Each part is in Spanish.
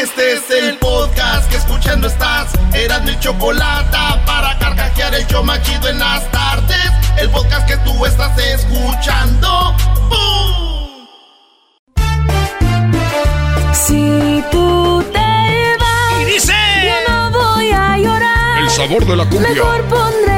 Este es el podcast que escuchando estás. Eran mi chocolate para carcajear el yo machido en las tardes. El podcast que tú estás escuchando. ¡Bum! Si tú te vas, Y dice. yo no voy a llorar. El sabor de la cumbia. Mejor pondré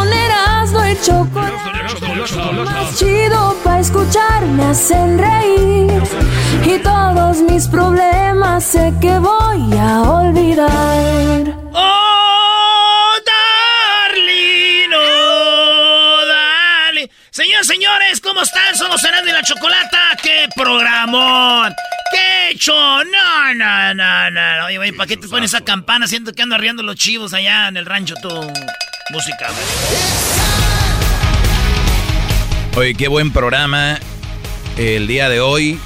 Y chocolate más chido para escuchar me hacen reír y todos mis problemas sé que voy a olvidar. ¡Oh, Darlino! ¡Dale! Señores, señores, ¿cómo están? Somos Serán de la Chocolata. ¡Qué programón! ¡Qué hecho! No, no, no, no. Oye, güey, ¿para qué te pones esa campana? Siento que ando arriando los chivos allá en el rancho, tu música. Oye, qué buen programa el día de hoy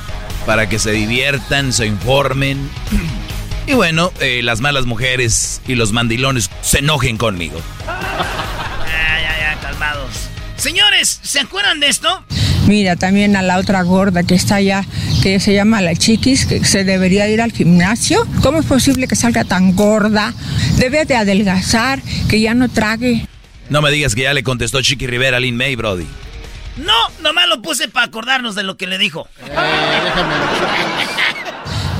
para que se diviertan, se informen. Y bueno, eh, las malas mujeres y los mandilones se enojen conmigo. Ya, ya, ya, calmados. Señores, ¿se acuerdan de esto? Mira, también a la otra gorda que está allá, que se llama la chiquis, que se debería ir al gimnasio. ¿Cómo es posible que salga tan gorda? Debe de adelgazar, que ya no trague. No me digas que ya le contestó Chiqui Rivera a Lin May, Brody. No, nomás lo puse para acordarnos de lo que le dijo.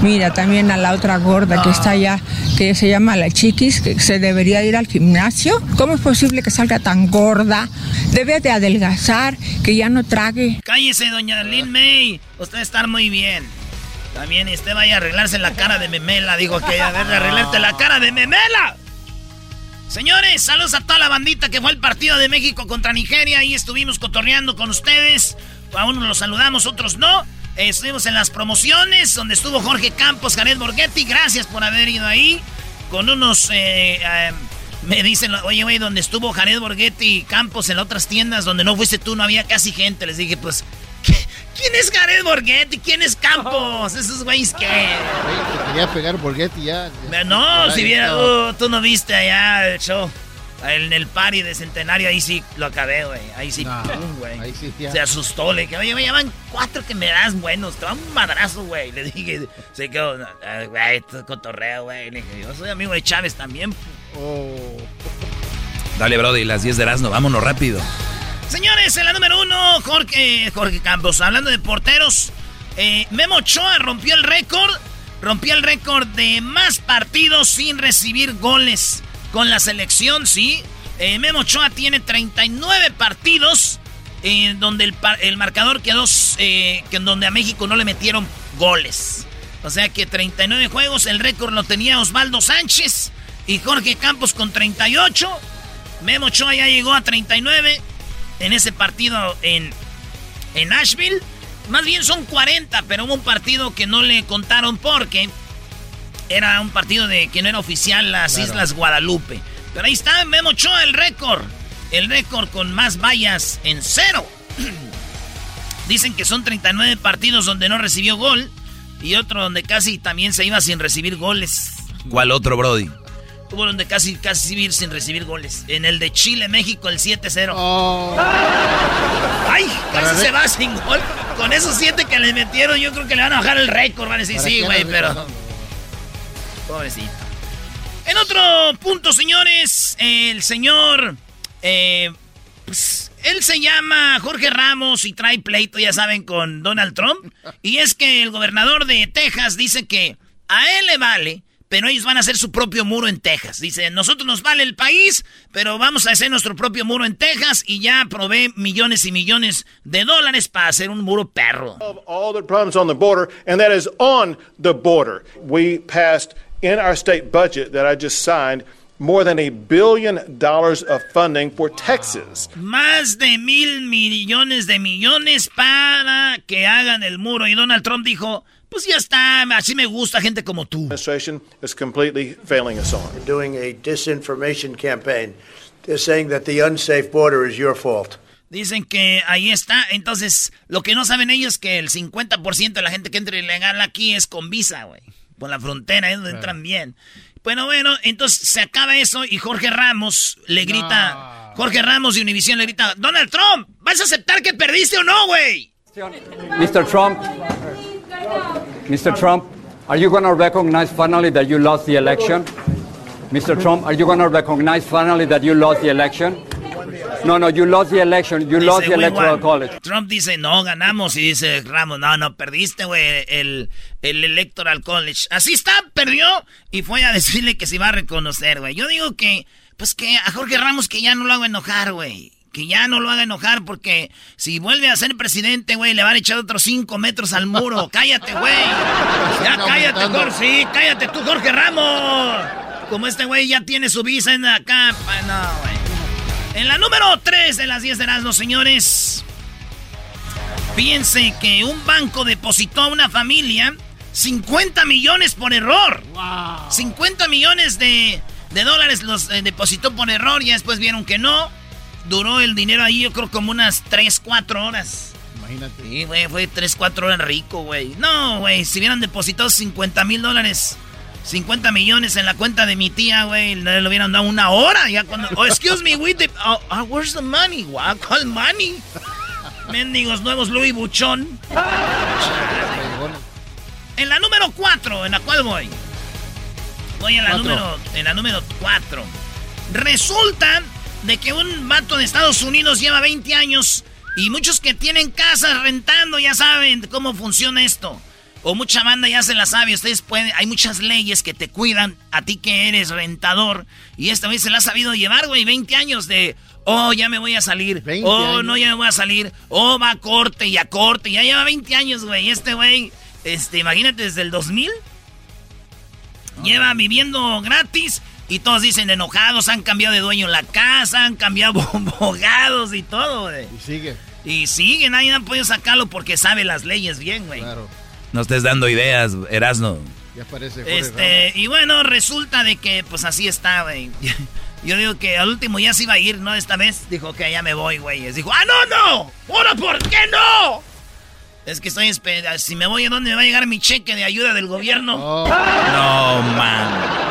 Mira, también a la otra gorda que está allá, que se llama la chiquis, que se debería ir al gimnasio. ¿Cómo es posible que salga tan gorda? Debe de adelgazar, que ya no trague. Cállese, doña Lin May. Usted está muy bien. También usted vaya a arreglarse la cara de memela. Digo que a ver, arreglarte la cara de memela. Señores, saludos a toda la bandita que fue al partido de México contra Nigeria. Ahí estuvimos cotorreando con ustedes. A unos los saludamos, otros no. Estuvimos en las promociones donde estuvo Jorge Campos, Jared Borghetti. Gracias por haber ido ahí. Con unos... eh, eh, me dicen, oye, güey, donde estuvo Jared Borghetti y Campos en otras tiendas donde no fuiste tú, no había casi gente. Les dije, pues, ¿qué- ¿quién es Jared Borghetti? ¿Quién es Campos? Esos güeyes que... Te quería pegar Borghetti ya. No, si viera, no. uh, tú no viste allá el show. En el party de Centenario, ahí sí lo acabé, güey. Ahí sí, No, pum, güey. ahí sí ya. Se asustó, le dije, oye, me llaman cuatro que me das buenos, te dan un madrazo, güey. Le dije, se quedó, "Ah, güey, esto es cotorreo, güey. Le dije, yo soy amigo de Chávez también. Oh. Dale, Brody, las 10 de Erasmo, vámonos rápido. Señores, en la número uno, Jorge, Jorge Campos, hablando de porteros, eh, Memo Ochoa rompió el récord, rompió el récord de más partidos sin recibir goles con la selección, sí. Eh, Memo Ochoa tiene 39 partidos donde el, el marcador quedó, eh, que en donde a México no le metieron goles. O sea que 39 juegos, el récord lo tenía Osvaldo Sánchez y Jorge Campos con 38. Memo Ochoa ya llegó a 39 en ese partido en, en Nashville. Más bien son 40, pero hubo un partido que no le contaron porque era un partido de que no era oficial las Claro. Islas Guadalupe. Pero ahí está Memo Ochoa, el récord. El récord con más vallas en cero. Dicen que son 39 partidos donde no recibió gol y otro donde casi también se iba sin recibir goles. ¿Cuál otro, Brody? Hubo donde casi, casi ir sin recibir goles. En el de Chile, México, el 7-0. Oh. ¡Ay! Casi se va sin gol. Con esos siete que le metieron, yo creo que le van a bajar el récord. Van a decir, sí, güey, pero. Pobrecito. En otro punto, señores, el señor. Eh, pues, él se llama Jorge Ramos y trae pleito, ya saben, con Donald Trump. Y es que el gobernador de Texas dice que a él le vale pero ellos van a hacer su propio muro en Texas. Dice, nosotros nos vale el país, pero vamos a hacer nuestro propio muro en Texas y ya provee millones y millones de dólares para hacer un muro perro. All the problems on the border, and that is on the border. We passed in our state budget that I just signed more than a billion dollars of funding for Texas. Más de mil millones de millones para que hagan el muro. Y Donald Trump dijo, pues ya está, así me gusta gente como tú. Administration is completely failing us on. Doing a disinformation campaign. They're saying that the unsafe border is your fault. Dicen que ahí está. Entonces, lo que no saben ellos es que el 50% de la gente que entra ilegal aquí es con visa, güey. Por la frontera, es donde entran bien. Bueno, bueno, entonces se acaba eso y Jorge Ramos le grita... Jorge Ramos de Univision le grita, Donald Trump, ¿vas a aceptar que perdiste o no, güey? Mr. Trump, Mr. Trump, are you going to recognize finally that you lost the election? Mr. Trump, are you going to recognize finally that you lost the election? No, no, you lost the election. You dice, lost the electoral college. Trump dice, no, ganamos. Y dice Ramos, no, no, perdiste, güey, el, el electoral college. Así está, perdió. Y fue a decirle que se iba a reconocer, güey. Yo digo que, pues que a Jorge Ramos que ya no lo hago enojar, güey que ya no lo haga enojar porque si vuelve a ser presidente, güey, le van a echar otros cinco metros al muro. cállate, güey. Ya cállate, Jorge. Sí, cállate tú, Jorge Ramos. Como este güey ya tiene su visa en acá. No, güey. En la número 3 de las 10 de los señores. Fíjense que un banco depositó a una familia 50 millones por error. Wow. 50 millones de, de dólares los eh, depositó por error y después vieron que no duró el dinero ahí, yo creo, como unas 3, 4 horas. Imagínate. Sí, güey, fue 3, 4 horas rico, güey. No, güey, si hubieran depositado 50 mil dólares, 50 millones en la cuenta de mi tía, güey, le hubieran dado una hora. Ya cuando. Oh, excuse me, we oh, oh, where's the money? What? ¿Cuál money? Mendigos nuevos Louis Buchón. en la número 4, ¿en la cual voy? Voy en la número en la número 4. Resulta de que un vato de Estados Unidos lleva 20 años y muchos que tienen casas rentando ya saben cómo funciona esto. O mucha banda ya se la sabe, ustedes pueden, hay muchas leyes que te cuidan a ti que eres rentador. Y esta vez se la ha sabido llevar, güey, 20 años de, oh, ya me voy a salir, oh, no, ya me voy a salir, oh, va a corte y a corte, ya lleva 20 años, güey, este güey, este, imagínate, desde el 2000, lleva viviendo gratis y todos dicen enojados, han cambiado de dueño la casa, han cambiado abogados y todo, güey. Y sigue. Y sigue, nadie ha podido sacarlo porque sabe las leyes bien, güey. Claro. No estés dando ideas, Erasno. Ya parece. este, y bueno, resulta de que pues así está, güey. Yo digo que al último ya se iba a ir, ¿no? Esta vez dijo que ya me voy, güey. Dijo, ¡ah, no, no! ¿Ahora por qué no? Es que estoy esperando. Si me voy, ¿a dónde me va a llegar mi cheque de ayuda del gobierno? Oh. No, man.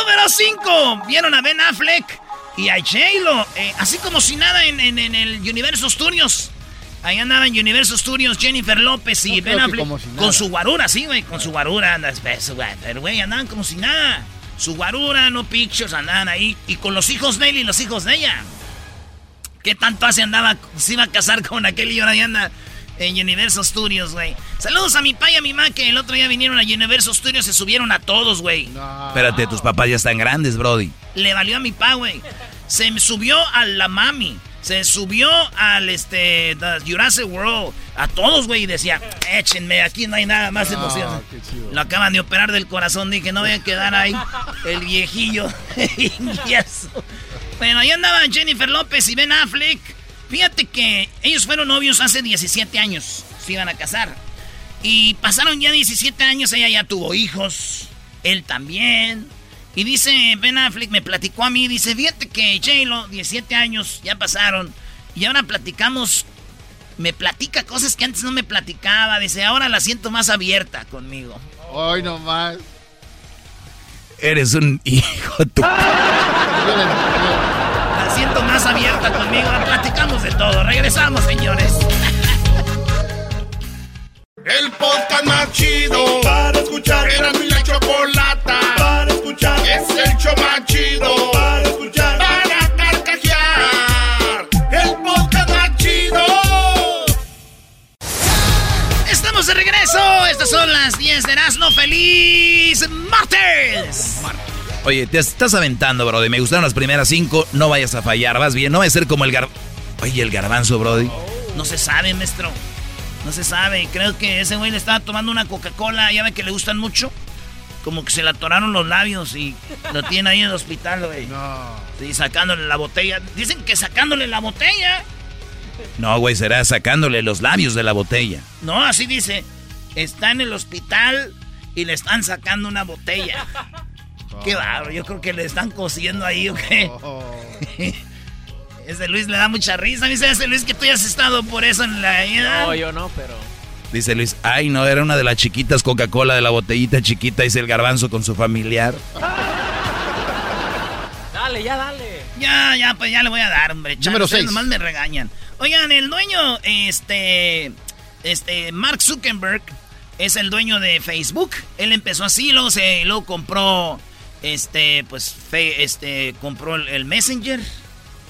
Número 5, vieron a Ben Affleck y a J-Lo, eh, así como si nada en, el Universo Studios. Ahí andaban en Universo Studios Jennifer López y Ben Affleck con su guarura, sí, güey, con su guarura. Pero, güey, andaban como si nada. Su guarura, no pictures, andaban ahí. Y con los hijos de él y los hijos de ella. ¿Qué tanto hace andaba? Se iba a casar con aquel y ahora ya anda en Universal Studios, güey. Saludos a mi pa y a mi mamá que el otro día vinieron a Universal Studios, se subieron a todos, güey. Espérate, tus papás ya están grandes, Brody. Le valió a mi pa, güey. Se me subió a la mami. Se subió al este Jurassic World. A todos, güey. Y decía, échenme, aquí no hay nada más emocionante. Lo acaban de operar del corazón. Dije, no voy a quedar ahí. El viejillo. bueno, ahí andaban Jennifer López y Ben Affleck. Fíjate que ellos fueron novios hace 17 años. Se iban a casar. Y pasaron ya 17 años, ella ya tuvo hijos. Él también. Y dice Ben Affleck, me platicó a mí, dice, fíjate que J-Lo, 17 años, ya pasaron. Y ahora platicamos, me platica cosas que antes no me platicaba. Dice, ahora la siento más abierta conmigo. Hoy nomás. Eres un hijo tú. siento más abierta conmigo. Platicamos de todo. Regresamos, señores. El podcast más chido para escuchar. Era mi la chocolata para escuchar. Es el show más chido para escuchar. Para carcajear. El podcast más chido. Estamos de regreso. Estas son las 10 de Erasmo. ¡Feliz martes! Oye, te estás aventando, Brody. Me gustaron las primeras cinco. No vayas a fallar. Vas bien. No vayas a ser como el gar... Oye, el garbanzo, Brody. No se sabe, maestro. No se sabe. Creo que ese güey le estaba tomando una Coca-Cola. Ya ve que le gustan mucho. Como que se le atoraron los labios y lo tiene ahí en el hospital, güey. No. Sí, sacándole la botella. Dicen que sacándole la botella. No, güey, será sacándole los labios de la botella. No, así dice. Está en el hospital y le están sacando una botella. Qué barro, yo creo que le están cosiendo ahí, ¿o qué? ese Luis le da mucha risa. A mí se hace Luis que tú ya has estado por eso en la... No, yo no, pero... Dice Luis, ay, no, era una de las chiquitas Coca-Cola de la botellita chiquita, dice el garbanzo con su familiar. dale, ya dale. Ya, ya, pues ya le voy a dar, hombre. Número 6. Nomás me regañan. Oigan, el dueño, este, este, Mark Zuckerberg, es el dueño de Facebook. Él empezó así, luego se, luego compró, este, pues, fe, este, compró el, el Messenger,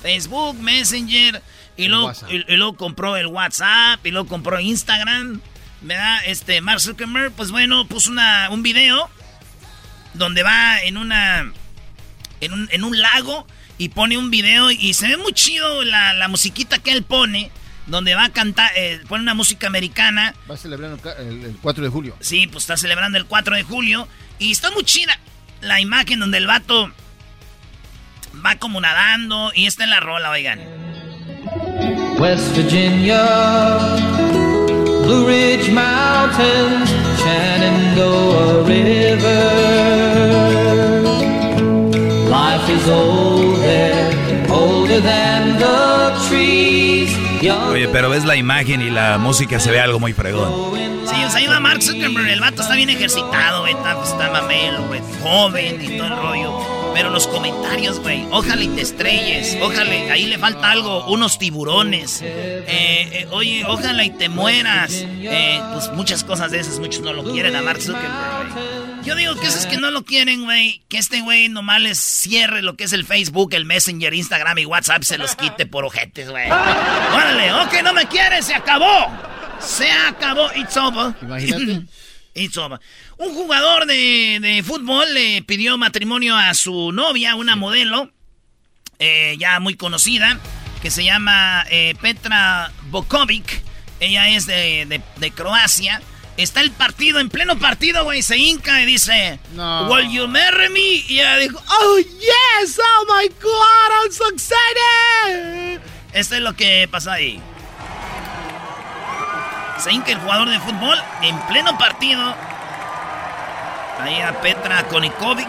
Facebook, Messenger, y luego, y, y luego compró el WhatsApp, y luego compró Instagram, ¿verdad? Este, Mark Zuckerberg, pues bueno, puso una, un video donde va en una, en un, en un lago y pone un video y se ve muy chido la, la musiquita que él pone. Donde va a cantar, eh, pone una música americana. Va a celebrar el, el, 4 de julio. Sí, pues está celebrando el 4 de julio. Y está muy chida la imagen donde el vato va como nadando y está en la rola, oigan. West Virginia, Blue Ridge Mountains, Shenandoah River. Life is old there, older than the. Oye, pero ves la imagen y la música se ve algo muy fregón. Sí, o sea, iba Mark Zuckerberg, el vato está bien ejercitado, güey, está, pues, está mamelo, güey, joven y todo el rollo. Pero los comentarios, güey, ojalá y te estrelles, ojalá, ahí le falta algo, unos tiburones. Eh, eh, oye, ojalá y te mueras. Eh, pues muchas cosas de esas, muchos no lo quieren a Mark Zuckerberg, güey. Yo digo que esos que no lo quieren, güey, que este güey nomás les cierre lo que es el Facebook, el Messenger, Instagram y WhatsApp, se los quite por ojetes, güey. Órale, ok, no me quieres, se acabó. Se acabó, it's over. Imagínate. it's over. Un jugador de, de, fútbol le pidió matrimonio a su novia, una modelo, eh, ya muy conocida, que se llama eh, Petra Bokovic. Ella es de, de, de, Croacia. Está el partido, en pleno partido, güey, se hinca y dice, no. Will you marry me? Y ella dijo, Oh, yes, oh my God, I'm so excited. Esto es lo que pasó ahí. Se hinca el jugador de fútbol en pleno partido. Ahí a Petra Konikovic.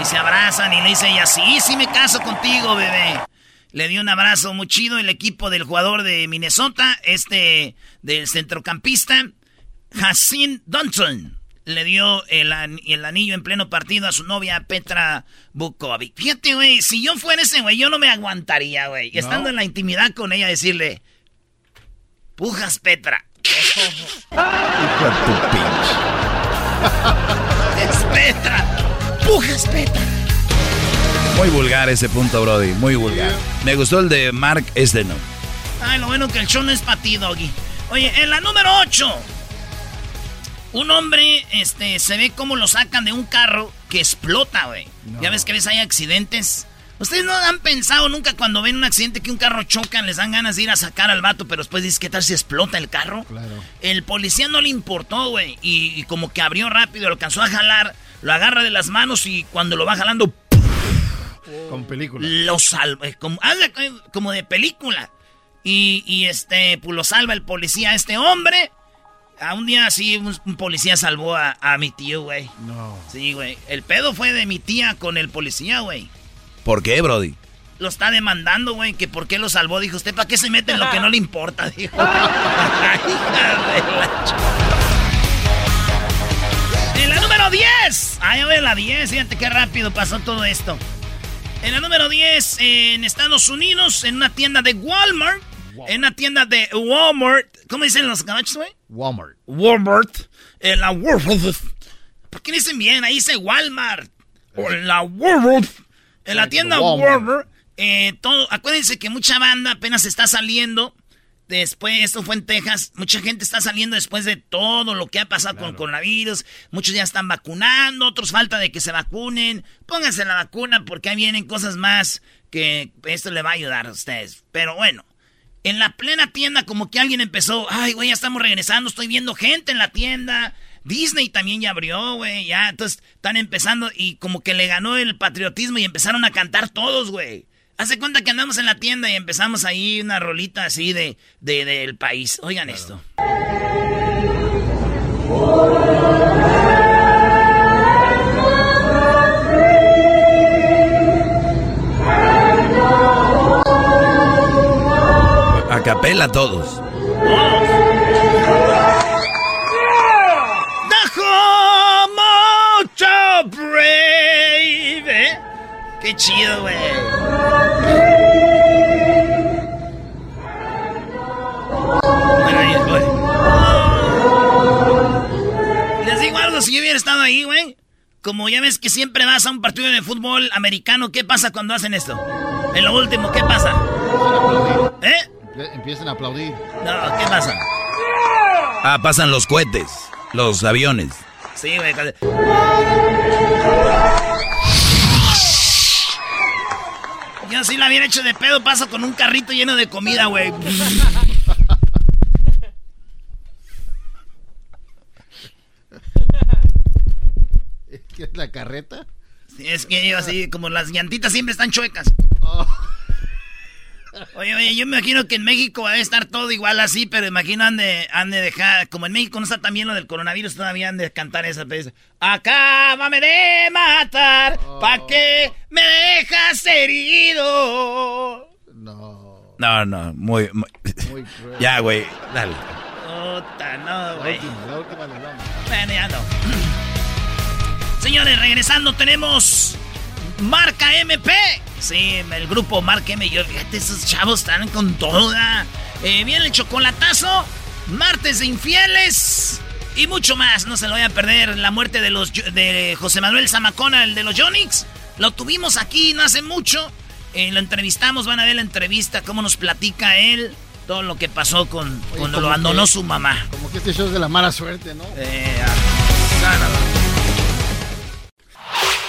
Y se abrazan y le dice ella, sí, sí me caso contigo, bebé. Le dio un abrazo muy chido el equipo del jugador de Minnesota, este del centrocampista, Hassan Dunson. Le dio el, el, anillo en pleno partido a su novia Petra Bukovic. Fíjate, güey, si yo fuera ese güey, yo no me aguantaría, güey. No. Estando en la intimidad con ella, decirle, pujas Petra. Es Petra. Pujas Petra. Muy vulgar ese punto, Brody. Muy vulgar. Me gustó el de Mark, este no. Ay, lo bueno que el show no es para ti, Doggy. Oye, en la número 8. Un hombre, este, se ve cómo lo sacan de un carro que explota, güey. No. Ya ves que a veces hay accidentes. Ustedes no han pensado nunca cuando ven un accidente que un carro choca, les dan ganas de ir a sacar al vato, pero después dices, ¿qué tal si explota el carro? Claro. El policía no le importó, güey. Y, y, como que abrió rápido, lo alcanzó a jalar, lo agarra de las manos y cuando lo va jalando, con película. Lo salva, como, como de película. Y, y, este, pues lo salva el policía, este hombre. A un día así, un, un policía salvó a, a mi tío, güey. No. Sí, güey. El pedo fue de mi tía con el policía, güey. ¿Por qué, Brody? Lo está demandando, güey, que por qué lo salvó. Dijo, ¿usted para qué se mete en lo que no le importa? Dijo. en la número número 10. Ay, a ver, la 10. Fíjate qué rápido pasó todo esto. En la número 10, en Estados Unidos, en una tienda de Walmart. En una tienda de Walmart. ¿Cómo dicen los gabachos, güey? Walmart. Walmart. En la Walmart. ¿Por qué dicen bien? Ahí dice Walmart. O en la Walmart. En la tienda Walmart. Walmart. eh, todo, acuérdense que mucha banda apenas está saliendo. Después, esto fue en Texas. Mucha gente está saliendo después de todo lo que ha pasado con el coronavirus. Muchos ya están vacunando, otros falta de que se vacunen. Pónganse la vacuna porque ahí vienen cosas más que esto le va a ayudar a ustedes. Pero bueno, en la plena tienda, como que alguien empezó, ay, güey, ya estamos regresando, estoy viendo gente en la tienda. Disney también ya abrió, güey, ya. Entonces están empezando y como que le ganó el patriotismo y empezaron a cantar todos, güey. Hace cuenta que andamos en la tienda y empezamos ahí una rolita así de, de- del país. Oigan esto. A capela todos. ¡Dejo mucho brave! ¡Qué chido, güey! Güey. Les digo algo, si yo hubiera estado ahí, güey. Como ya ves que siempre vas a un partido de fútbol americano, ¿qué pasa cuando hacen esto? En lo último, ¿qué pasa? ¿Eh? Empie- Empiezan a aplaudir. No, ¿qué pasa? Ah, pasan los cohetes, los aviones. Sí, güey. Yo sí la hubiera hecho de pedo, paso con un carrito lleno de comida, güey. ¿Qué es la carreta? Sí, es que yo así, como las llantitas siempre están chuecas. Oye, oye, yo me imagino que en México va a estar todo igual así, pero imagino han de, han de dejar, como en México no está tan bien lo del coronavirus, todavía han de cantar esa vez. Acábame de matar, ¿pa' qué me dejas herido? No, no, muy... muy- ya, güey, dale. Puta, no, güey. La última le damos. Bueno, ya no. Señores, regresando tenemos Marca MP. Sí, el grupo Marca M. Yo, fíjate, esos chavos están con toda. Eh, viene el chocolatazo, martes de infieles y mucho más. No se lo voy a perder. La muerte de los de José Manuel Zamacona, el de los Yonix. Lo tuvimos aquí no hace mucho. Eh, lo entrevistamos, van a ver la entrevista, cómo nos platica él. Todo lo que pasó con Oye, cuando lo abandonó que- su mamá. Como que este show es de la mala suerte, ¿no? Eh, ah, no, no.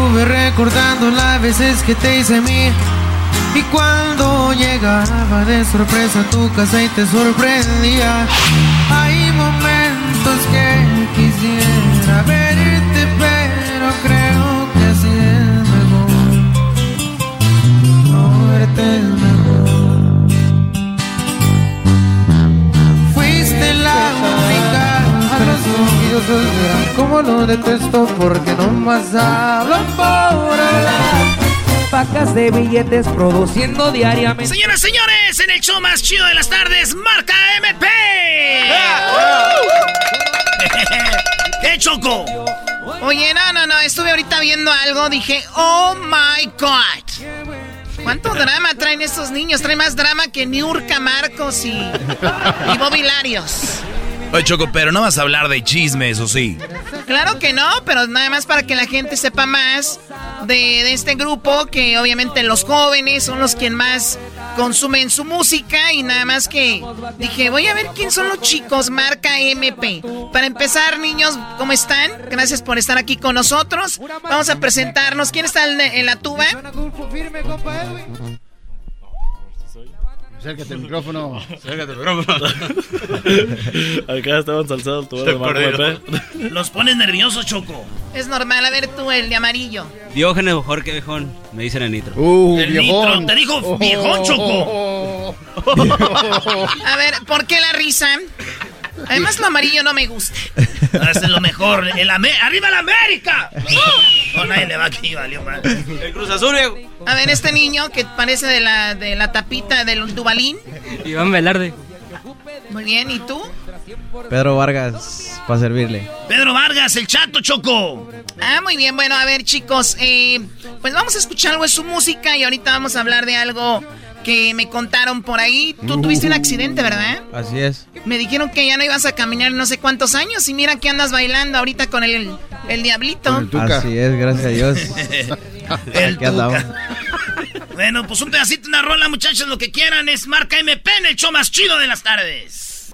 Estuve recordando las veces que te hice mí. Y cuando llegaba de sorpresa a tu casa y te sorprendía, hay momentos que quisiera verte, pero creo que así es mejor. No verte Como lo detesto porque no más hablan por hablar. Pacas de billetes produciendo diariamente. Señoras, señores, en el show más chido de las tardes, marca MP. ¿Qué choco? Oye, no, no, no, estuve ahorita viendo algo, dije, oh my god. ¿Cuánto drama traen estos niños? Traen más drama que Niurka Marcos y, y Bobby Larios. Oye, Choco, pero no vas a hablar de chismes, ¿o sí? Claro que no, pero nada más para que la gente sepa más de, de este grupo, que obviamente los jóvenes son los que más consumen su música y nada más que dije, voy a ver quién son los chicos, marca MP. Para empezar, niños, ¿cómo están? Gracias por estar aquí con nosotros. Vamos a presentarnos. ¿Quién está en, la tuba? Acércate al micrófono. Acércate al micrófono. Acá estaban salsados tu de Los pones nerviosos, Choco. Es normal, a ver tú, el de amarillo. Diógenes mejor que viejón, me dicen el nitro. Uh, El viejón. nitro, te dijo Oh, viejón, Choco. oh, A ver, ¿por qué la risa? Además, lo amarillo no me gusta. Es lo mejor. El Ame- ¡Arriba la América! No, nadie le va aquí, valió mal. El Cruz Azul, viejo. A ver, este niño que parece de la, de la tapita del Dubalín. Iván Velarde. Muy bien, ¿y tú? Pedro Vargas, para servirle. Pedro Vargas, el chato, Choco. Ah, muy bien. Bueno, a ver, chicos, eh, pues vamos a escuchar algo de su música y ahorita vamos a hablar de algo que me contaron por ahí. Tú tuviste un accidente, ¿verdad? Así es. Me dijeron que ya no ibas a caminar no sé cuántos años y mira que andas bailando ahorita con el, el diablito. Así es, gracias a Dios. El Aquí andamos. Bueno, pues un pedacito, una rola, muchachos, lo que quieran es marca MP en el show más chido de las tardes.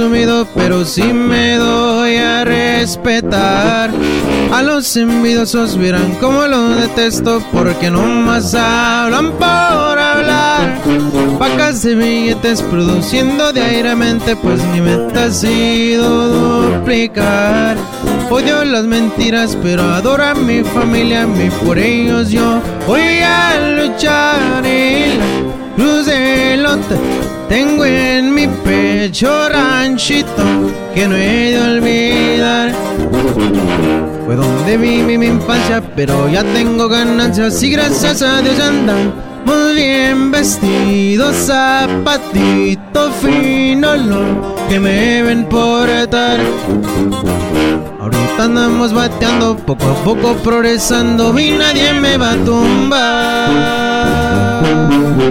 Presumido, pero sí me doy a respetar. A los envidiosos verán cómo lo detesto, porque no más hablan por hablar. Pacas de billetes produciendo diariamente, pues mi meta ha sido duplicar. Odio las mentiras, pero adoro a mi familia, mi por ellos yo voy a luchar y lote tengo en mi pecho ranchito que no he de olvidar. Fue donde viví mi infancia, pero ya tengo ganancias y gracias a Dios andan muy bien vestidos, zapatito fino, lo que me ven portar. Ahorita andamos bateando, poco a poco progresando y nadie me va a tumbar.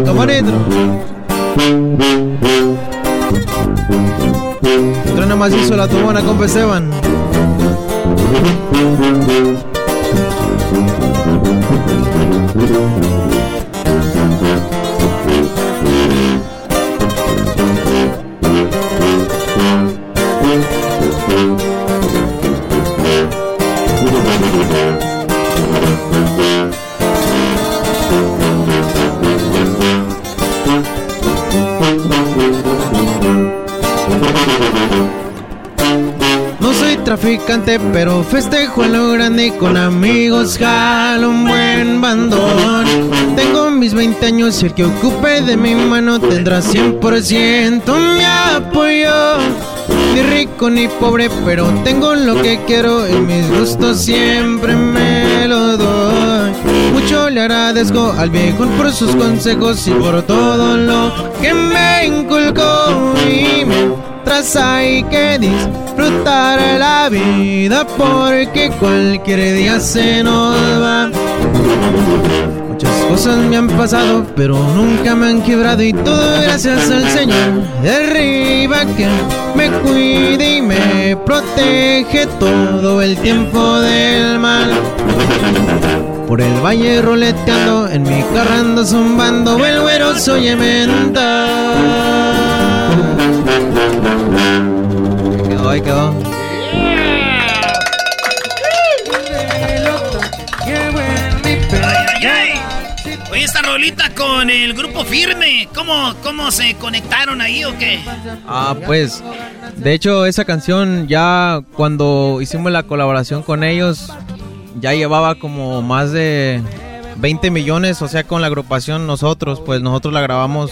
Camarero. Trona macizo la tumona, compa Esteban. Pero festejo en lo grande y con amigos jalo un buen bandón. Tengo mis 20 años y el que ocupe de mi mano tendrá 100% mi apoyo. Ni rico ni pobre, pero tengo lo que quiero y mis gustos siempre me lo doy. Mucho le agradezco al viejo por sus consejos y por todo lo que me inculcó y mientras hay que disfrutar la vida porque cualquier día se nos va. Muchas cosas me han pasado, pero nunca me han quebrado y todo gracias al Señor de arriba que me cuida y me protege todo el tiempo del mal. Por el valle roleteando, en mi carro ando zumbando, el güero soy ementa. Ahí quedó. Oye, esta rolita con el grupo firme, ¿cómo, cómo se conectaron ahí o qué? Ah, pues, de hecho, esa canción ya cuando hicimos la colaboración con ellos, ya llevaba como más de 20 millones, o sea, con la agrupación nosotros, pues nosotros la grabamos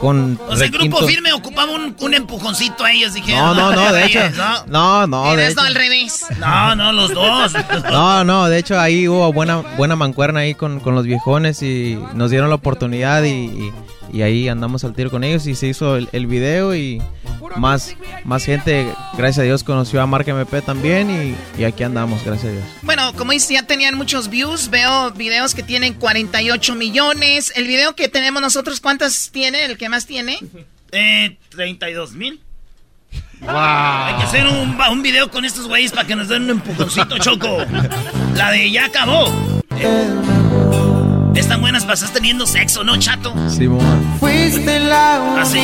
con... O sea, el grupo firme ocupaba un, un empujoncito a ellos, dijeron. No, no, no, de hecho. ¿no? No, no, de hecho. al revés. No, no, los dos. No, no, de hecho ahí hubo buena buena mancuerna ahí con, con los viejones y nos dieron la oportunidad y, y- y ahí andamos al tiro con ellos y se hizo el, el video y más, más gente, gracias a Dios, conoció a Marca MP también y, y, aquí andamos, gracias a Dios. Bueno, como dice, ya tenían muchos views, veo videos que tienen 48 millones. El video que tenemos nosotros, ¿cuántas tiene? ¿El que más tiene? Eh, 32 mil. Wow. Hay que hacer un, un video con estos güeyes para que nos den un empujoncito, Choco. La de ya acabó. Eh, están buenas pasas teniendo sexo, ¿no, chato? Sí, mamá. Fuiste la Así.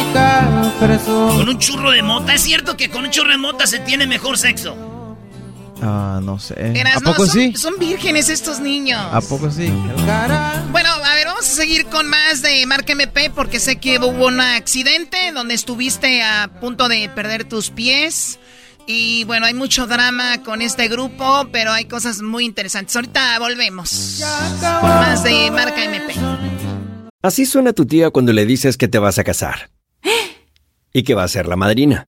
Con un churro de mota. ¿Es cierto que con un churro de mota se tiene mejor sexo? Ah, no sé. Eras, ¿A poco no, son, sí? Son vírgenes estos niños. ¿A poco sí? Bueno, a ver, vamos a seguir con más de Marca MP porque sé que hubo un accidente donde estuviste a punto de perder tus pies. Y bueno, hay mucho drama con este grupo, pero hay cosas muy interesantes. Ahorita volvemos con más de Marca MP. Así suena tu tía cuando le dices que te vas a casar. Y que va a ser la madrina.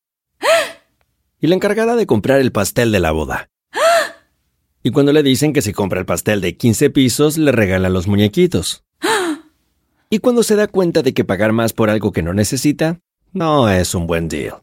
Y la encargada de comprar el pastel de la boda. Y cuando le dicen que si compra el pastel de 15 pisos, le regalan los muñequitos. Y cuando se da cuenta de que pagar más por algo que no necesita, no es un buen deal.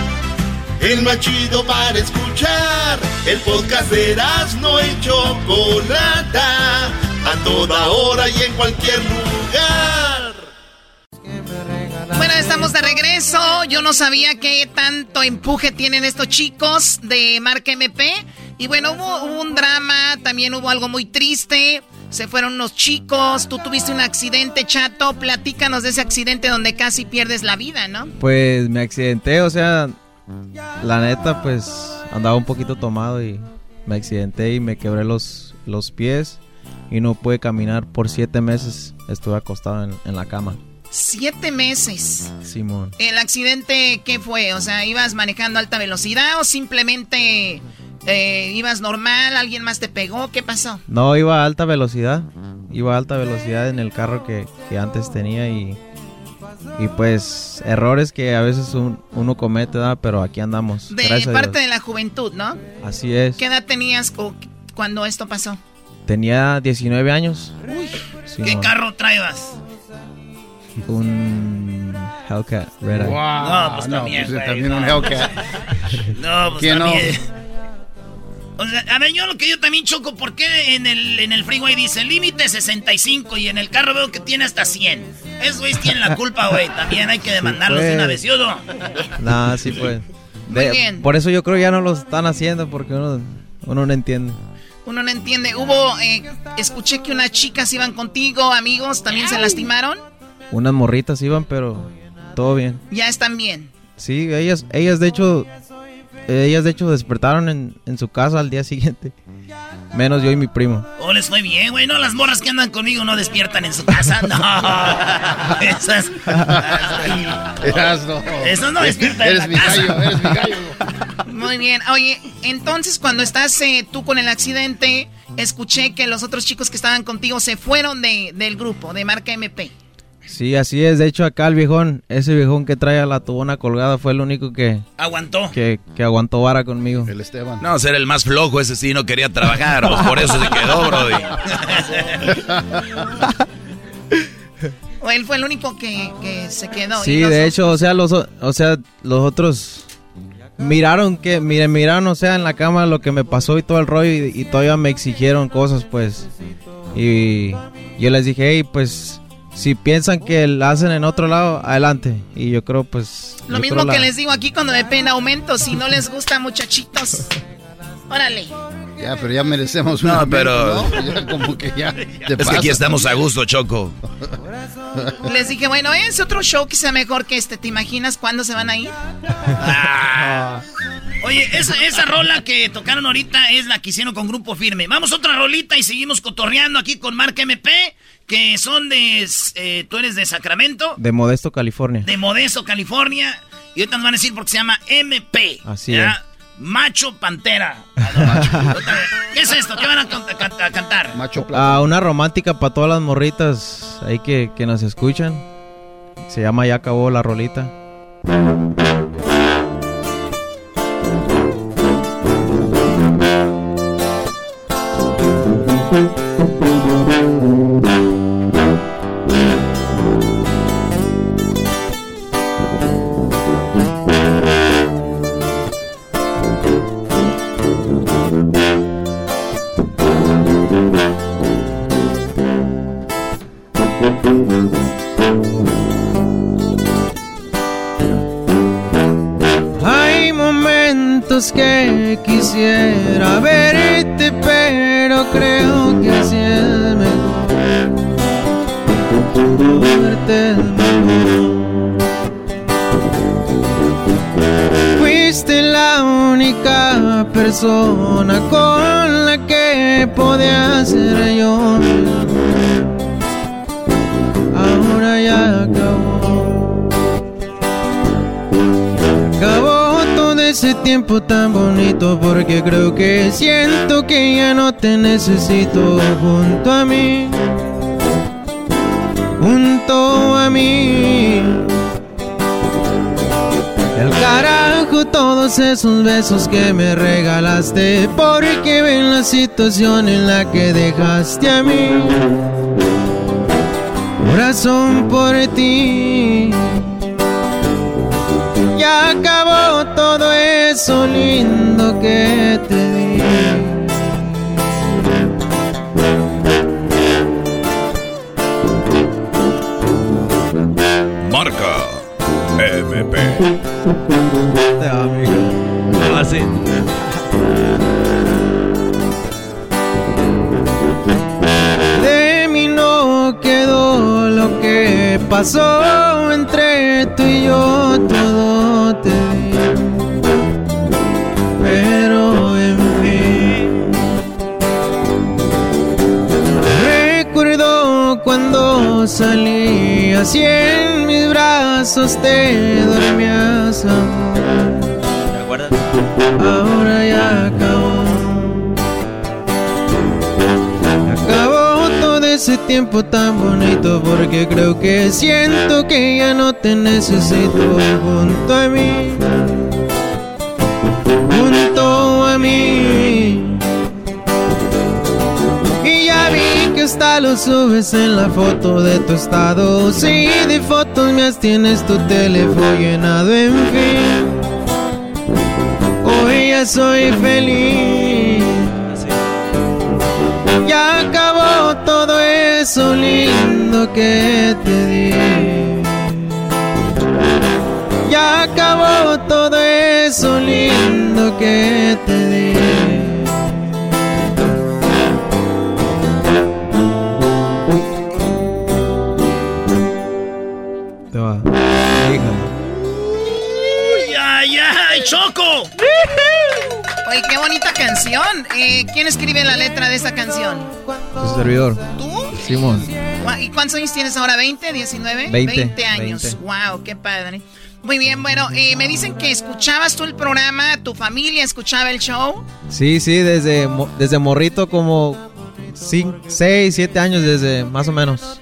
El más chido para escuchar. El podcast de no y Chocolata. A toda hora y en cualquier lugar. Bueno, estamos de regreso. Yo no sabía qué tanto empuje tienen estos chicos de Marca MP. Y bueno, hubo, hubo un drama, también hubo algo muy triste. Se fueron unos chicos, tú tuviste un accidente, chato. Platícanos de ese accidente donde casi pierdes la vida, ¿no? Pues me accidenté, o sea, la neta, pues andaba un poquito tomado y me accidenté y me quebré los, los pies y no pude caminar por siete meses. Estuve acostado en, en la cama. Siete meses. Simón. ¿El accidente qué fue? O sea, ¿ibas manejando a alta velocidad o simplemente eh, ibas normal? ¿Alguien más te pegó? ¿Qué pasó? No, iba a alta velocidad. Iba a alta velocidad en el carro que, que antes tenía y, y pues errores que a veces un- uno comete, ¿verdad? pero aquí andamos. De gracias parte de la juventud, ¿no? Así es. ¿Qué edad tenías cu- cuando esto pasó? Tenía 19 años. ¿Qué Simón. carro traebas? Un Hellcat Red Eye. No, pues no, también, pues también no. un Hellcat. No, pues ¿Quién no? También. O sea, a ver, yo lo que yo también choco, ¿por qué en el, en el freeway dice límite 65 y en el carro veo que tiene hasta 100? Esos güeyes tienen la culpa, güey. También hay que demandarlos de una vez, ¿sí o no? Nah, sí pues. Muy bien. Por eso yo creo ya no lo están haciendo porque uno, uno no entiende. Uno no entiende. Hubo, eh, escuché que unas chicas iban contigo, amigos, también se lastimaron. Unas morritas iban, pero todo bien. Ya están bien. Sí, ellas, ellas de hecho, ellas de hecho despertaron en, en su casa al día siguiente. Menos yo y mi primo. Oh, les fue bien, güey. No, las morras que andan conmigo no despiertan en su casa. No. Esas. Erasno. Esas no despiertan en Eres la mi casa. gallo, eres mi gallo. Muy bien. Oye, entonces cuando estás eh, tú con el accidente, escuché que los otros chicos que estaban contigo se fueron de, del grupo, de marca MP. Sí, así es. De hecho, acá el viejón, ese viejón que trae a la tubona colgada fue el único que... Aguantó. Que, que aguantó vara conmigo. El Esteban. No, ser el más flojo, ese sí no quería trabajar, pues por eso se quedó, brody. O él fue el único que, que se quedó. Sí, de hecho, o sea, los, o- sea, los otros miraron que, miren, miraron, o sea, en la cama lo que me pasó y todo el rollo y, y todavía me exigieron cosas, pues. Y yo les dije, hey, pues, si piensan que la hacen en otro lado, adelante. Y yo creo, pues... Lo mismo que la- les digo aquí cuando me piden aumento. Si no les gusta, muchachitos. Órale. Ya, pero ya merecemos un No, pero- ¿no? Ya como que ya. te Es que aquí estamos a gusto, Choco. Les dije, bueno, es otro show que sea mejor que este. ¿Te imaginas cuándo se van a ir? Oye, esa, esa rola que tocaron ahorita es la que hicieron con Grupo Firme. Vamos a otra rolita y seguimos cotorreando aquí con Marca MP, que son de... eh, tú eres de Sacramento, De Modesto, California. de Modesto, California. Y ahorita nos van a decir porque se llama MP. Así ¿ya? Macho Pantera. ¿Qué es esto? ¿Qué van can- a cantar? Macho Ah, una romántica para todas las morritas ahí que, que nos escuchan. Se llama Ya acabó la rolita. Necesito junto a mí. Junto a mí. El carajo todos esos besos que me regalaste porque ven la situación en la que dejaste a mí. Corazón por ti. Ya acabó todo eso lindo que te di. Te amo, Así. De mí no quedó lo que pasó entre tú y yo, todo te. Pero en fin, recuerdo cuando salías y en mis brazos te dormías, amor. ¿Te acuerdas? Ahora ya acabó. Acabó todo ese tiempo tan bonito porque creo que siento que ya no te necesito junto a mí. Hasta lo subes en la foto de tu estado. Sí, de fotos mías tienes tu teléfono llenado, en fin. Hoy ya soy feliz. Ya acabó todo eso lindo que te di. Ya acabó todo eso lindo que bonita canción. Eh, ¿Quién escribe la letra de esta canción? Tu servidor. ¿Tú? Simón. ¿Y cuántos años tienes ahora? ¿20, 19? 20, años. 20. Wow, qué padre. Muy bien, bueno, eh, me dicen que escuchabas tú el programa, tu familia escuchaba el show. Sí, sí, desde, desde morrito como 6, 7 años desde más o menos.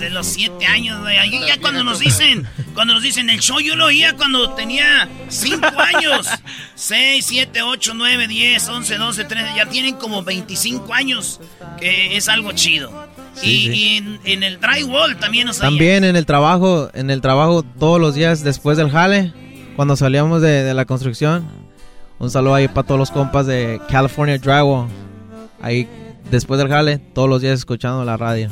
Desde los siete años, güey. Ahí ya cuando nos dicen, cuando nos dicen el show, yo lo oía cuando tenía cinco años. Seis, siete, ocho, nueve, diez, once, doce, trece. Ya tienen como 25 años. Que es algo chido. Sí, y sí. y en, en el drywall también nos. También en el trabajo, en el trabajo todos los días después del jale, cuando salíamos de, de la construcción. Un saludo ahí para todos los compas de California Drywall. Ahí después del jale, todos los días escuchando la radio.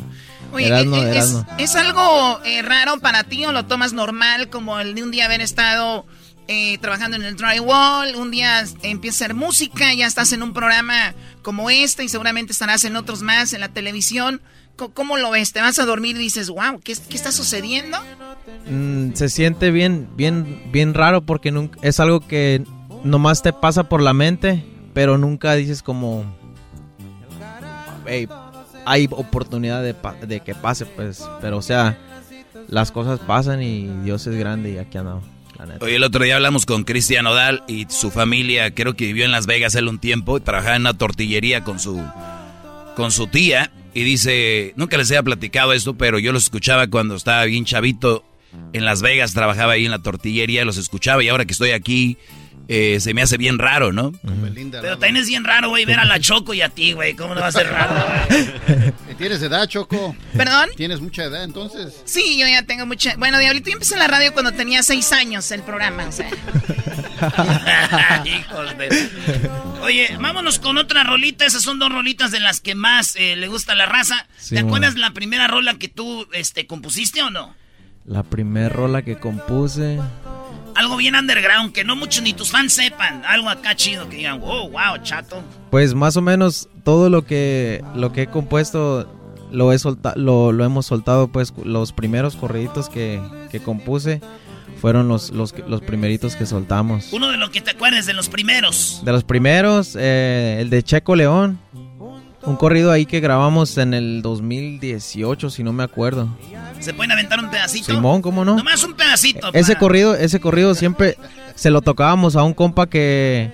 Oye, es, Erasmo. ¿es algo eh, raro para ti o lo tomas normal como el de un día haber estado eh, trabajando en el drywall, un día empieza a hacer música, ya estás en un programa como este y seguramente estarás en otros más en la televisión? ¿Cómo lo ves? ¿Te vas a dormir y dices, wow, ¿qué, qué está sucediendo? Mm, se siente bien, bien, bien raro porque nunca, es algo que nomás te pasa por la mente, pero nunca dices como, "Ey, hay oportunidad de, de que pase, pues, pero o sea, las cosas pasan y Dios es grande y aquí andamos. Oye, el otro día hablamos con Cristian Odal y su familia, creo que vivió en Las Vegas él un tiempo y trabajaba en una tortillería con su, con su tía. Y dice, nunca les había platicado esto, pero yo los escuchaba cuando estaba bien chavito en Las Vegas, trabajaba ahí en la tortillería, los escuchaba y ahora que estoy aquí eh, se me hace bien raro, ¿no? Pero también es bien raro, güey, ver a la Choco y a ti, güey. ¿Cómo no va a ser raro? ¿Tienes edad, Choco? ¿Perdón? ¿Tienes mucha edad entonces? Sí, yo ya tengo mucha... Bueno, Diablito, yo empecé en la radio cuando tenía seis años el programa, o sea... Hijos de... Oye, vámonos con otra rolita. Esas son dos rolitas de las que más eh, le gusta a la raza. Sí, ¿Te acuerdas la primera rola que tú este, compusiste o no? La primer rola que compuse, Algo bien underground, que no muchos ni tus fans sepan. Algo acá chido que digan, wow, wow, chato. pues más o menos todo lo que, lo que he compuesto lo, he solta, lo, lo hemos soltado, pues los primeros corriditos que, que compuse fueron los, los, los primeritos que soltamos. Uno de los que te acuerdes de los primeros. De los primeros, eh, el de Checo León. Un corrido ahí que grabamos en el 2018, si no me acuerdo. ¿Se pueden aventar un pedacito? Simón, ¿cómo no? Nomás un pedacito. Ese para- corrido, ese corrido siempre se lo tocábamos a un compa que,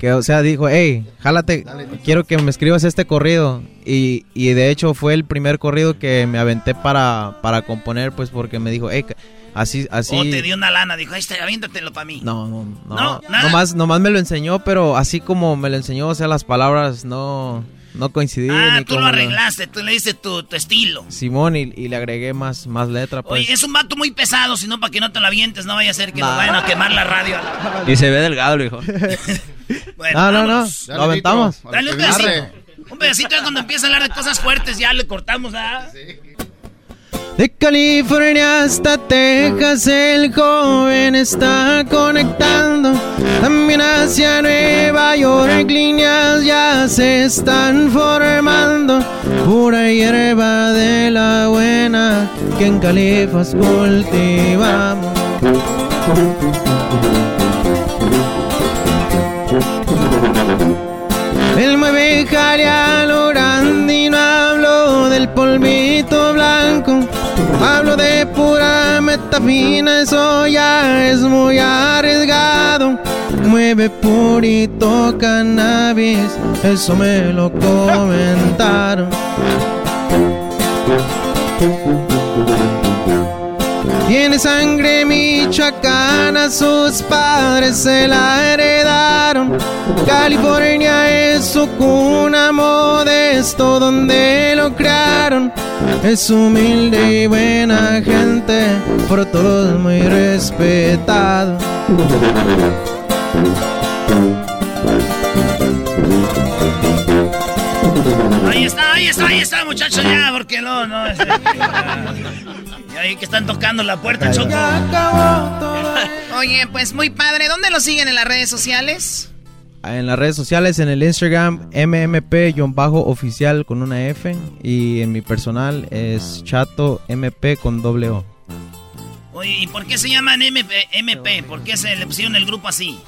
que o sea, dijo, hey, jálate, quiero que me escribas este corrido. Y, y de hecho fue el primer corrido que me aventé para, para componer, pues porque me dijo, hey, así, así. O te dio una lana, dijo, ahí está, aviéntatelo para mí. No, no, no. No, nada. Nomás, nomás me lo enseñó, pero así como me lo enseñó, o sea, las palabras no, no coincidían. Ah, ni tú lo arreglaste, tú le diste tu, tu estilo. Simón y, y le agregué más, más letra, pues. Oye, es un vato muy pesado, sino para que no te lo avientes, no vaya a ser que nos Nah. vayan a quemar la radio. Y se ve delgado, le dijo. Bueno, no, no, no, lo aventamos. Dale un pedacito. Un pedacito ya cuando empieza a hablar de cosas fuertes, ya le cortamos, ¿ah? De California hasta Texas el joven está conectando. También hacia Nueva York líneas ya se están formando. Pura hierba de la buena que en Califas cultivamos. Él mueve jale a lo grande y no hablo del polvito blanco. Hablo de pura metafina, eso ya es muy arriesgado. Mueve purito cannabis, eso me lo comentaron. Tiene sangre michoacana, sus padres se la heredaron. California es su cuna modesto donde lo crearon. Es humilde y buena gente, por todos muy respetado. Ahí está, ahí está, ahí está, muchachos, ya, porque no, no. es- Y ahí que están tocando la puerta, Choco. Oye, pues muy padre. ¿Dónde lo siguen en las redes sociales? En las redes sociales, en el Instagram, mmp-oficial con una F. Y en mi personal es chato mp con doble O. Oye, ¿y por qué se llaman MP? MP? ¿Por qué se le pusieron el grupo así?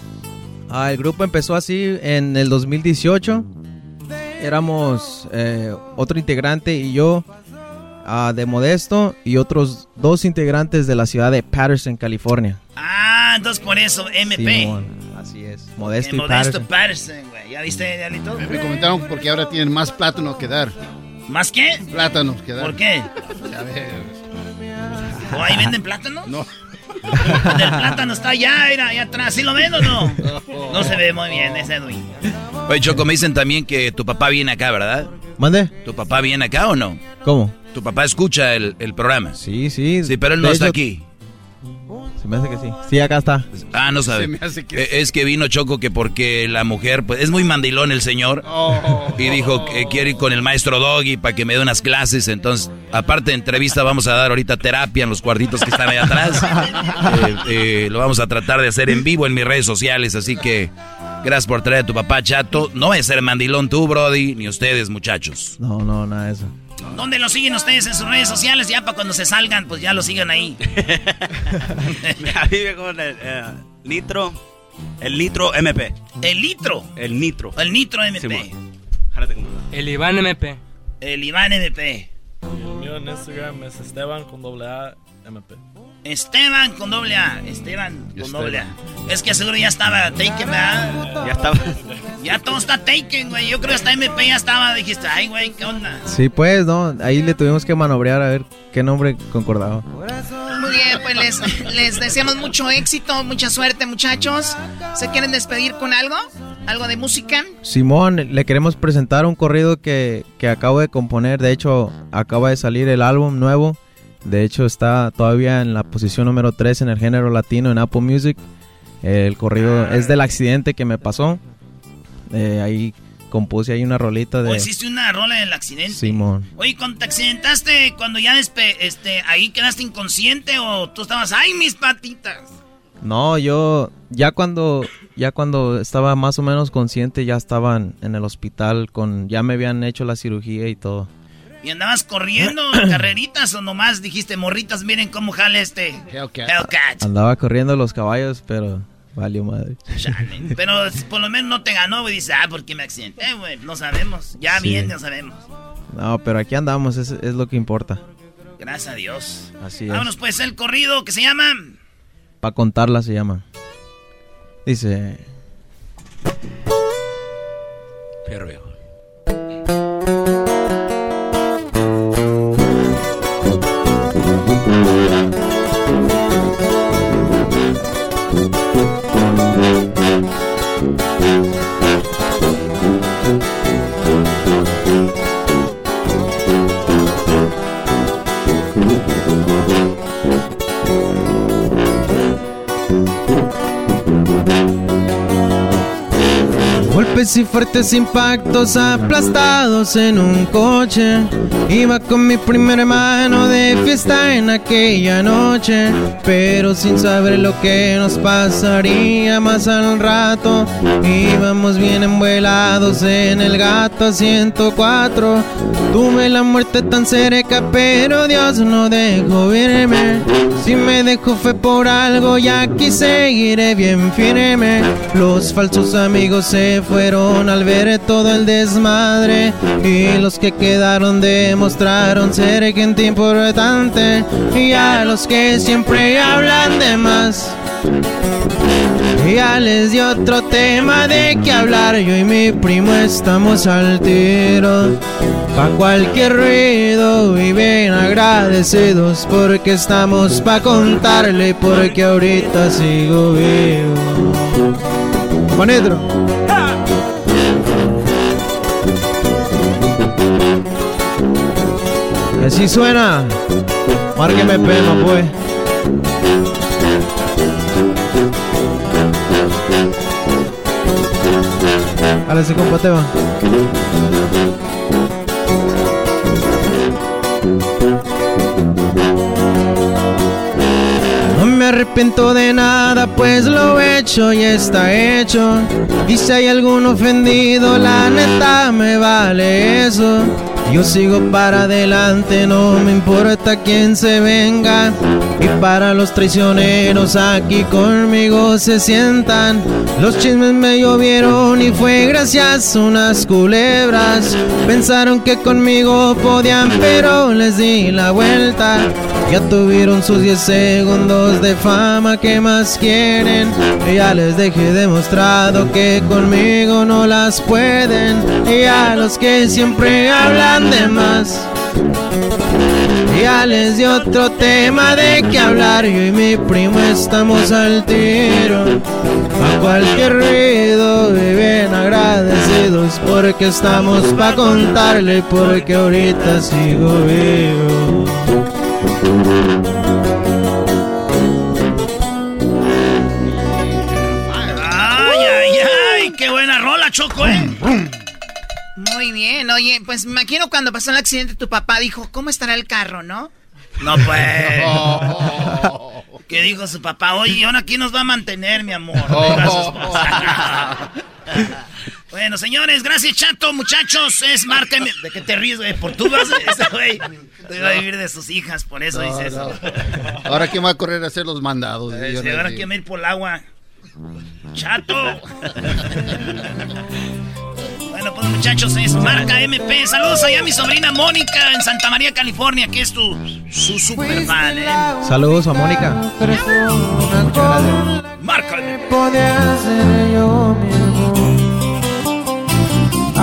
Ah, el grupo empezó así en el 2018. Éramos eh, otro integrante y yo. ah, de Modesto y otros dos integrantes de la ciudad de Patterson, California. Ah, entonces por eso, MP. Simón, así es. Modesto y Modesto Patterson. Patterson, güey. ¿Ya viste, Diablito? Me comentaron porque ahora tienen más plátano que dar. ¿Más qué? Plátanos que dar. ¿Por qué? A ver. ¿O ahí venden plátano? No. El plátano está allá, mira, allá atrás. ¿Sí lo ven o no? No se ve muy bien ese Edwin. Oye, Choco, me dicen también que tu papá viene acá, ¿verdad? ¿Mande? ¿Tu papá viene acá o no? ¿Cómo? ¿Tu papá escucha el, el programa? Sí, sí. Sí, pero él no De está hecho, aquí. Se me hace que sí. Sí, acá está. Ah, no sabe. Se me hace que Eh, Es que vino Choco que porque la mujer, pues es muy mandilón el señor. Oh. Y dijo que quiere ir con el maestro Doggy para que me dé unas clases. Entonces, aparte de entrevista, vamos a dar ahorita terapia en los cuartitos que están ahí atrás. Eh, eh, lo vamos a tratar de hacer en vivo en mis redes sociales. Así que gracias por traer a tu papá, chato. No a ser mandilón tú, Brody, ni ustedes, muchachos. No, no, nada de eso. ¿Dónde lo siguen ustedes en sus redes sociales? Ya para cuando se salgan, pues ya lo sigan ahí. A mí me con el eh, Nitro. El Nitro MP. El litro. El Nitro. El nitro MP. El Iván MP. El Iván MP. El mío en Instagram es Esteban con doble A MP. Esteban con doble A. Esteban con Esteban. doble A. Es que seguro ya estaba taken, ¿verdad? Ya estaba. Ya todo está taken, güey. Yo creo que hasta MP ya estaba. Dijiste, ay, güey, ¿qué onda? Sí, pues, ¿no? Ahí le tuvimos que manobrear a ver qué nombre concordaba. Muy bien, pues les, les deseamos mucho éxito, mucha suerte, muchachos. ¿Se quieren despedir con algo? ¿Algo de música? Simón, le queremos presentar un corrido que, que acabo de componer. De hecho, acaba de salir el álbum nuevo. De hecho, está todavía en la posición número 3 en el género latino en Apple Music. El corrido es del accidente que me pasó. Eh, ahí compuse ahí una rolita de... ¿O hiciste una rola del accidente? Simón. Oye, cuando te accidentaste, cuando ya despe este, ahí quedaste inconsciente o tú estabas, ay, mis patitas. No, yo ya cuando ya cuando estaba más o menos consciente ya estaban en el hospital con ya me habían hecho la cirugía y todo. ¿Y andabas corriendo carreritas o nomás dijiste, morritas, miren cómo jale este Hellcat? Andaba corriendo los caballos, pero valió madre. Chale. Pero por lo menos no te ganó, güey. Dice, ah, ¿por qué me accidenté, güey? No sabemos. Ya Sí. bien, ya sabemos. No, pero aquí andamos, es, es lo que importa. Gracias a Dios. Así es. Vámonos pues el corrido que se llama... Pa' contarla se llama. Dice... Fierro Thank you. Golpes y fuertes impactos aplastados en un coche. Iba con mi primer hermano de fiesta en aquella noche. Pero sin saber lo que nos pasaría más al rato. Íbamos bien envuelados en el gato a 104. Tuve la muerte tan cerca, pero Dios no dejó verme. Si me dejó fue por algo, y aquí seguiré bien firme. Los falsos amigos se fueron al ver todo el desmadre. Y los que quedaron demostraron ser gente importante. Y a los que siempre hablan de más. Ya les di otro tema de que hablar. Yo y mi primo estamos al tiro. Pa' cualquier ruido y bien agradecidos porque estamos pa' contarle porque ahorita sigo vivo. Juanitro. Que así suena. Márqueme pena, pues. Dale ese compa Esteban. No me arrepiento de nada, pues lo hecho y está hecho. Y si hay algún ofendido, la neta me vale eso. Yo sigo para adelante, no me importa quién se venga. Y para los traicioneros aquí conmigo se sientan. Los chismes me llovieron y fue gracias unas culebras. Pensaron que conmigo podían, pero les di la vuelta. Ya tuvieron sus 10 segundos de fama, ¿qué más quieren? Ya les dejé demostrado que conmigo no las pueden. Y a los que siempre hablan de más. Ya les di otro tema de que hablar. Yo y mi primo estamos al tiro. A cualquier ruido viven agradecidos porque estamos pa' contarle porque ahorita sigo vivo. Ay, ay, ay, qué buena rola, Choco, ¿eh? Muy bien, oye, pues me imagino cuando pasó el accidente tu papá dijo, ¿cómo estará el carro, no? No, pues. ¿Qué dijo su papá? Oye, ¿y ahora quién nos va a mantener, mi amor? Esposa. bueno, señores, gracias, chato, muchachos. Es márcame. ¿De qué te ríes, güey? Por tú vas, ese güey. Te va a vivir de sus hijas, por eso No, dice eso. no. Ahora quién va a correr a hacer los mandados. Eh, Yo sí, ahora quién va a ir por el agua. Chato. Bueno, pues muchachos, es marca MP. Saludos allá a mi sobrina Mónica en Santa María, California, que es tu su super fan, ¿eh? Saludos a Mónica. Marca Podía ser yo mismo.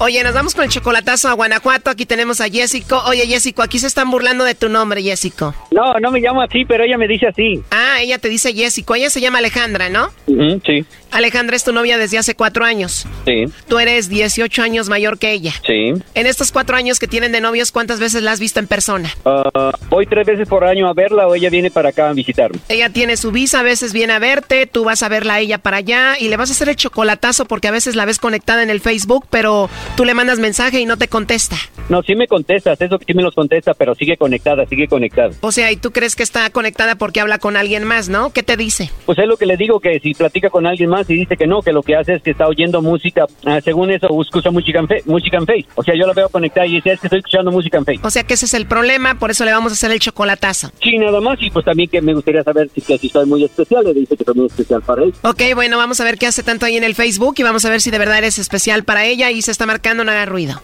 Oye, nos vamos con el chocolatazo a Guanajuato. Aquí tenemos a Jessico. Oye, Jessico, aquí se están burlando de tu nombre, Jessico. No, no me llamo así, pero ella me dice así. Ah, ella te dice Jessico. Ella se llama Alejandra, ¿no? Sí, Alejandra es tu novia desde hace cuatro años. sí, Tú eres 18 años mayor que ella. sí. En estos cuatro años que tienen de novios, ¿cuántas veces la has visto en persona? Ah, voy tres veces por año a verla o ella viene para acá a visitarme. Ella tiene su visa, a veces viene a verte, tú vas a verla a ella para allá y le vas a hacer el chocolatazo porque a veces la ves conectada en el Facebook, pero tú le mandas mensaje y no te contesta. No, sí me contestas, eso que sí me los contesta, pero sigue conectada, sigue conectada. O sea, y tú crees que está conectada porque habla con alguien más, ¿no? ¿Qué te dice? Pues es lo que le digo, que si platica con alguien más y dice que no, que lo que hace es que está oyendo música, ah, según eso, escucha música en, fe- música en Face. O sea, yo la veo conectada y dice, es que estoy escuchando música en Face. O sea que ese es el problema, por eso le vamos a hacer el chocolatazo. Sí, nada más, y pues también que me gustaría saber si, que si soy muy especial, le dice que soy muy especial para él. Ok, bueno, vamos a ver qué hace tanto ahí en el Facebook y vamos a ver si de verdad eres especial para ella y se está marcando, no haga ruido.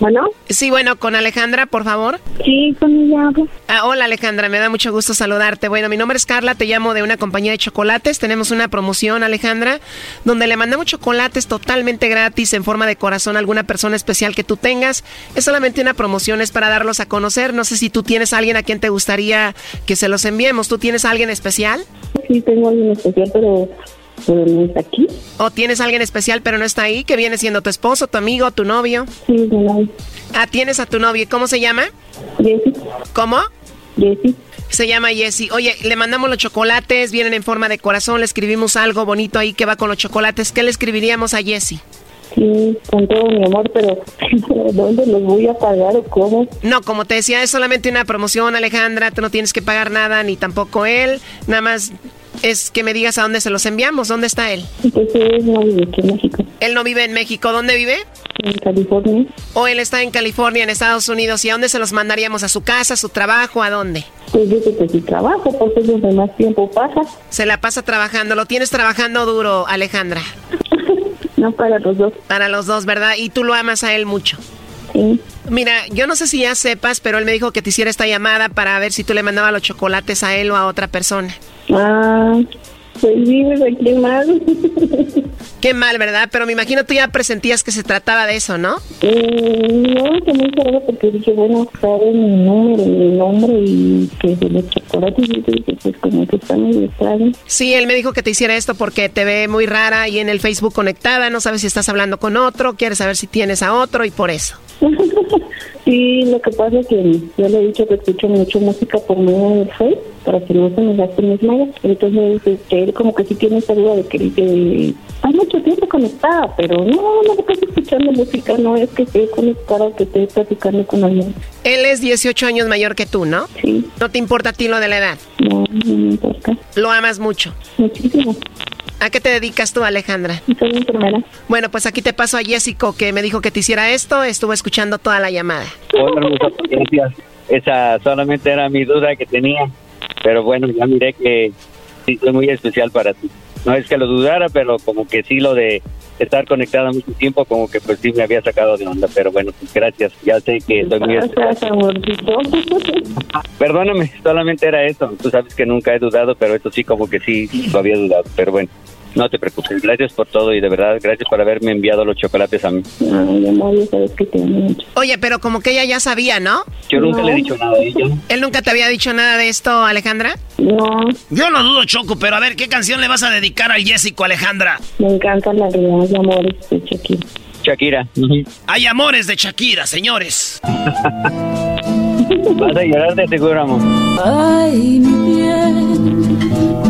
Bueno. Sí, bueno, con Alejandra, por favor. Sí, con ella. Ah, hola Alejandra, me da mucho gusto saludarte. Bueno, mi nombre es Carla, te llamo de una compañía de chocolates. Tenemos una promoción, Alejandra, donde le mandamos chocolates totalmente gratis en forma de corazón a alguna persona especial que tú tengas. Es solamente una promoción, es para darlos a conocer. No sé si tú tienes a alguien a quien te gustaría que se los enviemos. ¿Tú tienes a alguien especial? Sí, tengo alguien especial, pero no está aquí. ¿O tienes a alguien especial pero no está ahí? que viene siendo tu esposo, tu amigo, tu novio? Sí, mi novio. Ah, tienes a tu novio. ¿Cómo se llama? Jessy. ¿Cómo? Jessy. Se llama Jessy. Oye, le mandamos los chocolates, vienen en forma de corazón, le escribimos algo bonito ahí que va con los chocolates. ¿Qué le escribiríamos a Jessy? Sí, con todo mi amor, pero ¿dónde los voy a pagar o cómo? No, como te decía, es solamente una promoción, Alejandra. Tú no tienes que pagar nada, ni tampoco él. Nada más es que me digas a dónde se los enviamos. ¿Dónde está él? Pues él no vive aquí en México, Él no vive en México. ¿Dónde vive? en California. O él está en California, en Estados Unidos. ¿Y a dónde se los mandaríamos? ¿A su casa, a su trabajo? ¿A dónde? Pues yo sé que trabajo, porque es donde más tiempo pasa. Se la pasa trabajando. Lo tienes trabajando duro, Alejandra. No para los dos. Para los dos, ¿verdad? Y tú lo amas a él mucho. Sí. Mira, yo no sé si ya sepas, pero él me dijo que te hiciera esta llamada para ver si tú le mandabas los chocolates a él o a otra persona. Ah, pues aquí más. Qué mal, ¿verdad? Pero me imagino tú ya presentías que se trataba de eso, ¿no? Mm, no, que muy raro porque dije, bueno, sabe mi número, mi nombre y que de los chocolates y dije, pues como que está medio extraño. Sí, él me dijo que te hiciera esto porque te ve muy rara y en el Facebook conectada, no sabes si estás hablando con otro, quieres saber si tienes a otro y por eso. sí, lo que pasa es que yo le he dicho que escucho mucho música por medio del Facebook para que no se me gasten mis mallas. Entonces, este, él como que sí tiene esa duda de que dice, hay mucho tiempo conectada, pero no, no estoy escuchando música, no es que esté conectada, que esté platicando con alguien. Él es 18 años mayor que tú, ¿no? Sí. ¿No te importa a ti lo de la edad? No, no me importa. ¿Lo amas mucho? Muchísimo. ¿A qué te dedicas tú, Alejandra? Soy enfermera. Bueno, pues aquí te paso a Jessico, que me dijo que te hiciera esto. Estuvo escuchando toda la llamada. Hola, gracias. Esa solamente era mi duda que tenía. Pero bueno, ya miré que sí soy muy especial para ti. No es que lo dudara, pero como que sí lo de estar conectada mucho tiempo, como que pues sí me había sacado de onda. Pero bueno, pues gracias. Ya sé que soy muy especial. Perdóname, solamente era eso. Tú sabes que nunca he dudado, pero esto sí como que sí lo había dudado. Pero bueno, no te preocupes. Gracias por todo y de verdad, gracias por haberme enviado los chocolates a mí. Ay, amor, ya sabes que te. Oye, pero como que ella ya sabía, ¿no? Yo nunca le he dicho nada a ella. ¿Él nunca te había dicho nada de esto, Alejandra? No, Yo no dudo, Choco, pero a ver, ¿qué canción le vas a dedicar al Jessico, Alejandra? me encanta la de amores de Shakira. Shakira. Hay amores de Shakira, señores. Vas a llorar de seguro, amor. Ay, mi bien,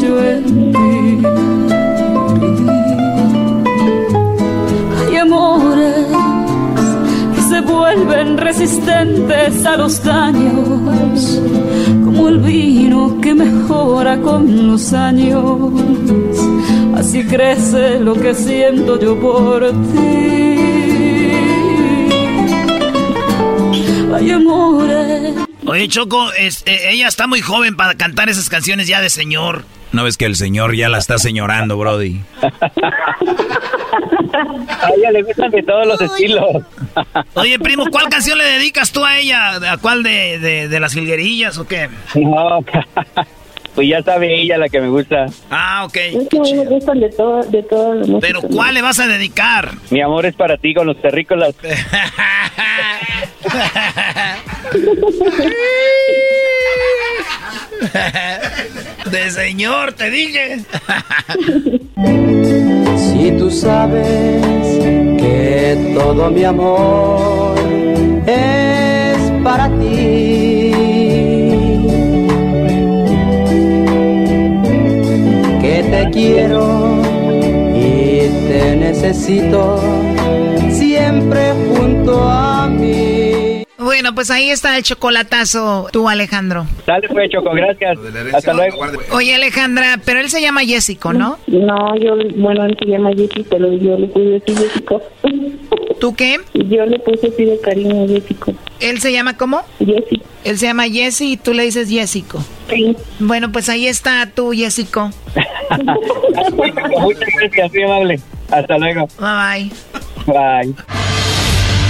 yo en ti. Hay amores que se vuelven resistentes a los daños, como el vino que mejora con los años. Así crece lo que siento yo por ti. Hay amores. Oye, Choco, es- eh, ella está muy joven para cantar esas canciones ya de señor. ¿No ves que el señor ya la está señorando, Brody? A ella le gustan de todos los estilos. Oye, primo, ¿cuál canción le dedicas tú a ella? ¿A cuál de, de, de las jilguerillas o qué? No, pues ya sabe ella la que me gusta. Ah, ok. Es que me gustan de todo, de todo. Pero ¿cuál le vas a dedicar? Mi amor es para ti con los terrícolas. De señor, te dije. Si tú sabes que todo mi amor es para ti, que te quiero y te necesito siempre junto a mí. Bueno, pues ahí está el chocolatazo, tú, Alejandro. Dale, pues, Choco, gracias. Hasta luego. Oye, Alejandra, pero él se llama Jessico, ¿no? No, yo, bueno, él se llama Jessy, pero yo le puse así Jessico. ¿Tú qué? Yo le puse así de cariño Jessico. ¿Él se llama cómo? Jessy. Él se llama Jessy y tú le dices Jessico. Sí. Bueno, pues ahí está tú, Jessico. Muchas gracias, muy amable. Hasta luego. Bye bye. Bye.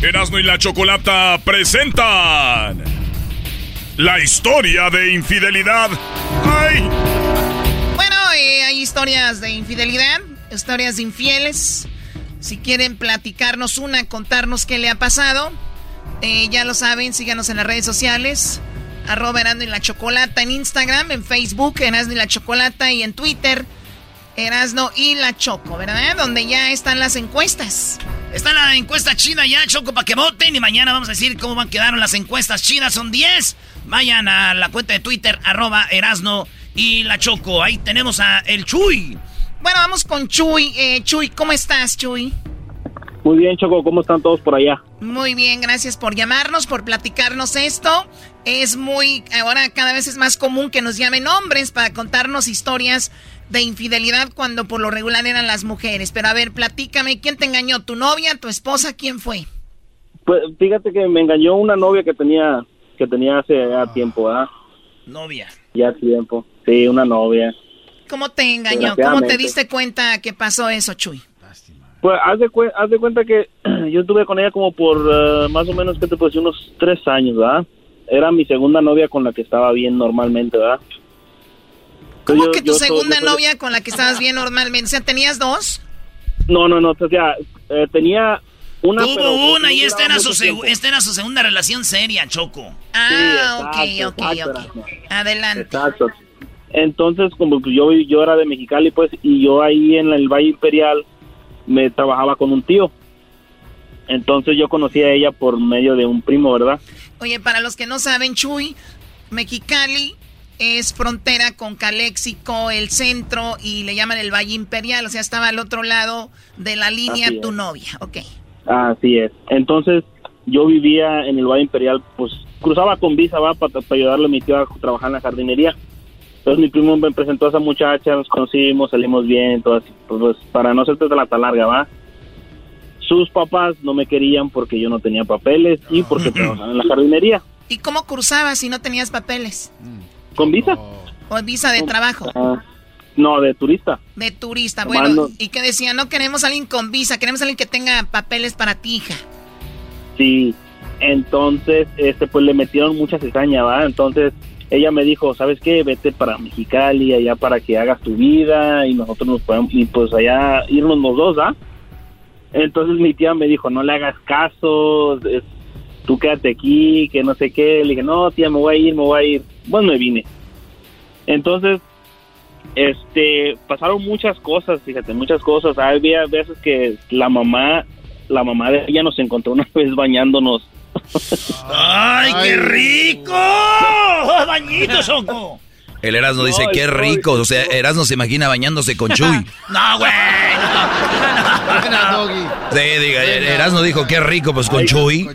Erasmo y la Chocolata presentan la historia de infidelidad. ¡Ay! Bueno, eh, hay historias de infidelidad, historias de infieles. Si quieren platicarnos una, contarnos qué le ha pasado, eh, ya lo saben, síganos en las redes sociales. Arroba Erasmo y la Chocolata en Instagram, en Facebook, Erasmo y la Chocolata y en Twitter, Erasmo y la Choco, ¿verdad? Donde ya están las encuestas. Está la encuesta china ya, Choco, para que voten. Y mañana vamos a decir cómo van quedaron las encuestas chinas. Son 10. Vayan a la cuenta de Twitter, arroba Erasno y la Choco. Ahí tenemos a el Chuy. Bueno, vamos con Chuy. Eh, Chuy, ¿cómo estás, Chuy? Muy bien, Choco, ¿cómo están todos por allá? Muy bien, gracias por llamarnos, por platicarnos esto. Es muy, ahora cada vez es más común que nos llamen hombres para contarnos historias de infidelidad cuando por lo regular eran las mujeres. Pero a ver, platícame, ¿quién te engañó? ¿Tu novia, tu esposa? ¿Quién fue? Pues fíjate que me engañó una novia que tenía que tenía hace ya tiempo, ¿verdad? Novia. Ya tiempo. Sí, una novia. ¿Cómo te engañó? ¿Cómo te diste cuenta que pasó eso, Chuy? Pues haz de, cue- haz de cuenta que yo estuve con ella como por eh, más o menos, ¿qué te puedo decir? Unos tres años, ¿verdad? Era mi segunda novia con la que estaba bien normalmente, ¿verdad? ¿Cómo Yo- que tu segunda novia con la que estabas bien normalmente? O sea, ¿tenías dos? No, no, no, o sea, eh, tenía una... Tuvo pero- una y esta era, su esta era su segunda relación seria, Choco. Ah, exacto, ok, ok, exacto, ok. Adelante. Exacto. Entonces, como yo, yo era de Mexicali, pues, y yo ahí en el Valle Imperial me trabajaba con un tío. Entonces yo conocí a ella por medio de un primo, ¿verdad? Oye, para los que no saben, Chuy, Mexicali es frontera con Calexico, el centro, y le llaman el Valle Imperial, o sea, estaba al otro lado de la línea Así tu es. novia, ok. Así es. Entonces yo vivía en el Valle Imperial, pues cruzaba con visa, va, para, ayudarle a mi tío a trabajar en la jardinería. Entonces mi primo me presentó a esa muchacha, nos conocimos, salimos bien, todo así, pues, pues, para no hacerte de la tan larga, va. Sus papás no me querían porque yo no tenía papeles y porque trabajaba en la jardinería. ¿Y cómo cruzabas si no tenías papeles? ¿Con visa? ¿O visa de trabajo? Ah, no, de turista. De turista, bueno. no- Y que decía, no queremos a alguien con visa, queremos a alguien que tenga papeles para ti, hija. Sí, entonces, este, pues le metieron mucha cizaña, ¿va? Entonces, ella me dijo, ¿sabes qué? Vete para Mexicali, allá para que hagas tu vida y nosotros nos podemos, y pues allá irnos los dos, ¿ah? Entonces mi tía me dijo, no le hagas caso, es- tú quédate aquí, que no sé qué. Le dije, no, tía, me voy a ir, me voy a ir. Bueno, me vine. Entonces, este, pasaron muchas cosas, fíjate, muchas cosas. Había veces que la mamá, la mamá de ella nos encontró una vez bañándonos. ¡Ay, qué rico! ¡Bañito, Choco! El Erasmo dice, No, qué no, rico. O sea, Erasmo se imagina bañándose con Chuy. No, güey. Sí, diga, Erasmo dijo, qué rico, pues con Chuy.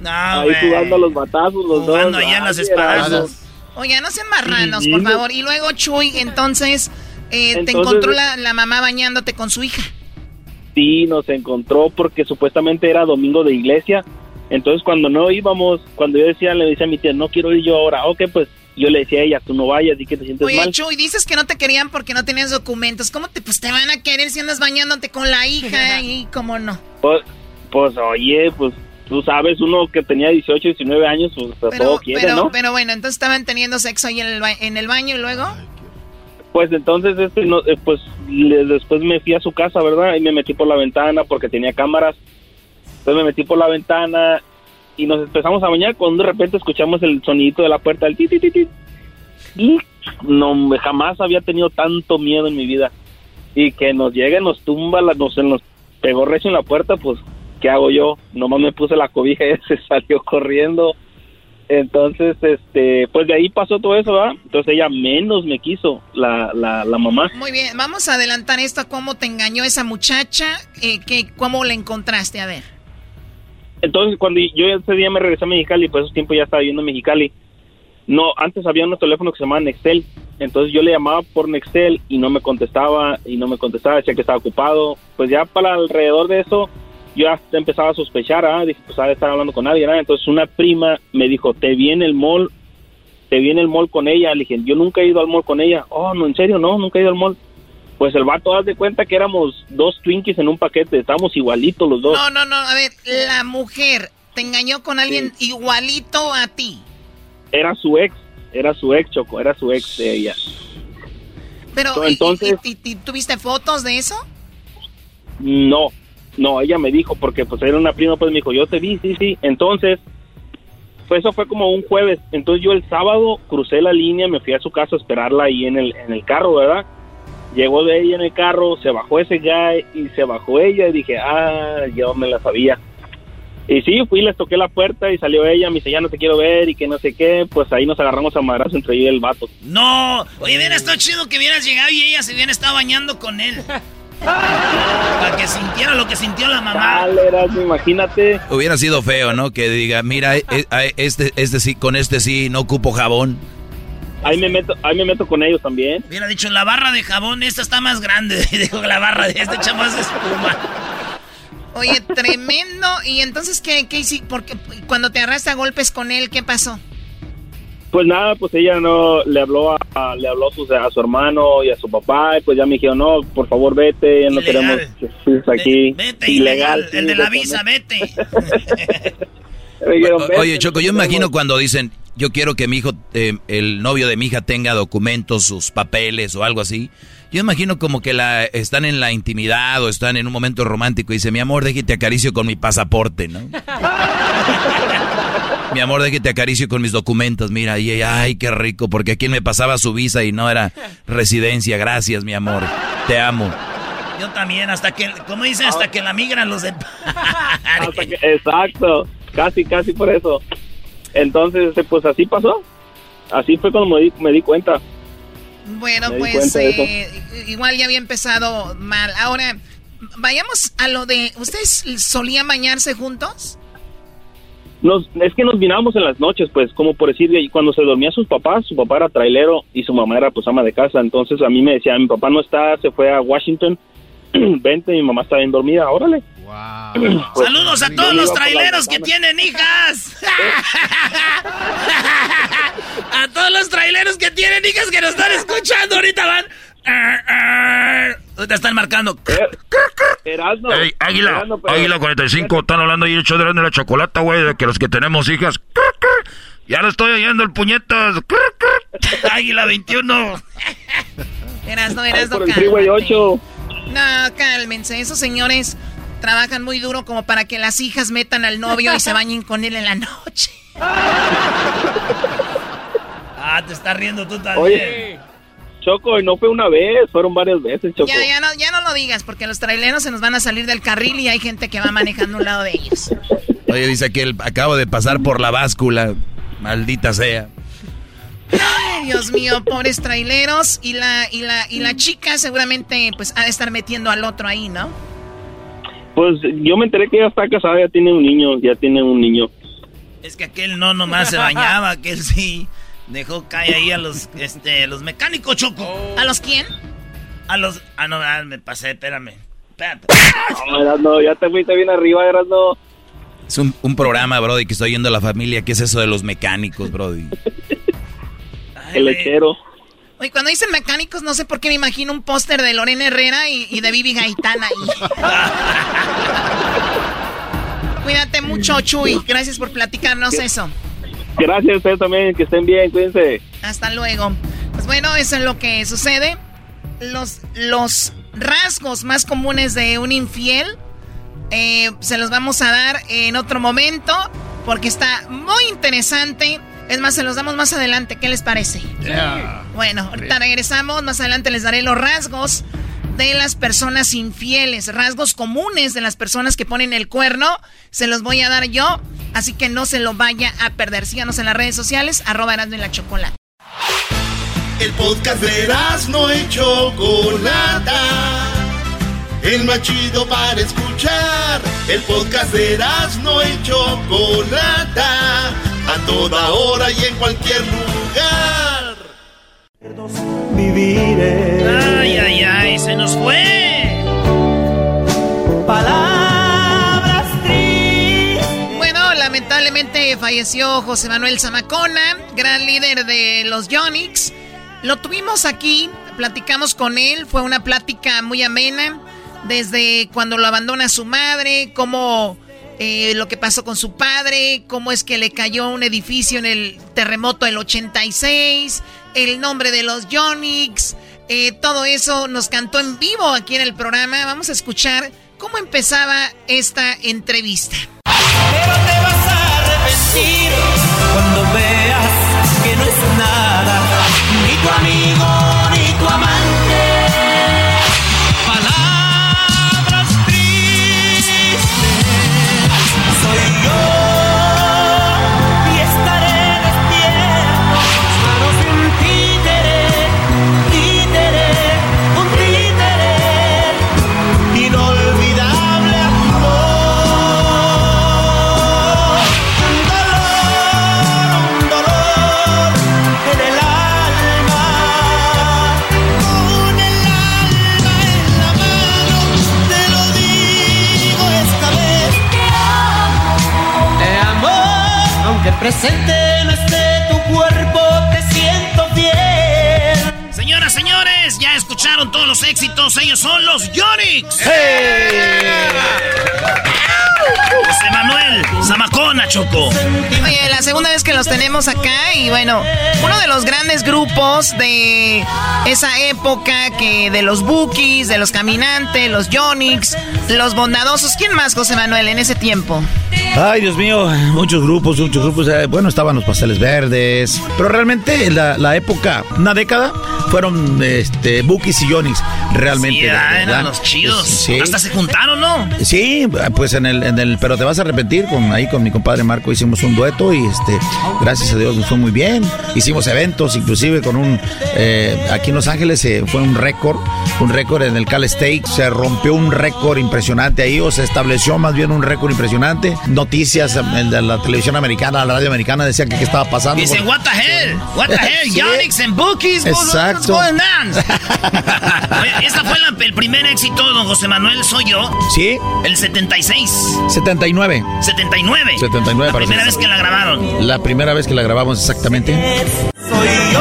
No, Ahí jugando a los batazos, los Jugando dos. allá en las espadas. Oye, no sean marranos, Sí, por favor. Y luego, Chuy, entonces, eh, te encontró la, la mamá bañándote con su hija. Sí, nos encontró porque supuestamente era domingo de iglesia. Entonces cuando no íbamos, cuando yo decía, le decía a mi tía, no quiero ir yo ahora. Ok, pues yo le decía a ella, tú no vayas, y que te sientes Oye, mal. Chuy, dices que no te querían porque no tenías documentos. ¿Cómo te, pues, te van a querer si andas bañándote con la hija y cómo no? Pues, pues oye, pues tú sabes, uno que tenía 18, 19 años, pues Pero, todo quiere, pero, ¿no? pero bueno, entonces estaban teniendo sexo ahí en el, ba- en el baño y luego. Pues entonces, este, no, eh, pues le- después me fui a su casa, ¿verdad? Y me metí por la ventana porque tenía cámaras. Entonces me metí por la ventana y nos empezamos a bañar cuando de repente escuchamos el sonidito de la puerta, el ti, ti, ti, ti. Y no, me- jamás había tenido tanto miedo en mi vida. Y que nos llegue, nos tumba, la- nos, nos pegó recio en la puerta, pues, ¿qué hago yo? Nomás me puse la cobija y se salió corriendo. Entonces, este, pues de ahí pasó todo eso, ¿verdad? Entonces ella menos me quiso, la, la, la mamá. Muy bien, vamos a adelantar esto a cómo te engañó esa muchacha, eh, que, cómo la encontraste, a ver. Entonces, cuando yo ese día me regresé a Mexicali, pues esos tiempos ya estaba viviendo en Mexicali. No, antes había unos teléfonos que se llamaban Excel. Entonces yo le llamaba por Nextel y no me contestaba y no me contestaba, decía que estaba ocupado. Pues ya para alrededor de eso yo ya empezaba a sospechar, ah, dije, pues ha de estar hablando con alguien. ah. Entonces una prima me dijo, te vi en el mall, te vi en el mall con ella. Le dije, yo nunca he ido al mall con ella. Oh, no, en serio, no, nunca he ido al mall. Pues el vato, haz de cuenta que éramos dos Twinkies en un paquete, estábamos igualitos los dos. No, no, no, a ver, la mujer te engañó con alguien igualito a ti. Era su ex, era su ex, Choco, era su ex de ella. Pero, So, ¿y- entonces- y- y- y ¿tuviste fotos de eso? No, no, ella me dijo, porque pues era una prima, pues me dijo, yo te vi, sí, sí. Entonces, pues eso fue como un jueves. Entonces yo el sábado crucé la línea, me fui a su casa a esperarla ahí en el, en el carro, ¿verdad? Llegó de ella en el carro, se bajó ese guy y se bajó ella y dije, ah, yo me la sabía. Y sí, fui, les toqué la puerta y salió ella, me dice, ya no te quiero ver y que no sé qué. Pues ahí nos agarramos a madrazo entre ella y el vato. No, oye, hubiera estado chido que hubieras llegado y ella se hubiera estado bañando con él. Para que sintiera lo que sintió la mamá. Dale, Erasmo, imagínate. Hubiera sido feo, ¿no? Que diga, mira, eh, eh, este, este sí, con este sí, no ocupo jabón. Ahí me meto, ahí me meto con ellos también. Hubiera dicho, la barra de jabón, esta está más grande. Dijo, la barra de este chamo es espuma. Oye, tremendo. ¿Y entonces qué, qué hiciste? Porque cuando te agarraste a golpes con él, ¿qué pasó? Pues nada, pues ella no le habló a, a- le habló a su, a su hermano y a su papá y pues ya me dijeron, no, por favor vete, ya no Ilegal. queremos aquí. Vete, ilegal. sí, El de la visa, vete. Me dijeron, O- "Vete, Oye, Choco, yo no imagino cuando dicen, yo quiero que mi hijo, eh, el novio de mi hija tenga documentos, sus papeles o algo así. Yo imagino como que la están en la intimidad o están en un momento romántico y dice, mi amor, déjate acaricio con mi pasaporte, ¿no? mi amor, déjate acaricio con mis documentos, mira, y ella, ay, qué rico, porque aquí me pasaba su visa y no era residencia, gracias, mi amor, te amo. Yo también, hasta que, como dice, hasta que la migran los de... Hasta que- exacto, casi, casi por eso. Entonces, este, pues así pasó. Así fue cuando me di, me di cuenta. Bueno, Me pues cuenta de eh, igual ya había empezado mal. Ahora, vayamos a lo de... ¿Ustedes solían bañarse juntos? Nos, es que nos mirábamos en las noches, pues, como por decir, y cuando se dormía sus papás, su papá era trailero y su mamá era pues ama de casa. Entonces a mí me decía, mi papá no está, se fue a Washington, vente, mi mamá está bien dormida, órale. Pues, Saludos a todos los traileros que tienen hijas. a todos los traileros que tienen hijas que nos están escuchando ahorita van. Ahorita están marcando. Erasmo, Ey, Águila, Erasmo, pero- Águila 45, están hablando ahí el show de la chocolata, güey, de que los que tenemos hijas. Ya lo estoy oyendo el puñetas. Águila 21. Eras, no, Ay, eras, no, por el Freeway 8. No, cálmense. Esos señores trabajan muy duro como para que las hijas metan al novio y se bañen con él en la noche. Ah, te estás riendo tú también. Oye, Choco, y no fue una vez, fueron varias veces, Choco. Ya, ya no, ya no lo digas, porque los traileros se nos van a salir del carril y hay gente que va manejando un lado de ellos. Oye, dice que él acabo de pasar por la báscula, maldita sea. Ay, Dios mío, pobres traileros. Y la, y la, y la chica seguramente pues ha de estar metiendo al otro ahí, ¿no? Pues yo me enteré que ella está casada, ya tiene un niño, ya tiene un niño. Es que aquel no nomás se bañaba, aquel sí dejó caer ahí a los, este, los mecánicos, Choco. ¿A los quién? A los... Ah, no, ah, me pasé, espérame. Espérate. No, Erasmo, ya te fuiste bien arriba, Erasmo. Es un, un programa, Brody, que estoy yendo a la familia. ¿Qué es eso de los mecánicos, Brody? El lechero. Oye, cuando dicen mecánicos, no sé por qué me imagino un póster de Lorena Herrera y, y de Vivi Gaitán ahí. Cuídate mucho, Chuy. Gracias por platicarnos eso. Gracias a ustedes también, que estén bien, cuídense. Hasta luego. Pues bueno, eso es lo que sucede. Los, los rasgos más comunes de un infiel eh, se los vamos a dar en otro momento porque está muy interesante. Es más, se los damos más adelante. ¿Qué les parece? Bueno, ahorita regresamos. Más adelante les daré los rasgos de las personas infieles, rasgos comunes de las personas que ponen el cuerno. Se los voy a dar yo, así que no se lo vaya a perder. Síganos en las redes sociales, arroba Erasmo y la Chocolate. El podcast de no y Chocolata. El más chido para escuchar. El podcast de no y Chocolata. A toda hora y en cualquier lugar. Ay, ay, ay, se nos fue. Palabras Bueno, lamentablemente falleció José Manuel Zamacona, gran líder de los Yonix. Lo tuvimos aquí, platicamos con él, fue una plática muy amena, desde cuando lo abandona su madre, cómo eh, lo que pasó con su padre, cómo es que le cayó un edificio en el terremoto del 86, el nombre de los Yonix, eh, todo eso nos cantó en vivo aquí en el programa. Vamos a escuchar cómo empezaba esta entrevista. Vas a arrepentir y bueno, uno de los grandes grupos de esa época que de los Bookies, de los Caminantes, los Yonix, los Bondadosos. ¿Quién más, José Manuel, en ese tiempo? Ay, Dios mío, muchos grupos, muchos grupos. eh, Bueno, estaban los pasteles verdes. Pero realmente la, la época, una década, fueron este, Bookies y Yonix. Realmente. Sí, ah, los chidos. Sí. Hasta se juntaron, ¿no? Sí, pues en el, en el, pero te vas a arrepentir, con ahí con mi compadre Marco hicimos un dueto y este, gracias a Dios nos fue muy bien. Hicimos eventos, inclusive con un, eh, aquí en Los Ángeles eh, fue un récord, un récord en el Cal State, se rompió un récord impresionante ahí, o se estableció más bien un récord impresionante. Noticias en la, la televisión americana, la radio americana decían que qué estaba pasando. Dicen, what the hell? What the hell? Yonix and Bookies. what's- what's Exacto. going on? Esta fue la- el primer éxito, don José Manuel, soy yo. Sí. El 76. 79. 79. 79 La para primera ser vez que la grabaron. La primera vez que la grabamos exactamente. Soy yo,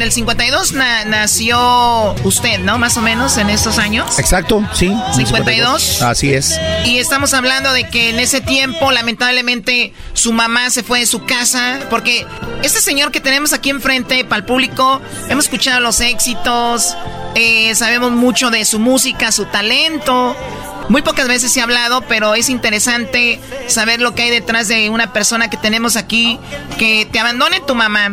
en el 52 na- nació usted, ¿no? Más o menos en estos años. Exacto, sí. 52. Así es. Y estamos hablando de que en ese tiempo, lamentablemente, su mamá se fue de su casa. Porque este señor que tenemos aquí enfrente, para el público, hemos escuchado los éxitos, eh, sabemos mucho de su música, su talento. Muy pocas veces se ha hablado, pero es interesante saber lo que hay detrás de una persona que tenemos aquí, que te abandone tu mamá,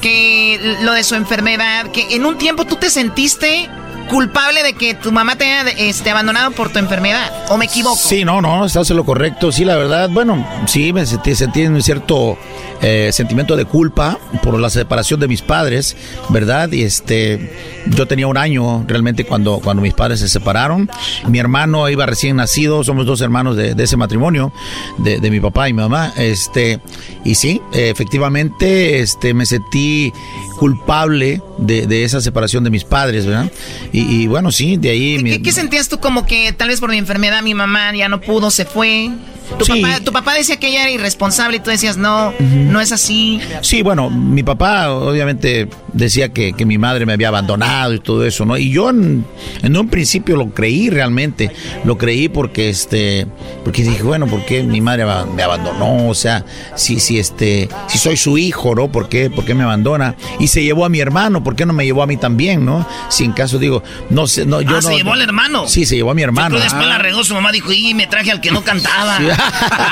que lo de su enfermedad, que en un tiempo tú te sentiste culpable de que tu mamá te haya este, abandonado por tu enfermedad, ¿o me equivoco? Sí, no, no, estás en lo correcto. Sí, la verdad, bueno, sí, me sentí, sentí un cierto eh, sentimiento de culpa por la separación de mis padres, ¿verdad? Y este, yo tenía un año realmente cuando, cuando mis padres se separaron. Mi hermano iba recién nacido, somos dos hermanos de, de ese matrimonio, de, de mi papá y mi mamá. Este, y sí, efectivamente, este, me sentí culpable de, de esa separación de mis padres, ¿verdad? Y, y bueno, sí, de ahí... mi- ¿Qué, qué sentías tú como que tal vez por mi enfermedad mi mamá ya no pudo, se fue? Tu, papá, tu papá decía que ella era irresponsable y tú decías, no, no es así. Sí, bueno, mi papá obviamente decía que, que mi madre me había abandonado y todo eso, ¿no? Y yo en, en un principio lo creí realmente, lo creí porque este, porque dije, bueno, ¿por qué mi madre me abandonó? O sea, si, si este, si soy su hijo, ¿no? ¿Por qué, por qué me abandona? Y se llevó a mi hermano, ¿por qué no me llevó a mí también, no? Si en caso digo, no sé, no, yo ah, no. se llevó al hermano. Sí, se llevó a mi hermano. Pero después Ah. la regó su mamá, dijo, y me traje al que no cantaba. Sí.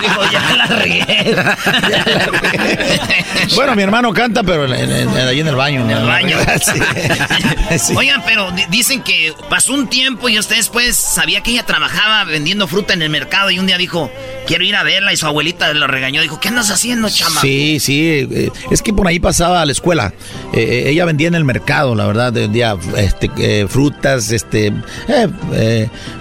dijo, ya la regué. Bueno, mi hermano canta, pero en, en- en- ahí en el baño. En el baño. Sí. Sí. Oigan, pero di- dicen que pasó un tiempo y usted después sabía que ella trabajaba vendiendo fruta en el mercado y un día dijo, quiero ir a verla y su abuelita lo regañó. Dijo, ¿qué andas haciendo, chama? Sí, sí, eh, es que por ahí pasaba a la escuela. Eh, eh, ella vendía en el mercado, la verdad, vendía este, frutas, este,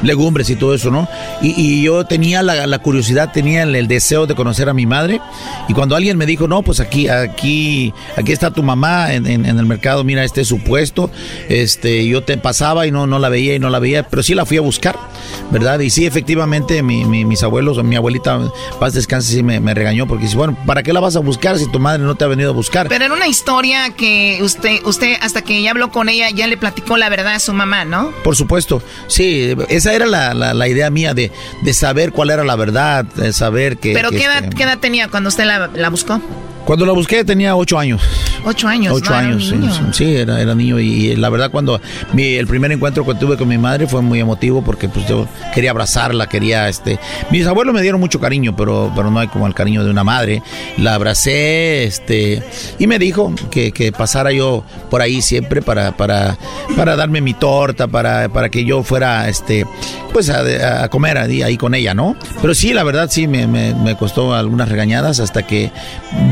legumbres y todo eso, ¿no? Y, yo tenía la, curiosidad, tenía el, deseo de conocer a mi madre. Y cuando alguien me dijo, no, pues aquí, aquí, aquí está tu mamá en, el mercado, mira, este es su puesto. Este, yo te pasaba y no, no la veía y no la veía, pero sí la fui a buscar, ¿verdad? Y sí, efectivamente, mis abuelos, mi abuelita, paz descanse, sí me, me regañó porque dice, bueno, ¿para qué la vas a buscar si tu madre no te ha venido a buscar? Pero era una historia que usted, usted hasta que ya habló con ella, ya le platicó la verdad a su mamá, ¿no? Por supuesto, sí, esa era la, la, idea mía de, de, saber cuál era la verdad, de saber que... ¿Pero qué, edad, este qué edad tenía cuando usted la, la buscó? Cuando la busqué tenía ocho años. Ocho años. Ocho años, sí, sí, era, era niño y, la verdad cuando mi, el primer encuentro que tuve con mi madre fue muy emotivo porque pues yo quería abrazarla, quería este, mis abuelos me dieron mucho cariño, pero, pero no hay como el cariño de una madre. La abracé, este, y me dijo que, que pasara yo por ahí siempre para, para, para darme mi torta, para, para que yo fuera, este, pues a, comer ahí, con ella, ¿no? Pero sí, la verdad sí me, me, me costó algunas regañadas hasta que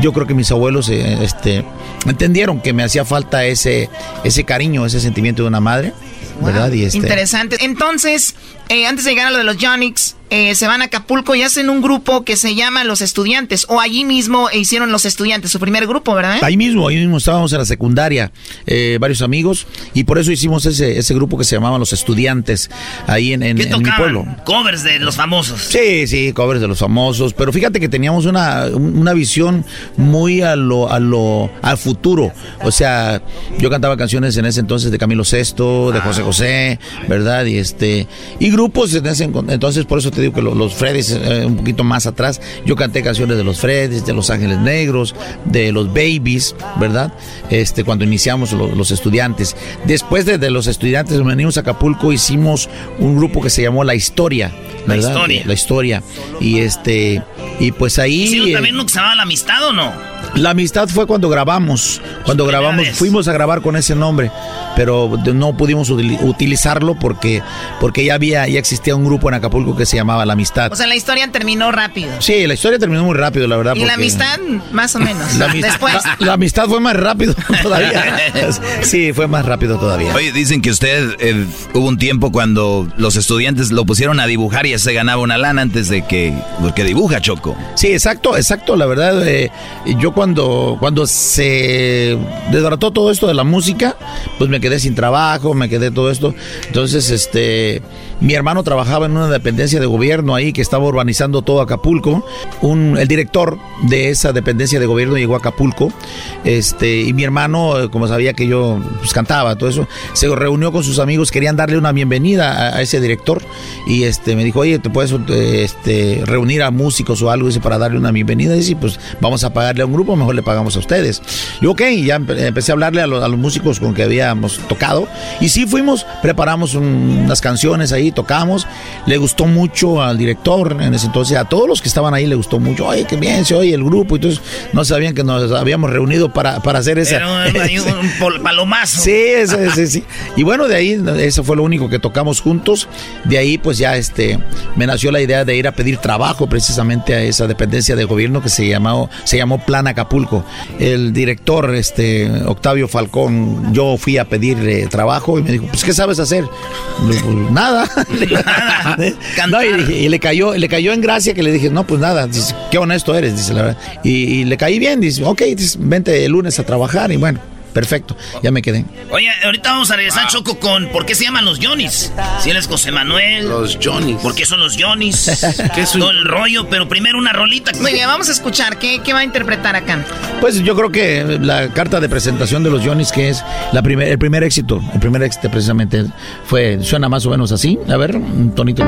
yo creo que mis abuelos eh, este, entendieron que me hacía falta ese, ese cariño, ese sentimiento de una madre. ¿verdad? Y este... Interesante. Entonces, eh, antes de llegar a lo de los Yonix, eh, se van a Acapulco y hacen un grupo que se llama Los Estudiantes. O allí mismo hicieron Los Estudiantes, su primer grupo, ¿verdad? Ahí mismo, ahí mismo estábamos en la secundaria, eh, varios amigos, y por eso hicimos ese, ese grupo que se llamaba Los Estudiantes, ahí en, en, mi pueblo. Covers de los famosos. Sí, sí, covers de los famosos. Pero fíjate que teníamos una, una visión muy a lo, a lo, al futuro. O sea, yo cantaba canciones en ese entonces de Camilo VI, de ah. José José, ¿verdad? Y este, y grupos en ese entonces, por eso te digo que los, los Freddys, eh, un poquito más atrás, yo canté canciones de los Freddys, de los Ángeles Negros, de los Babies, ¿verdad? Este, cuando iniciamos los, estudiantes. Después de, los estudiantes, venimos a Acapulco, hicimos un grupo que se llamó La Historia, ¿verdad? La Historia. La Historia. Y este, y pues ahí. ¿Sí, también uno que se llamaba La Amistad o no? La amistad fue cuando grabamos, cuando grabamos, fuimos a grabar con ese nombre, pero no pudimos utilizarlo porque, porque ya había, ya existía un grupo en Acapulco que se llamaba La Amistad. O sea, la historia terminó rápido. Sí, la historia terminó muy rápido, la verdad. Y la amistad, más o menos. La Después. La, amistad fue más rápido todavía. sí, fue más rápido todavía. Oye, dicen que usted eh, hubo un tiempo cuando los estudiantes lo pusieron a dibujar y ya se ganaba una lana antes de que, porque dibuja Choco. Sí, exacto, exacto. La verdad, eh, yo cuando, cuando se desbarató todo esto de la música, pues me quedé sin trabajo, me quedé todo esto. Entonces, este, mi hermano trabajaba en una dependencia de gobierno ahí que estaba urbanizando todo Acapulco. El director de esa dependencia de gobierno llegó a Acapulco. Este, y mi hermano, como sabía que yo pues, cantaba, todo eso, se reunió con sus amigos, querían darle una bienvenida a, ese director. Y este, me dijo, oye, ¿te puedes este, reunir a músicos o algo dice, para darle una bienvenida? Y dice, pues vamos a pagarle a un grupo, mejor le pagamos a ustedes. Y ok, ya empecé a hablarle a los músicos con que habíamos tocado. Y sí fuimos, preparamos unas canciones ahí tocamos. Le gustó mucho al director en ese entonces, a todos los que estaban ahí le gustó mucho. Oye, qué bien se oye el grupo. Entonces no sabían que nos habíamos reunido para, para hacer esa. un palomazo. Sí, sí, sí, Y bueno, de ahí, eso fue lo único que tocamos juntos. De ahí, pues ya este, me nació la idea de ir a pedir trabajo precisamente a esa dependencia de gobierno que se llamó, se llamó Plan Acapulco. El director, este, Octavio Falcón, yo fui a pedir eh, trabajo y me dijo, pues, ¿qué sabes hacer? Pues, nada. y, le cayó, le cayó en gracia que le dije, no, pues nada, dice, qué honesto eres, dice la verdad. Y, le caí bien, dice, ok, vente el lunes a trabajar y bueno. Perfecto, ya me quedé. Oye, ahorita vamos a regresar, Choco, con ¿por qué se llaman los Johnnies? Si él es José Manuel. Los Johnnies. ¿Por qué son los Johnnies? ¿Qué es Todo el rollo, pero primero una rolita. Muy bien, vamos a escuchar. ¿Qué, va a interpretar acá? Pues yo creo que la carta de presentación de los Johnnies, que es la primer, el primer éxito, el primer éxito precisamente fue, suena más o menos así. A ver, un tonito.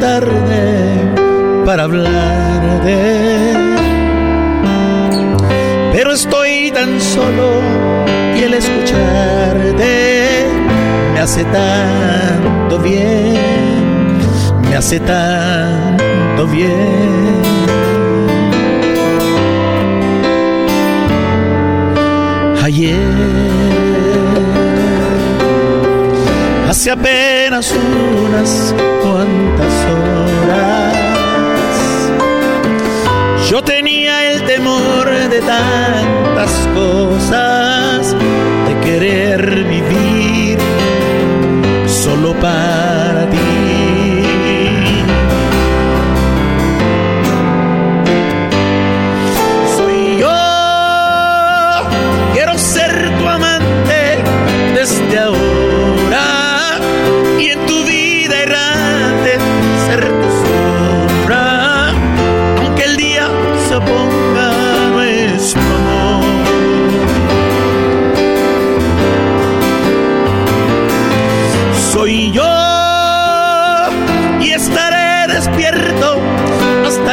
Tarde para hablar de pero estoy tan solo y el escucharte me hace tanto bien, me hace tanto bien. ayer. Hace apenas unas cuantas horas. Yo tenía el temor de tantas cosas, de querer vivir solo para ti.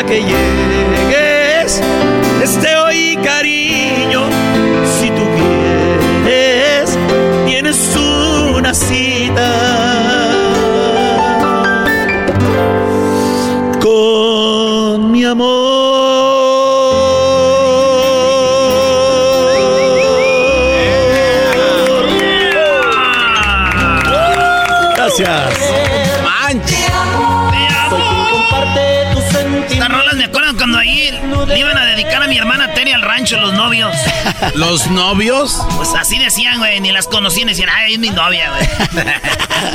Que llegues. Desde Los novios. ¿Los novios? Pues así decían, güey, ni las conocían, decían, ay, es mi novia, güey.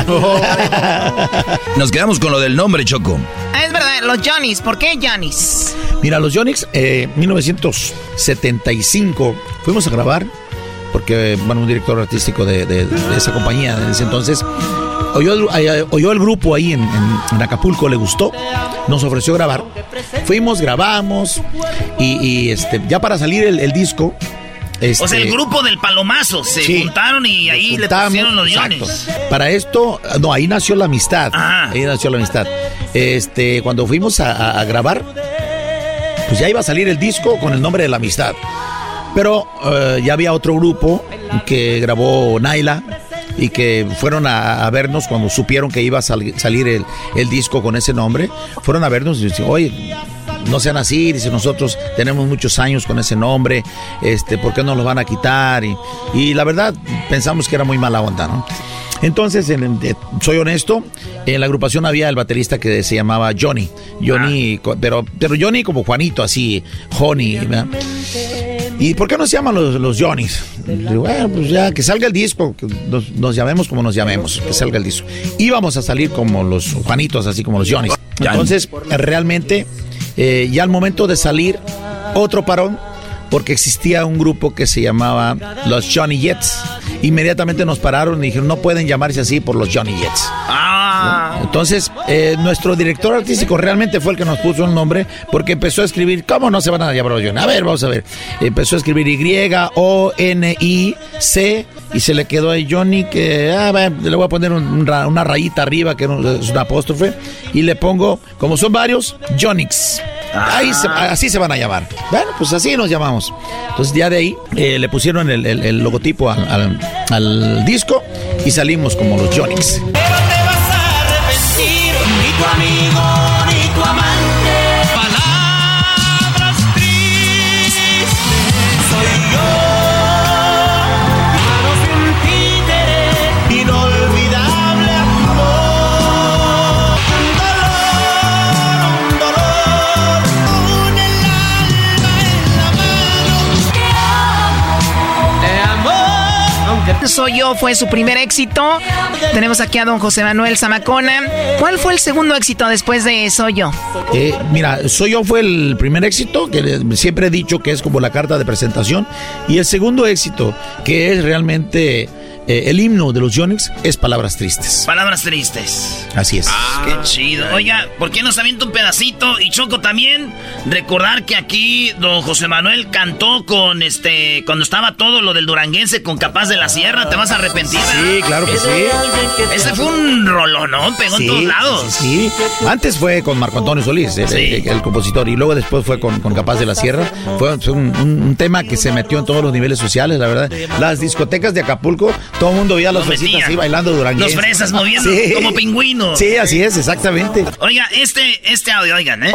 Nos quedamos con lo del nombre, Choco. Ah, es verdad, los Johnny's. ¿Por qué Johnny's? Mira, los Yonix, eh, 1975, fuimos a grabar, porque, bueno, un director artístico de, de- de esa compañía en ese entonces, oyó, el- eh, oyó el grupo ahí en, en- en Acapulco, le gustó, nos ofreció grabar. Fuimos, grabamos, y, y, este, ya para salir el, el disco... O sea, el este, grupo del palomazo se Sí. juntaron y ahí le pusieron los. Johnny's. Para esto, no, ahí nació la amistad. Ahí nació la amistad. Este, cuando fuimos a, a- a grabar, pues ya iba a salir el disco con el nombre de la amistad. Pero eh, ya había otro grupo que grabó Naila y que fueron a, a vernos cuando supieron que iba a sal- salir el, el disco con ese nombre. Fueron a vernos y dicen, oye, no sean así, dice, nosotros tenemos muchos años con ese nombre, este, ¿por qué no lo van a quitar? Y, y la verdad, pensamos que era muy mala onda, ¿no? Entonces, en- eh, soy honesto, en la agrupación había el baterista que se llamaba Johnny, Johnny, co- pero, pero Johnny como Juanito, así, Honey, ¿verdad? ¿Y por qué no se llaman los, los Johnnys? Bueno, pues ya, que salga el disco, que nos, nos llamemos como nos llamemos, que salga el disco. Íbamos a salir como los Juanitos, así como los Johnnys. Entonces, realmente, eh, ya al momento de salir, otro parón, porque existía un grupo que se llamaba los Johnny Jets. Inmediatamente nos pararon y dijeron, no pueden llamarse así por los Johnny Jets. Entonces, eh, nuestro director artístico realmente fue el que nos puso el nombre porque empezó a escribir, ¿cómo no se van a llamar los Johnny? A ver, vamos a ver. Empezó a escribir Y-O-N-I-C y se le quedó ahí Johnny que, ah, le voy a poner un- un una rayita arriba que es un apóstrofe y le pongo, como son varios, Johnnyx. Ahí se- así se van a llamar. Bueno, pues así nos llamamos. Entonces ya de ahí eh, le pusieron el, el- el logotipo al, al- al disco y salimos como los Johnnyx. Soy yo fue su primer éxito. Tenemos aquí a don José Manuel Zamacona. ¿Cuál fue el segundo éxito después de Soy yo? Eh, mira, Soy yo fue el primer éxito, que siempre he dicho que es como la carta de presentación. Y el segundo éxito, que es realmente eh, el himno de los Yonix, es Palabras Tristes. Palabras tristes. Así es. Qué chido. Oiga, ¿por qué nos avienta un pedacito? Y Choco también, recordar que aquí don José Manuel cantó con este, cuando estaba todo lo del duranguense con Capaz de la Sierra, te vas a arrepentir. Sí, claro que sí. Ese fue un rolón, ¿no? Pegó en todos lados. Sí, sí. Antes fue con Marco Antonio Solís, el, el- el compositor, y luego después fue con, con Capaz de la Sierra. Fue, fue un, un- un tema que se metió en todos los niveles sociales, la verdad. Las discotecas de Acapulco, Todo el mundo veía a los Lo fresitas metían. así bailando duranguense. Los fresas moviendo Sí. como pingüinos. Sí, así es, exactamente. Oiga, este, este audio, oigan, ¿eh?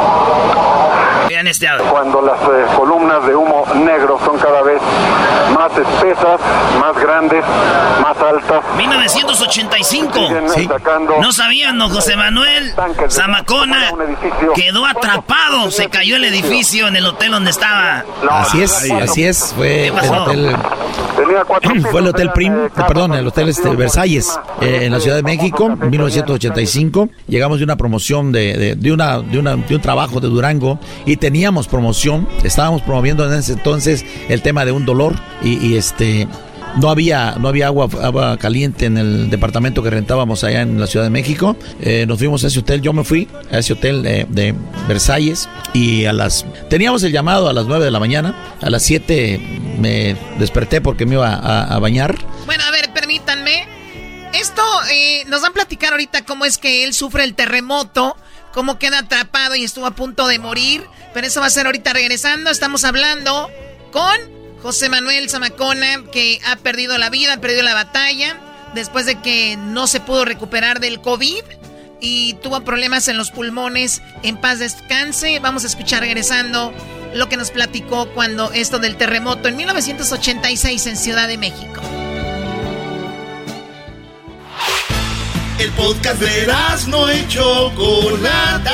Vean este audio. Cuando las eh, columnas de humo negro son cada vez más espesas, más grandes, más altas. 1985. Siguen sacando No sabían, ¿no? José Manuel Zamacona quedó atrapado. Se cayó el edificio en el hotel donde estaba. Así es, así es. Fue el pasó? hotel. Fue el Hotel Prim, eh, el Hotel este, Versalles, eh, en la Ciudad de México, en 1985. Llegamos de una promoción de, de, de una, de, una, de un trabajo de Durango y teníamos promoción. Estábamos promoviendo en ese entonces el tema de un dolor y este. No había, no había agua, agua caliente en el departamento que rentábamos allá en la Ciudad de México. Eh, nos fuimos a ese hotel, yo me fui a ese hotel de, de Versalles y a las... Teníamos el llamado a las 9 de la mañana, a las 7 me desperté porque me iba a, a bañar. Bueno, a ver, permítanme. Esto eh, nos van a platicar ahorita cómo es que él sufre el terremoto, cómo queda atrapado y estuvo a punto de morir. Pero eso va a ser ahorita regresando. Estamos hablando con José Manuel Zamacona, que ha perdido la vida, ha perdido la batalla, después de que no se pudo recuperar del COVID y tuvo problemas en los pulmones. En paz descanse. Vamos a escuchar regresando lo que nos platicó cuando esto del terremoto en 1986 en Ciudad de México. El podcast de no y Chocolata.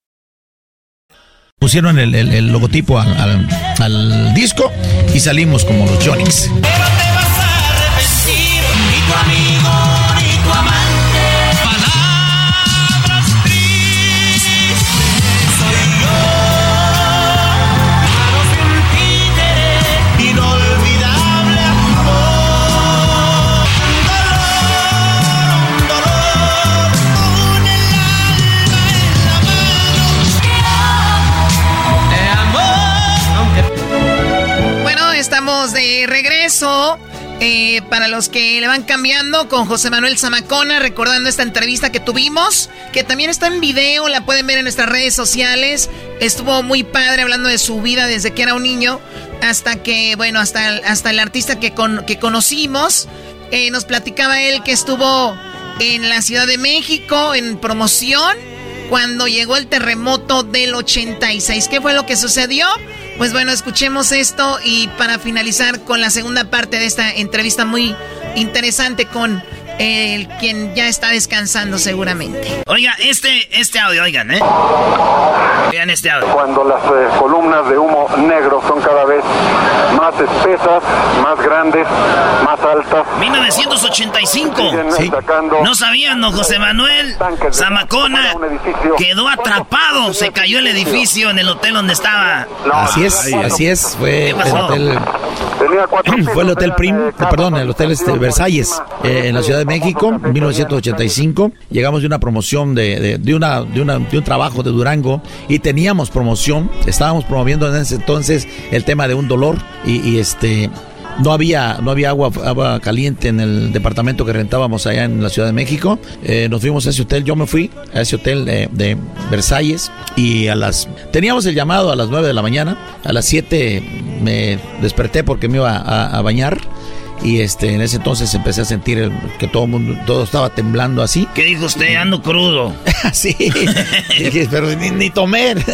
Pusieron el, el- logotipo al, al- disco y salimos como los Jonix. Ni tu amigo, de regreso. eh, para los que le van cambiando con José Manuel Zamacona, recordando esta entrevista que tuvimos, que también está en video, la pueden ver en nuestras redes sociales. Estuvo muy padre hablando de su vida desde que era un niño hasta que, bueno, hasta, hasta el artista que, que conocimos. Eh, nos platicaba él que estuvo en la Ciudad de México en promoción cuando llegó el terremoto del 86. ¿Qué fue lo que sucedió? Pues bueno, escuchemos esto y para finalizar con la segunda parte de esta entrevista muy interesante con el quien ya está descansando seguramente. Oiga, este, este audio, oigan, ¿eh? Vean este audio. Cuando las eh, columnas de humo negro son cada vez más espesas, más grandes, más altas. 1985. Siguen sacando No sabían, ¿no? José Manuel Zamacona quedó atrapado. Se cayó el edificio en el hotel donde estaba. Así es, así es. Fue el hotel. Fue el Hotel Prim, eh, perdón, el Hotel este, Versalles, eh, en la Ciudad de México, en 1985. Llegamos de una promoción de, de, de una, de, una, de un trabajo de Durango y teníamos promoción. Estábamos promoviendo en ese entonces el tema de un dolor y, y este. No había, no había agua, agua caliente en el departamento que rentábamos allá en la Ciudad de México. Eh, nos fuimos a ese hotel, yo me fui a ese hotel de, de Versalles y a las... Teníamos el llamado a las 9 de la mañana, a las 7 me desperté porque me iba a, a bañar y este, en ese entonces empecé a sentir el- que todo mundo, todo estaba temblando así. ¿Qué dijo usted? Ando crudo. sí, dije, pero ni, ni tomé.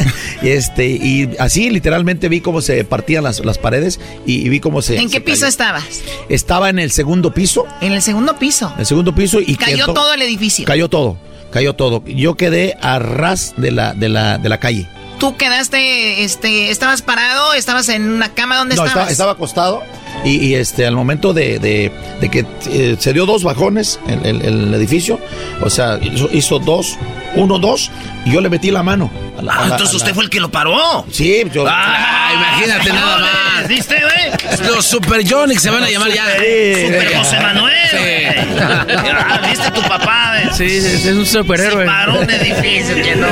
Y este, y así literalmente vi cómo se partían las, las paredes y, y vi cómo se. ¿En qué se piso cayó. estabas? Estaba en el segundo piso. En el segundo piso. El segundo piso y Cayó quedó- todo el edificio. Cayó todo, cayó todo. Yo quedé a ras de la, de la, de la calle. Tú quedaste, este, estabas parado, estabas en una cama, ¿dónde No, estabas? estaba, estaba acostado y, y, este al momento de, de- de que eh, se dio dos bajones en el, el edificio, o sea, hizo, hizo dos, uno, dos, y yo le metí la mano. a la- a Ah, la- entonces a la- usted fue el que lo paró. Sí, yo. Ah, imagínate nada más. ¿Viste, güey? Los Super Jonix se van a llamar ya. Super José Manuel. güey. Ah, ¿Viste tu papá? güey? Sí, es, es un superhéroe. Se paró un edificio que no.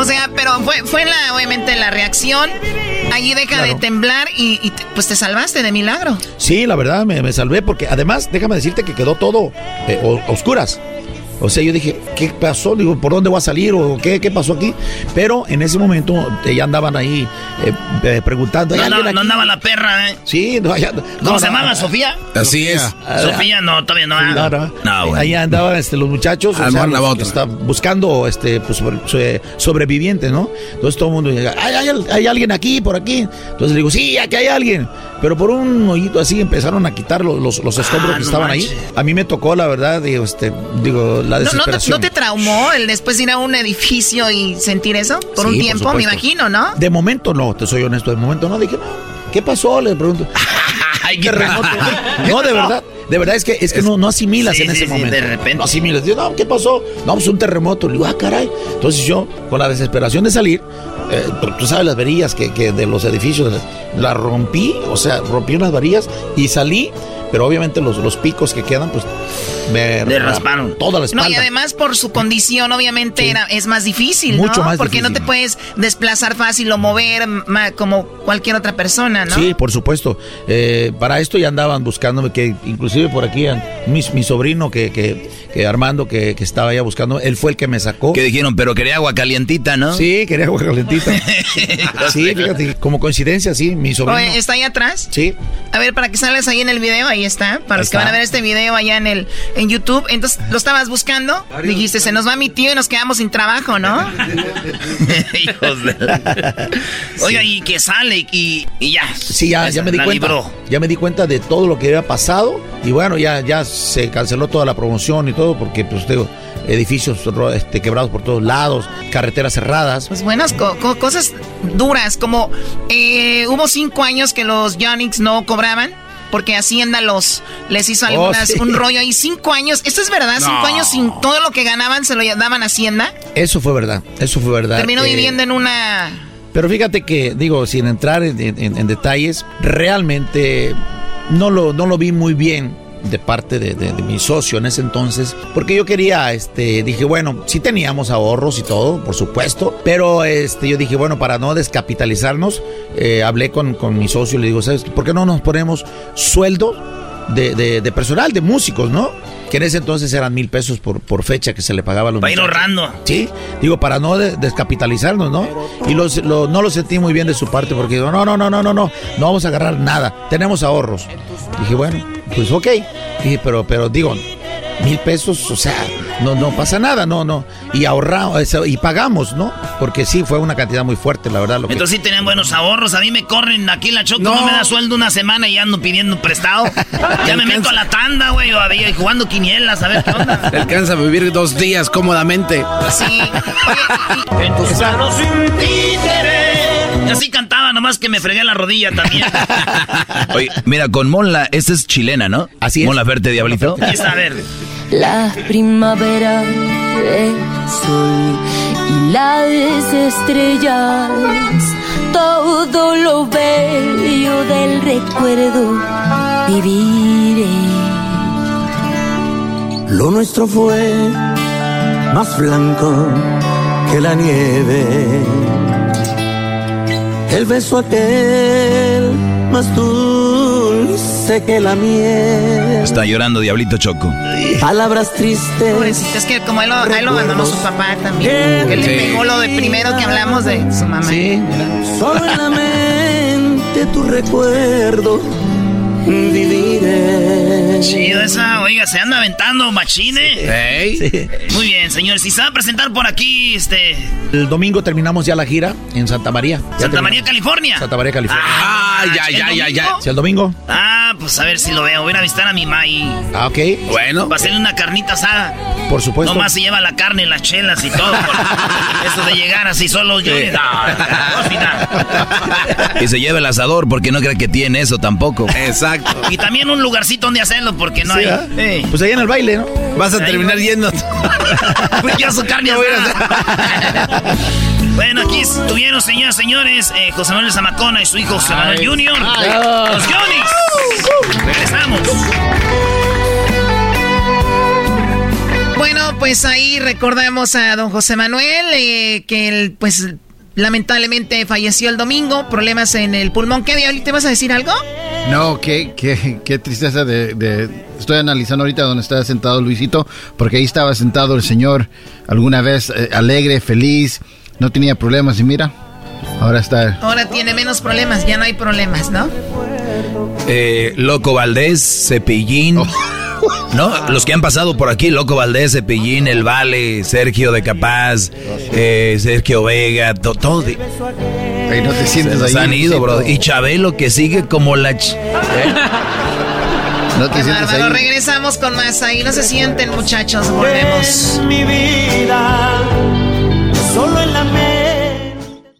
O sea, pero fue, fue la, obviamente la reacción. Allí deja de temblar y, y te- pues te salvaste de milagro. Sí, la verdad me, me salvé porque además, déjame decirte que quedó todo eh, a oscuras. O sea, yo dije, ¿qué pasó? Digo, ¿por dónde voy a salir? ¿O qué, qué pasó aquí? Pero en ese momento eh, ya andaban ahí eh, eh, preguntando. No, ¿hay andaba- alguien no aquí? andaba la perra, ¿eh? Sí, no, allá- ¿Cómo no, se no. llamaba? ¿Sofía? Así es. Sofía, no, todavía no. No, ah. no. Ahí andaban este, los muchachos, o sea, los que buscando este, pues, sobre- sobre- sobrevivientes, ¿no? Entonces todo el mundo llega, ¿Hay, hay, hay alguien aquí, por aquí? Entonces le digo, sí, aquí hay alguien. Pero por un hoyito así empezaron a quitar los, los, los escombros Ah, que no estaban ahí. A mí me tocó, la verdad, digo, este, digo la ¿No, no, te- desesperación. no te traumó el después de ir a un edificio y sentir eso? Por Sí, un por tiempo, me supuesto. imagino, ¿no? De momento no, te soy honesto, de momento no. Dije, no, ¿qué pasó? Le pregunto. Ay, terremoto. No, de verdad. De verdad es que, es que no, no asimilas Sí, en sí, ese sí, momento. de repente. No asimilas. Digo, no, ¿qué pasó? No, pues un terremoto. Le digo, ah, caray. Entonces yo, con la desesperación de salir, eh, tú- tú sabes las varillas que, que de los edificios, las rompí, o sea, rompí unas varillas y salí, pero obviamente los, los picos que quedan, pues me Le rasparon. toda la No, espalda. y además por su condición, obviamente, era, es más difícil, Mucho ¿no? más Porque no te puedes desplazar fácil o mover ma- como cualquier otra persona, ¿no? Sí, por supuesto. Eh, para esto ya andaban buscándome, que inclusive por aquí mi, mi sobrino, que, que, que Armando, que, que estaba ya buscando, él fue el que me sacó. Que dijeron, pero quería agua calientita, ¿no? Sí, quería agua calentita. sí, fíjate, como coincidencia, sí, mi sobrino. Oye, ¿está ahí atrás? Sí. A ver, para que salgas ahí en el video, ahí está. Para los que está. van a ver este video allá en el en YouTube. Entonces, ¿lo estabas buscando? Dijiste, se nos va mi tío y nos quedamos sin trabajo, ¿no? Hijos de la- Oiga, y que sale y, y ya. Sí, ya, ya me di La cuenta. libró. Ya me di cuenta de todo lo que había pasado. Y bueno, ya, ya se canceló toda la promoción y todo, porque pues digo, edificios este, quebrados por todos lados, carreteras cerradas. Pues buenas co- co- cosas duras, como eh, hubo cinco años que los Yonix no cobraban. Porque Hacienda los les hizo algunas, Oh, sí. un rollo ahí. Cinco años, ¿esto es verdad? Cinco No. años sin todo lo que ganaban se lo daban a Hacienda. Eso fue verdad, eso fue verdad. Terminó Eh, viviendo en una Pero fíjate que, digo, sin entrar en, en- en detalles, realmente no lo, no lo vi muy bien de parte de, de- mi socio en ese entonces, porque yo quería, este, dije, bueno, sí teníamos ahorros y todo, por supuesto, pero este, yo dije, bueno, para no descapitalizarnos, eh, hablé con, con mi socio y le digo, ¿sabes? ¿Por qué no nos ponemos sueldo de, de- de personal, de músicos, ¿no? Que en ese entonces eran mil pesos por, por fecha que se le pagaba a los Para ir ahorrando. Sí, digo, para no de- descapitalizarnos, ¿no? Y los- lo- no lo sentí muy bien de su parte porque digo, no, no, no, no, no, no, no vamos a agarrar nada, tenemos ahorros. Dije, bueno, pues ok. Dije, pero, pero digo, mil pesos, o sea, no, no pasa nada, no, no. Y ahorramos, eso, y pagamos, ¿no? Porque sí, fue una cantidad muy fuerte, la verdad. Lo que- Entonces sí tenían buenos ahorros. A mí me corren aquí la choco, no, me da sueldo una semana y ando pidiendo prestado. ya me meto a la tanda, güey, o jugando quinielas, a ver qué onda. Te alcanza a vivir dos días cómodamente. Sí. En tus manos un títere. Y así cantaba, nomás que me fregué la rodilla también. Oye, mira, con Monla, esta es chilena, ¿no? Así es. Monla Verte, Diablito. Está, a ver. La primavera, el sol y las estrellas, todo lo bello del recuerdo viviré. Lo nuestro fue más blanco que la nieve. El beso aquel más dulce que la miel. Está llorando Diablito Choco. Palabras tristes. Pobrecito, es que como él lo, a él lo abandonó su papá también. Que le pegó lo de primero que hablamos de su mamá. Sí, Solo en la mente tu recuerdo viviré. Chido esa, oiga, se anda aventando machine. Muy bien, señores. Y se va a presentar por aquí, este. El domingo terminamos ya la gira en Santa María. Ya Santa terminamos. María, California. Santa María, California. Ah, ya, ya, ¿el ya, ya. domingo? Sí, el domingo. Ah, pues a ver si lo veo. Voy a visitar a mi Mai. Ah, ok. Bueno. Va a hacerle una carnita asada. Por supuesto. Nomás se lleva la carne, las chelas y todo. Eso de llegar así solo yo. Sí. No, no, no. Y se lleva el asador porque no cree que tiene eso tampoco. Exacto. Y también un lugarcito donde hacerlo porque no Sí, hay. ¿ah? Eh. Pues ahí en el baile, ¿no? Vas a Ahí terminar va. yendo. Pues ya su carne. Bueno, aquí estuvieron, señoras y señores, eh, José Manuel Zamacona y su hijo José Manuel. Ay. Los Yonix. Regresamos. Bueno, pues ahí recordamos a don José Manuel, eh, que él, pues lamentablemente falleció el domingo, problemas en el pulmón. ¿Qué, Diablito? ¿Te vas a decir algo? No, qué, qué, qué tristeza de, de- Estoy analizando ahorita donde está sentado Luisito, porque ahí estaba sentado el señor alguna vez eh, alegre, feliz, no tenía problemas y mira, ahora está... Ahora tiene menos problemas, ya no hay problemas, ¿no? Eh, Loco Valdés, Cepillín. ¿No? Los que han pasado por aquí, Loco Valdés, Cepillín, El Vale, Sergio de Capaz, eh, Sergio Vega, to- todo. de- Ay, no te sientes ahí, han ido, bro. Y Chabelo que sigue como la... ch- No te Qué sientes bárbaro. ahí. Regresamos con más ahí. No se sienten, muchachos. Volvemos. En mi vida, solo en la mente.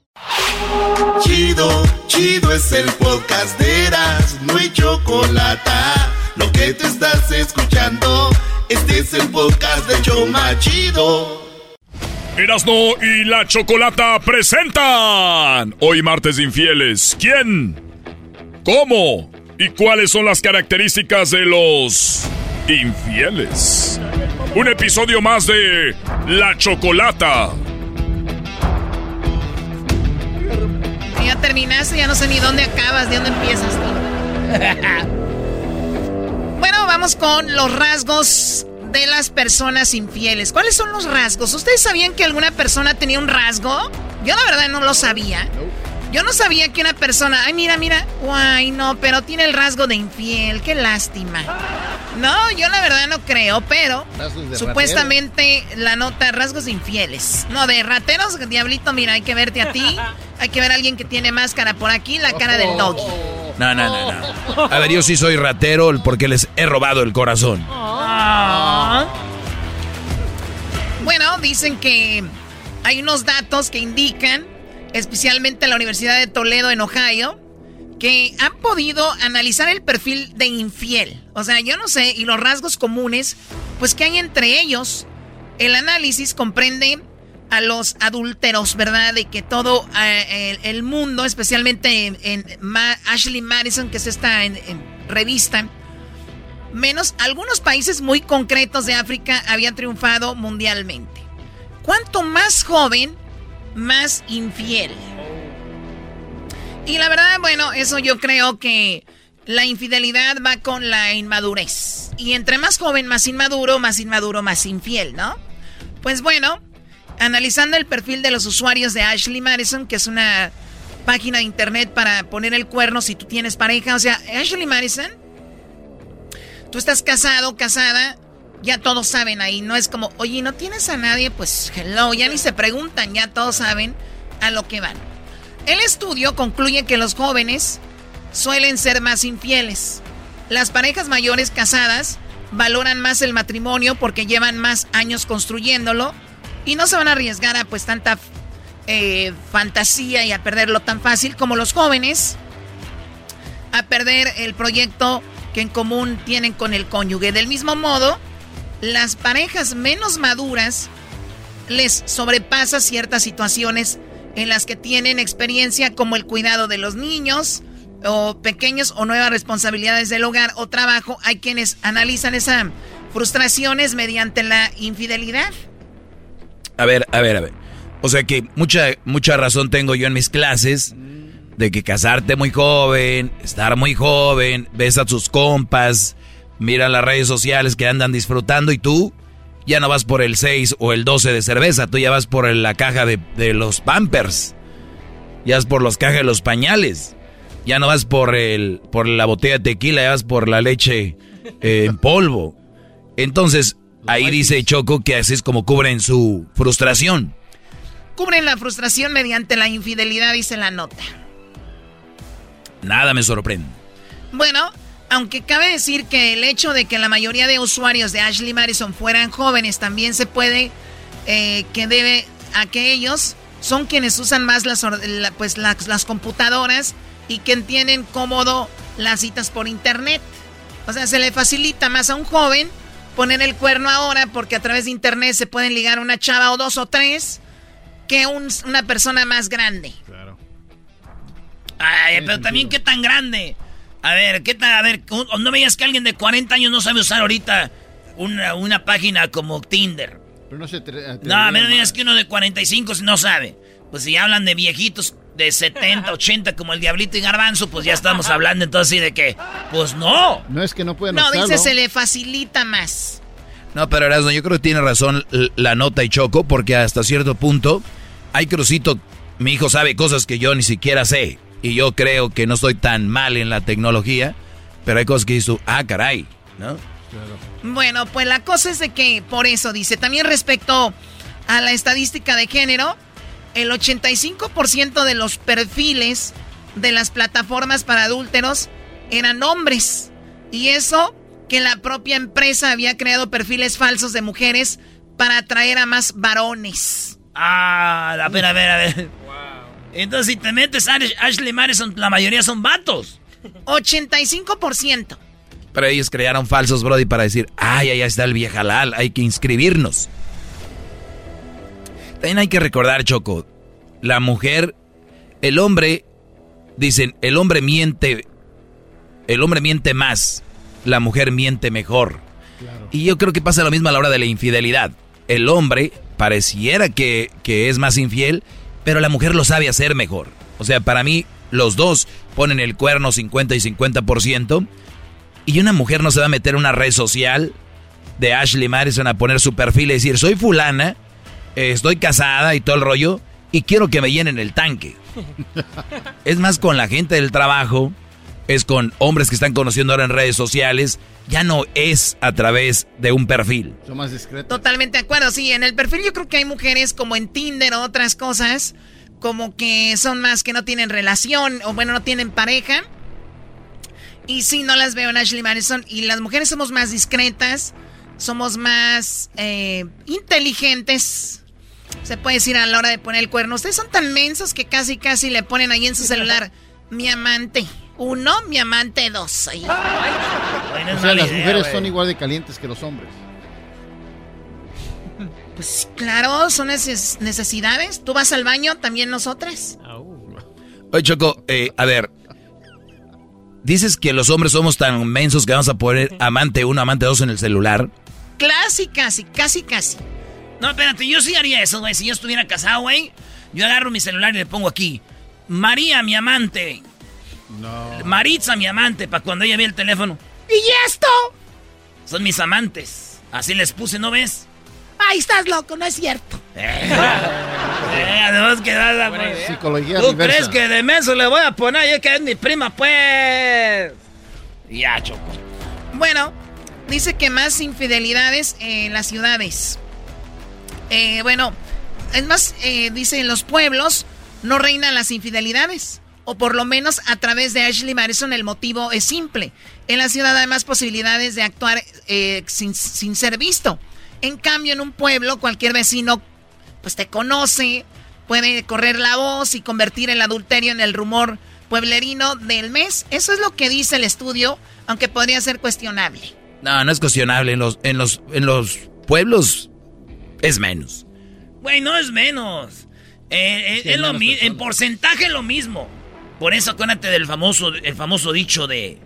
Chido, chido es el podcast de Eras, no hay chocolate. Lo que te estás escuchando, este es el podcast de Choma Chido. Erasno y la Chocolata presentan hoy martes de infieles. ¿Quién? ¿Cómo? ¿Y cuáles son las características de los infieles? Un episodio más de La Chocolata. Ya terminaste, ya no sé ni dónde acabas, de dónde empiezas tú. vamos con los rasgos de las personas infieles. ¿Cuáles son los rasgos? ¿Ustedes sabían que alguna persona tenía un rasgo? Yo la verdad no lo sabía. Yo no sabía que una persona, ay mira, mira, guay, no, pero tiene el rasgo de infiel, qué lástima. No, yo la verdad no creo, pero supuestamente la nota rasgos de infieles. No, de rateros, diablito, mira, hay que verte a ti. Hay que ver a alguien que tiene máscara por aquí, la cara del doggy. No, no, no, no. A ver, yo sí soy ratero porque les he robado el corazón. Bueno, dicen que hay unos datos que indican, especialmente en la Universidad de Toledo en Ohio, que han podido analizar el perfil de infiel. O sea, yo no sé, y los rasgos comunes, pues que hay entre ellos. El análisis comprende a los adúlteros, ¿verdad? De que todo eh, el, mundo, especialmente en, Ashley Madison, que es esta en- en revista, menos algunos países muy concretos de África habían triunfado mundialmente. Cuanto más joven, más infiel. Y la verdad, bueno, eso yo creo que la infidelidad va con la inmadurez. Y entre más joven, más inmaduro, más inmaduro, más infiel, ¿no? Pues bueno, analizando el perfil de los usuarios de Ashley Madison, que es una página de internet para poner el cuerno si tú tienes pareja. O sea, Ashley Madison tú estás casado, casada, ya todos saben ahí. No es como, oye, ¿no tienes a nadie? Pues hello, ya ni se preguntan, ya todos saben a lo que van. El estudio concluye que los jóvenes suelen ser más infieles. Las parejas mayores casadas valoran más el matrimonio porque llevan más años construyéndolo y no se van a arriesgar a pues tanta eh, fantasía y a perderlo tan fácil como los jóvenes a perder el proyecto que en común tienen con el cónyuge. Del mismo modo, las parejas menos maduras les sobrepasa ciertas situaciones en las que tienen experiencia como el cuidado de los niños o pequeños o nuevas responsabilidades del hogar o trabajo. Hay quienes analizan esas frustraciones mediante la infidelidad. A ver, a ver, a ver. O sea que mucha, mucha razón tengo yo en mis clases de que casarte muy joven, estar muy joven, ves a tus compas, mira las redes sociales que andan disfrutando y tú ya no vas por el 6 o el 12 de cerveza, tú ya vas por la caja de, de los pampers, ya vas por las cajas de los pañales. Ya no vas por el por la botella de tequila, ya vas por la leche eh, en polvo. Entonces, ahí dice Choco que así es como cubren su frustración. Cubren la frustración mediante la infidelidad, dice la nota. Nada me sorprende. Bueno, aunque cabe decir que el hecho de que la mayoría de usuarios de Ashley Madison fueran jóvenes también se puede eh, que debe a que ellos son quienes usan más las, pues, las, las computadoras y que entienden cómodo las citas por internet. O sea, se le facilita más a un joven poner el cuerno ahora porque a través de internet se pueden ligar una chava o dos o tres que una persona más grande. Claro. Ay, pero también qué tan grande. A ver, ¿qué tal? A ver, no me digas que alguien de 40 años no sabe usar ahorita una, una página como Tinder. Pero no se No, a me digas que uno de 45 no sabe. Pues si hablan de viejitos de 70, 80 como el Diablito y Garbanzo, pues ya estamos hablando entonces así de que, pues no. No es que no pueden No, dice se le facilita más. No, pero Erasmo, yo creo que tiene razón la nota y Choco, porque hasta cierto punto hay crucito, mi hijo sabe cosas que yo ni siquiera sé. Y yo creo que no estoy tan mal en la tecnología, pero hay cosas que dices ah, caray, ¿no? Bueno, pues la cosa es de que, por eso dice, también respecto a la estadística de género, el 85% de los perfiles de las plataformas para adúlteros eran hombres. Y eso que la propia empresa había creado perfiles falsos de mujeres para atraer a más varones. Ah, a ver, a ver, a ver. Entonces, si te metes a Ashley Madison, la mayoría son vatos. 85%. Pero ellos crearon falsos, Brody, para decir, ay, ahí está el viejalal, hay que inscribirnos. También hay que recordar, Choco, la mujer, el hombre, dicen, el hombre miente, el hombre miente más, la mujer miente mejor. Y yo creo que pasa lo mismo a la hora de la infidelidad. El hombre pareciera que, que es más infiel, pero la mujer lo sabe hacer mejor. O sea, para mí, los dos ponen el cuerno 50 y 50%. Y una mujer no se va a meter en una red social de Ashley Madison a poner su perfil y decir, soy fulana, eh, estoy casada y todo el rollo, y quiero que me llenen el tanque. es más con la gente del trabajo, es con hombres que están conociendo ahora en redes sociales, ya no es a través de un perfil. Son más discretos. Totalmente de acuerdo, sí, en el perfil yo creo que hay mujeres como en Tinder o otras cosas, como que son más que no tienen relación o bueno, no tienen pareja. Y sí, no las veo en Ashley Madison. Y las mujeres somos más discretas, somos más eh, inteligentes. Se puede decir a la hora de poner el cuerno. Ustedes son tan mensos que casi, casi le ponen ahí en su celular mi amante. Uno, mi amante dos. o sea, las mujeres son igual de calientes que los hombres. Pues claro, son necesidades. Tú vas al baño, también nosotras. Oye, Choco, eh, a ver. ¿Dices que los hombres somos tan mensos que vamos a poner amante uno, amante dos en el celular? Casi, casi, casi, casi. No, espérate, yo sí haría eso, güey. Si yo estuviera casado, güey, yo agarro mi celular y le pongo aquí. María, mi amante. No. Maritza, mi amante, para cuando ella vea el teléfono. ¿Y esto? Son mis amantes. Así les puse, ¿no ves? Ay, estás loco, no es cierto. Eh, eh, además que nada, pues. Psicología ¿Tú crees que de menso le voy a poner? Yo que es mi prima, pues. Ya, choco. Bueno, dice que más infidelidades en las ciudades. Eh, bueno, es más, eh, dice en los pueblos no reinan las infidelidades o por lo menos a través de Ashley Madison el motivo es simple. En la ciudad hay más posibilidades de actuar eh, sin, ser visto. En cambio, en un pueblo, cualquier vecino pues te conoce, puede correr la voz y convertir el adulterio en el rumor pueblerino del mes. Eso es lo que dice el estudio, aunque podría ser cuestionable. No, no es cuestionable. En los, en los, en los pueblos es menos. Güey, no es menos. Eh, eh, es lo en porcentaje es lo mismo. Por eso acuérdate del famoso, el famoso dicho de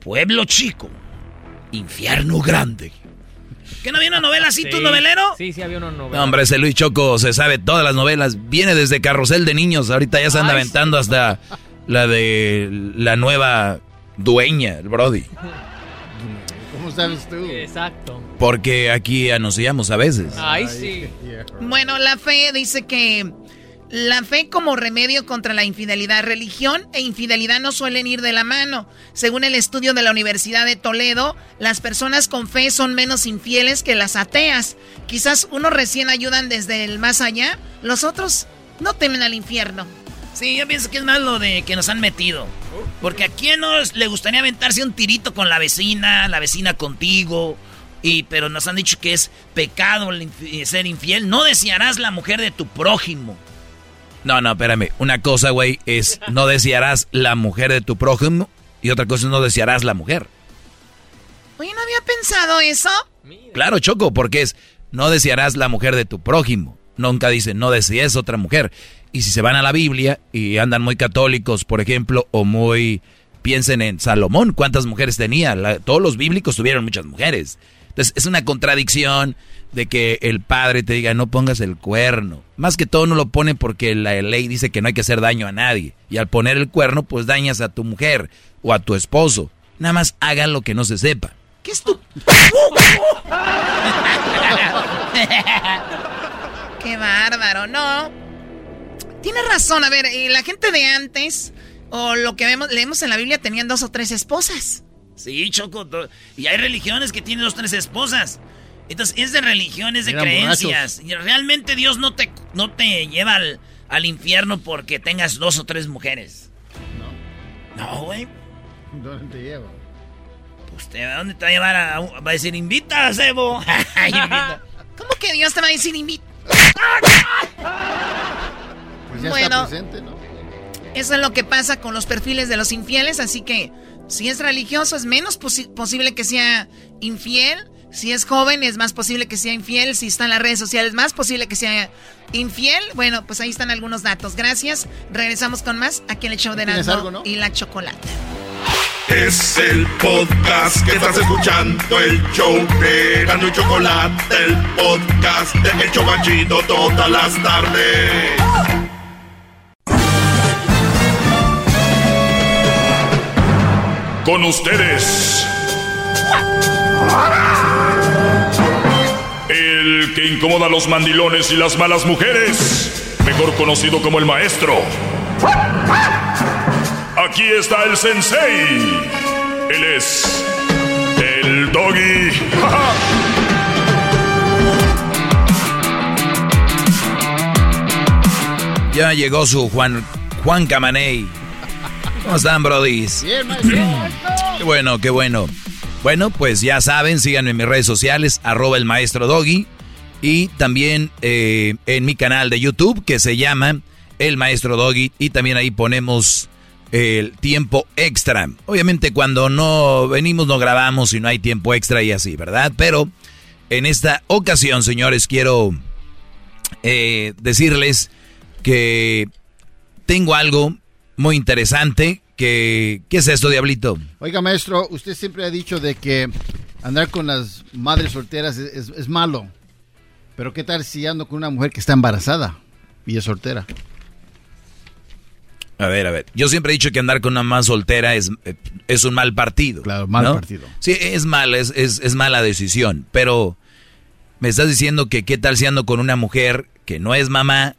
pueblo chico, infierno grande. ¿Qué no había una novela así, tu novelero? Sí, sí había una novela. hombre, ese Luis Choco se sabe todas las novelas. Viene desde Carrusel de Niños. Ahorita ya se anda aventando hasta la de la nueva dueña, el Brody. ¿Cómo sabes tú? Exacto. Porque aquí anunciamos a veces. Ay, sí. Bueno, la fe dice que La fe como remedio contra la infidelidad. Religión e infidelidad no suelen ir de la mano. Según el estudio de la Universidad de Toledo, las personas con fe son menos infieles que las ateas. Quizás unos recién ayudan desde el más allá, los otros no temen al infierno. Sí, yo pienso que es más lo de que nos han metido. Porque a quién no le gustaría aventarse un tirito con la vecina, la vecina contigo. Y, pero nos han dicho que es pecado ser infiel. No desearás la mujer de tu prójimo. No, no, espérame. Una cosa, güey, es no desearás la mujer de tu prójimo. Y otra cosa es no desearás la mujer. Oye, ¿no había pensado eso? Claro, Choco, porque es no desearás la mujer de tu prójimo. Nunca dice no desees otra mujer. Y si se van a la Biblia y andan muy católicos, por ejemplo, o muy... Piensen en Salomón, ¿cuántas mujeres tenía? todos los bíblicos tuvieron muchas mujeres. Entonces es una contradicción de que el padre te diga no pongas el cuerno. Más que todo no lo pone porque la ley dice que no hay que hacer daño a nadie. Y al poner el cuerno pues dañas a tu mujer o a tu esposo. Nada más hagan lo que no se sepa. ¿Qué es tu... Qué bárbaro, ¿no? Tienes razón, a ver, la gente de antes, o lo que vemos, leemos en la Biblia, tenían dos o tres esposas. Sí, Choco, y hay religiones que tienen dos o tres esposas. Entonces, es de religiones, de creencias. Y realmente Dios no te, no te lleva al, al infierno porque tengas dos o tres mujeres. No. No, güey. ¿Dónde te lleva? Pues te, ¿dónde te va a llevar? A, va a decir, invita a Sebo. ¿Cómo que Dios te va a decir invita? Pues ya Bueno. está presente, ¿no? Eso es lo que pasa con los perfiles de los infieles, así que si es religioso es menos posi- posible que sea infiel, si es joven es más posible que sea infiel, si está en las redes sociales más posible que sea infiel. Bueno, pues ahí están algunos datos. Gracias. Regresamos con más aquí en el show de ¿Tienes Erasmo algo, no? y la chocolate. Es el podcast que estás escuchando, el show de y Chocolate, el podcast de El Chocachito todas las tardes. Con ustedes. El que incomoda a los mandilones y las malas mujeres, mejor conocido como el maestro. Aquí está el sensei. Él es el doggy. Ya llegó su Juan, Juan Camaney. ¿Cómo están, brodis? Bien, maestro. Qué bueno, qué bueno. Bueno, pues ya saben, síganme en mis redes sociales, arroba el maestro Doggy. Y también eh, en mi canal de YouTube que se llama El Maestro Doggy. Y también ahí ponemos el tiempo extra. Obviamente cuando no venimos no grabamos y no hay tiempo extra y así, ¿verdad? Pero en esta ocasión, señores, quiero eh, decirles que tengo algo muy interesante. Que, ¿Qué es esto, Diablito? Oiga, maestro, usted siempre ha dicho de que andar con las madres solteras es, es- es malo. Pero ¿qué tal si ando con una mujer que está embarazada y es soltera? A ver, a ver. Yo siempre he dicho que andar con una más soltera es, es un mal partido. Claro, mal ¿no? partido. Sí, es mal, es, es, es mala decisión. Pero me estás diciendo que qué tal si ando con una mujer que no es mamá,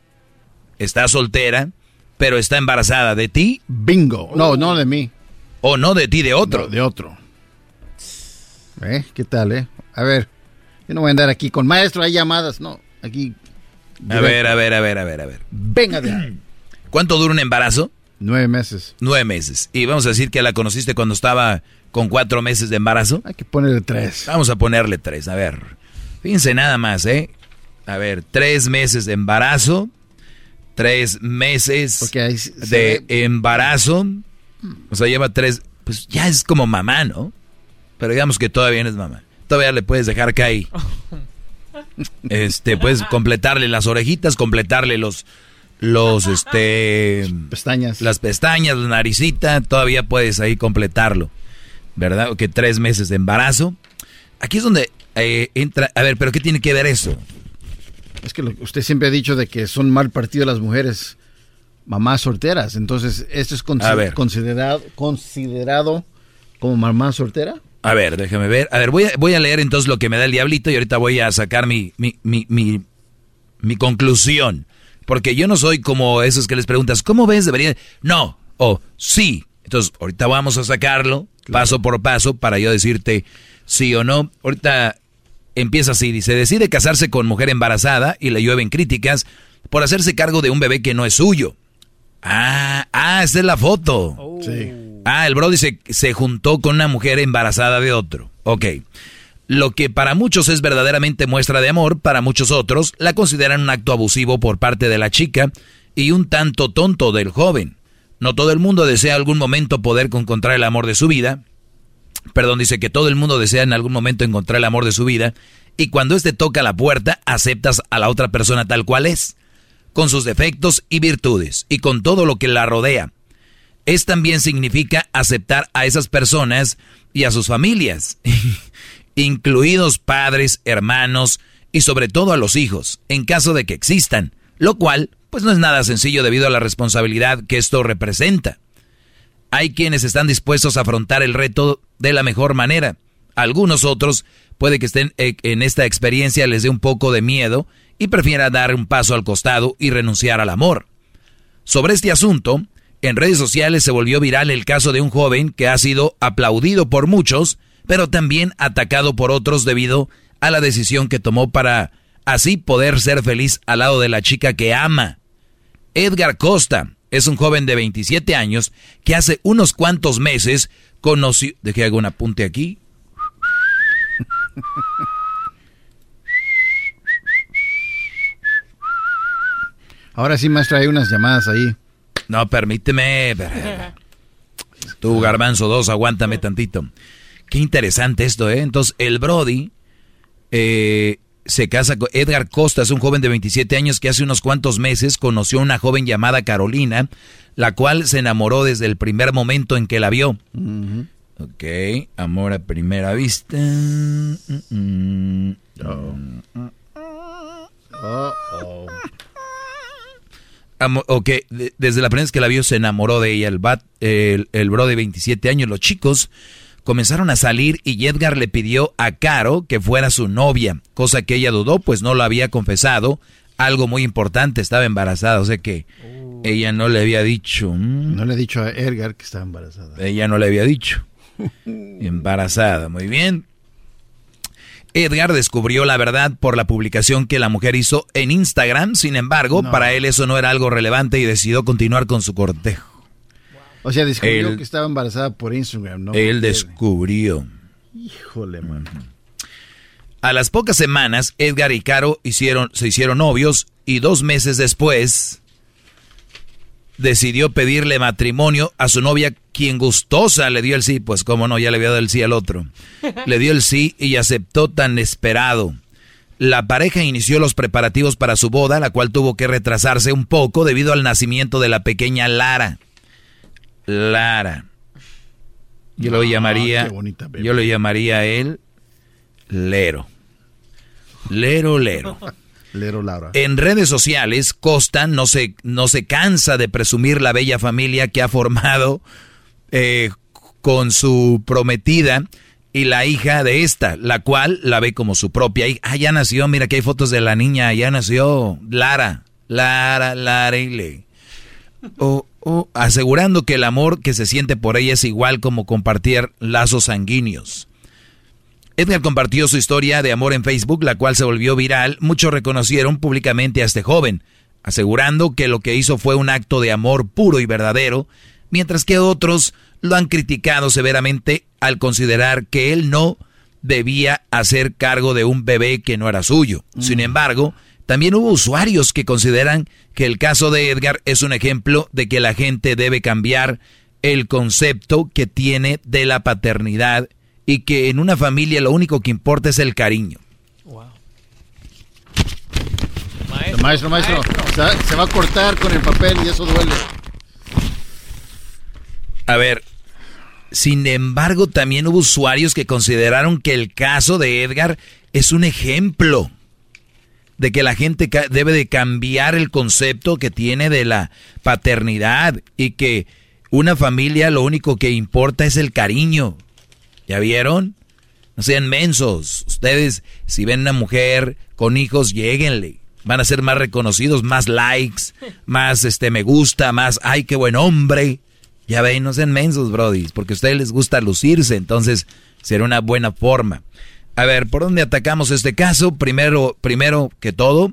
está soltera, pero está embarazada de ti. Bingo. No, no de mí. O no de ti, de otro. No, de otro. ¿Eh? ¿Qué tal, eh? A ver, yo no voy a andar aquí con maestro, hay llamadas, no. Aquí. A ver, a ver, a ver, a ver, a ver. Venga de ahí. ¿Cuánto dura un embarazo? Nueve meses. Nueve meses. Y vamos a decir que la conociste cuando estaba con cuatro meses de embarazo. Hay que ponerle tres. Vamos a ponerle tres. A ver. Fíjense nada más, ¿eh? A ver, tres meses de embarazo. Tres meses de embarazo. O sea, lleva tres. Pues ya es como mamá, ¿no? Pero digamos que todavía no es mamá. Todavía le puedes dejar caer. Este, puedes completarle las orejitas, completarle los, los, este... Pestañas. Las pestañas, la naricita, todavía puedes ahí completarlo. ¿Verdad? Que tres meses de embarazo. Aquí es donde eh, entra... A ver, pero ¿qué tiene que ver eso? Es que lo- usted siempre ha dicho de que son mal partido las mujeres mamás solteras. Entonces, ¿esto es considerado, considerado como mamá soltera? A ver, déjame ver. A ver, voy a, voy a leer entonces lo que me da el diablito y ahorita voy a sacar mi, mi, mi, mi, mi conclusión. Porque yo no soy como esos que les preguntas, ¿cómo ves? Debería. No, o sí. Entonces, ahorita vamos a sacarlo paso por paso para yo decirte sí o no. Ahorita empieza así, dice, decide casarse con mujer embarazada y le llueven críticas por hacerse cargo de un bebé que no es suyo. Ah, ah, esa es la foto. Sí. Ah, el bro dice, se juntó con una mujer embarazada de otro. Ok. Lo que para muchos es verdaderamente muestra de amor, para muchos otros la consideran un acto abusivo por parte de la chica y un tanto tonto del joven. No todo el mundo desea algún momento poder encontrar el amor de su vida. Perdón, dice que todo el mundo desea en algún momento encontrar el amor de su vida. Y cuando éste toca la puerta, aceptas a la otra persona tal cual es, con sus defectos y virtudes, y con todo lo que la rodea. Es también significa aceptar a esas personas y a sus familias, incluidos padres, hermanos y sobre todo a los hijos, en caso de que existan, lo cual pues no es nada sencillo debido a la responsabilidad que esto representa. Hay quienes están dispuestos a afrontar el reto de la mejor manera. Algunos otros puede que estén eh, en esta experiencia les dé un poco de miedo y prefiera dar un paso al costado y renunciar al amor. Sobre este asunto, en redes sociales se volvió viral el caso de un joven que ha sido aplaudido por muchos, pero también atacado por otros debido a la decisión que tomó para así poder ser feliz al lado de la chica que ama. Edgar Costa es un joven de 27 años que hace unos cuantos meses conoció... ¿De que hago un apunte aquí? Ahora sí, maestro, hay unas llamadas ahí. No, permíteme. Tú, Garbanzo 2, aguántame tantito. Qué interesante esto, ¿eh? Entonces, el Brody eh, se casa con Edgar Costa, es un joven de 27 años que hace unos cuantos meses conoció a una joven llamada Carolina, la cual se enamoró desde el primer momento en que la vio. Ok, amor a primera vista. Mm, mm. Amo- ok, de- desde la primera vez que la vio se enamoró de ella, el, bat, el, el bro de 27 años, los chicos comenzaron a salir y Edgar le pidió a Caro que fuera su novia, cosa que ella dudó, pues no lo había confesado, algo muy importante, estaba embarazada, o sea que ella no le había dicho. mm, No le he dicho a Edgar que está embarazada. ella no le había dicho. Embarazada, muy bien. Edgar descubrió la verdad por la publicación que la mujer hizo en Instagram, sin embargo, No. para él eso no era algo relevante y decidió continuar con su cortejo. O sea, descubrió Él- que estaba embarazada por Instagram, ¿no? él descubrió. Híjole, mano. A las pocas semanas, Edgar y Caro hicieron, se hicieron novios y dos meses después decidió pedirle matrimonio a su novia, quien gustosa le dio el sí, pues cómo no, ya le había dado el sí al otro. Le dio el sí y aceptó tan esperado. La pareja inició los preparativos para su boda, la cual tuvo que retrasarse un poco debido al nacimiento de la pequeña Lara. Lara. Yo lo Ah, llamaría, qué bonita yo lo llamaría a él Lero. Lero, Lero. Lero Laura. En redes sociales, Costa no se, no se cansa de presumir la bella familia que ha formado eh, con su prometida y la hija de esta, la cual la ve como su propia hija. Ah, ya nació, mira que hay fotos de la niña, ya nació Lara, Lara, Lara y le. O- asegurando que el amor que se siente por ella es igual como compartir lazos sanguíneos. Edgar compartió su historia de amor en Facebook, la cual se volvió viral. Muchos reconocieron públicamente a este joven, asegurando que lo que hizo fue un acto de amor puro y verdadero, mientras que otros lo han criticado severamente al considerar que él no debía hacer cargo de un bebé que no era suyo. Sin embargo, también hubo usuarios que consideran que el caso de Edgar es un ejemplo de que la gente debe cambiar el concepto que tiene de la paternidad y que en una familia lo único que importa es el cariño. Maestro, maestro, Se, se va a cortar con el papel y eso duele. A ver, sin embargo, también hubo usuarios que consideraron que el caso de Edgar es un ejemplo de que la gente debe de cambiar el concepto que tiene de la paternidad y que una familia lo único que importa es el cariño. ¿Ya vieron? No sean mensos. Ustedes, si ven una mujer con hijos, lléguenle. van a ser más reconocidos, más likes, más este me gusta, más ay, qué buen hombre. Ya ven, no sean mensos, brodis, porque a ustedes les gusta lucirse, entonces será una buena forma. A ver, ¿por dónde atacamos este caso? Primero, primero que todo,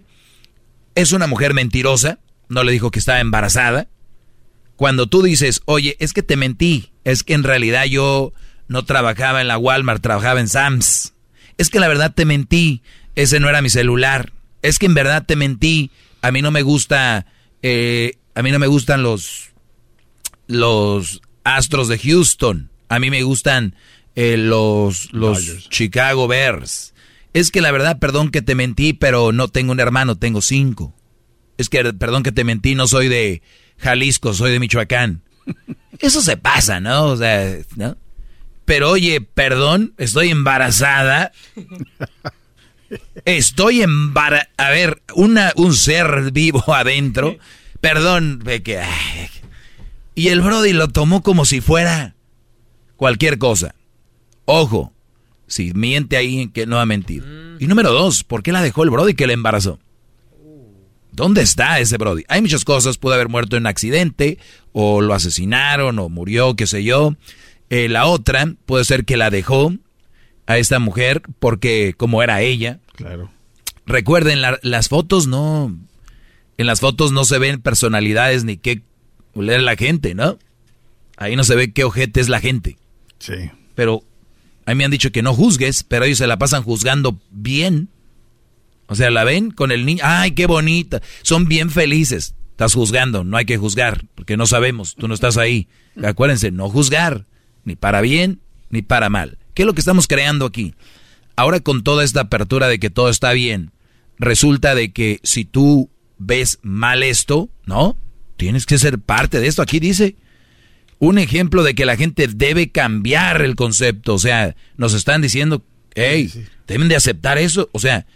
es una mujer mentirosa, no le dijo que estaba embarazada. Cuando tú dices, oye, es que te mentí, es que en realidad yo no trabajaba en la Walmart, trabajaba en Sam's. Es que la verdad te mentí, ese no era mi celular. Es que en verdad te mentí, a mí no me gusta, eh, a mí no me gustan los, los Astros de Houston, a mí me gustan eh, los, los Chicago Bears. Es que la verdad, perdón que te mentí, pero no tengo un hermano, tengo cinco. Es que, perdón que te mentí, no soy de Jalisco, soy de Michoacán. Eso se pasa, ¿no? O sea, ¿no? Pero oye, perdón, estoy embarazada. Estoy embarazada. A ver, una, un ser vivo adentro. Perdón, que... Y el Brody lo tomó como si fuera cualquier cosa. Ojo, si miente ahí, que no ha mentido. Y número dos, ¿por qué la dejó el Brody que le embarazó? ¿Dónde está ese Brody? Hay muchas cosas, pudo haber muerto en un accidente, o lo asesinaron, o murió, qué sé yo. Eh, la otra puede ser que la dejó a esta mujer porque como era ella. Claro. Recuerden, las fotos no... En las fotos no se ven personalidades ni qué leer la gente, ¿no? Ahí no se ve qué ojete es la gente. Sí. Pero a mí me han dicho que no juzgues, pero ellos se la pasan juzgando bien. O sea, la ven con el niño. ¡Ay, qué bonita! Son bien felices. Estás juzgando, no hay que juzgar, porque no sabemos, tú no estás ahí. Acuérdense, no juzgar, ni para bien, ni para mal. ¿Qué es lo que estamos creando aquí? Ahora con toda esta apertura de que todo está bien, resulta de que si tú ves mal esto, ¿no? Tienes que ser parte de esto. Aquí dice un ejemplo de que la gente debe cambiar el concepto. O sea, nos están diciendo, hey, deben de aceptar eso. O sea,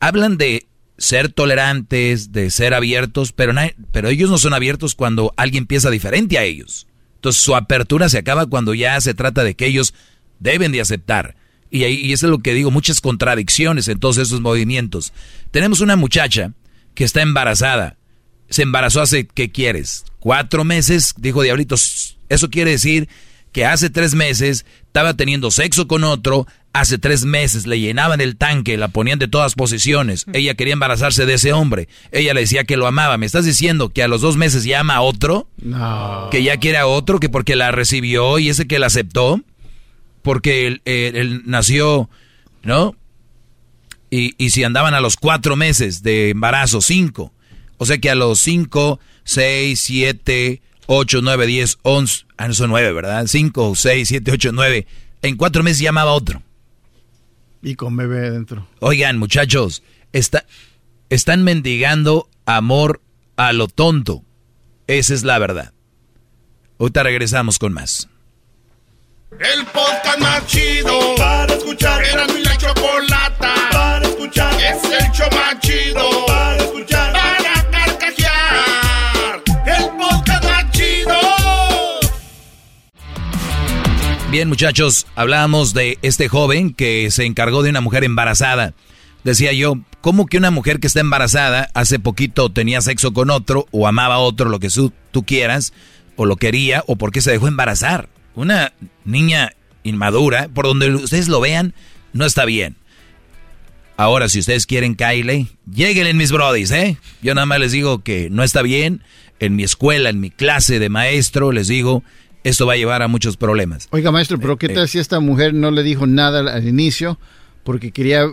hablan de ser tolerantes, de ser abiertos, pero, pero ellos no son abiertos cuando alguien piensa diferente a ellos. Entonces su apertura se acaba cuando ya se trata de que ellos deben de aceptar. Y, ahí, y eso es lo que digo, muchas contradicciones en todos esos movimientos. Tenemos una muchacha que está embarazada se embarazó hace, ¿qué quieres? Cuatro meses, dijo Diablitos. Eso quiere decir que hace tres meses estaba teniendo sexo con otro, hace tres meses le llenaban el tanque, la ponían de todas posiciones. Ella quería embarazarse de ese hombre. Ella le decía que lo amaba. ¿Me estás diciendo que a los dos meses ya ama a otro? No. Que ya quiere a otro, que porque la recibió y ese que la aceptó, porque él, él nació, ¿no? Y, y si andaban a los cuatro meses de embarazo, cinco o sea que a los 5, 6, 7, 8, 9, 10, 11, ah, no son 9, ¿verdad? 5, 6, 7, 8, 9. En cuatro meses llamaba otro. Y con bebé dentro. Oigan, muchachos, está, están mendigando amor a lo tonto. Esa es la verdad. Ahorita regresamos con más. El podcast más chido para escuchar. Era mi la chocolata para escuchar. Es el show más chido para escuchar. Para Bien, muchachos, hablábamos de este joven que se encargó de una mujer embarazada. Decía yo, ¿cómo que una mujer que está embarazada hace poquito tenía sexo con otro o amaba a otro, lo que tú quieras, o lo quería, o por qué se dejó embarazar? Una niña inmadura, por donde ustedes lo vean, no está bien. Ahora, si ustedes quieren Kylie, lleguen en mis brodis, ¿eh? Yo nada más les digo que no está bien. En mi escuela, en mi clase de maestro, les digo, esto va a llevar a muchos problemas. Oiga, maestro, pero ¿qué Eh, tal eh. si esta mujer no le dijo nada al, inicio porque quería,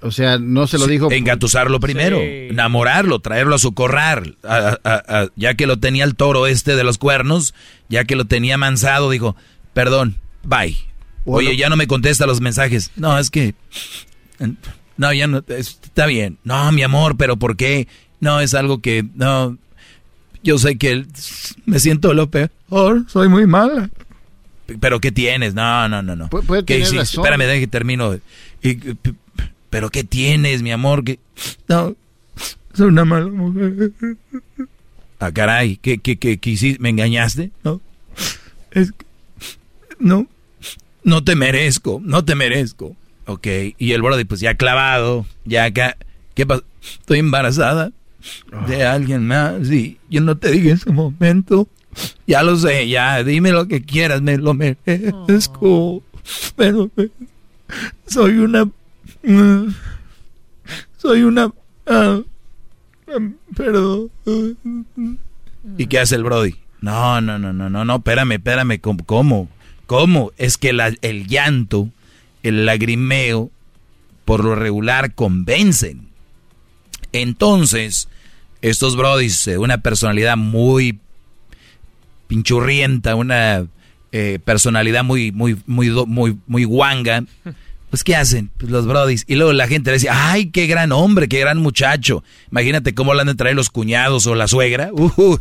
o sea, no se lo dijo? Engatusarlo primero, enamorarlo, traerlo a su corral. A- a- a- ya que lo tenía el toro este de los cuernos, ya que lo tenía mansado, dijo, perdón, bye. Bueno. Oye, ya no me contesta los mensajes. No, es que... No, ya no, es- está bien. No, mi amor, pero ¿por qué? No, es algo que... No, yo sé que me siento lo peor, soy muy mala. ¿Pero qué tienes? No, no, no, no. Pu- puede ¿Qué tener razón. Espérame, deja que termino. ¿Pero qué tienes, mi amor? ¿Qué? No, soy una mala mujer. Ah, caray, ¿qué, qué, qué, qué hiciste? ¿Me engañaste? No, es que- no, no te merezco, no te merezco. Ok, y el Brody pues ya clavado, ya acá, ¿qué pasó? estoy embarazada de alguien más y yo no te dije en ese momento. Ya lo sé, ya, dime lo que quieras, me lo merezco. Pero eh, soy una... soy una... ah, perdón. ¿Y qué hace el Brody? No, no, no, no, no, no, espérame, espérame, ¿cómo? ¿Cómo? ¿Cómo? Es que la- el llanto, el lagrimeo, por lo regular convencen. Entonces, estos brodis, eh, una personalidad muy pinchurrienta, una eh, personalidad muy, muy, muy, muy, muy guanga, pues ¿qué hacen? Pues los brodis. Y luego la gente le dice, ay, qué gran hombre, qué gran muchacho. Imagínate cómo le han de traer los cuñados o la suegra. Ujú.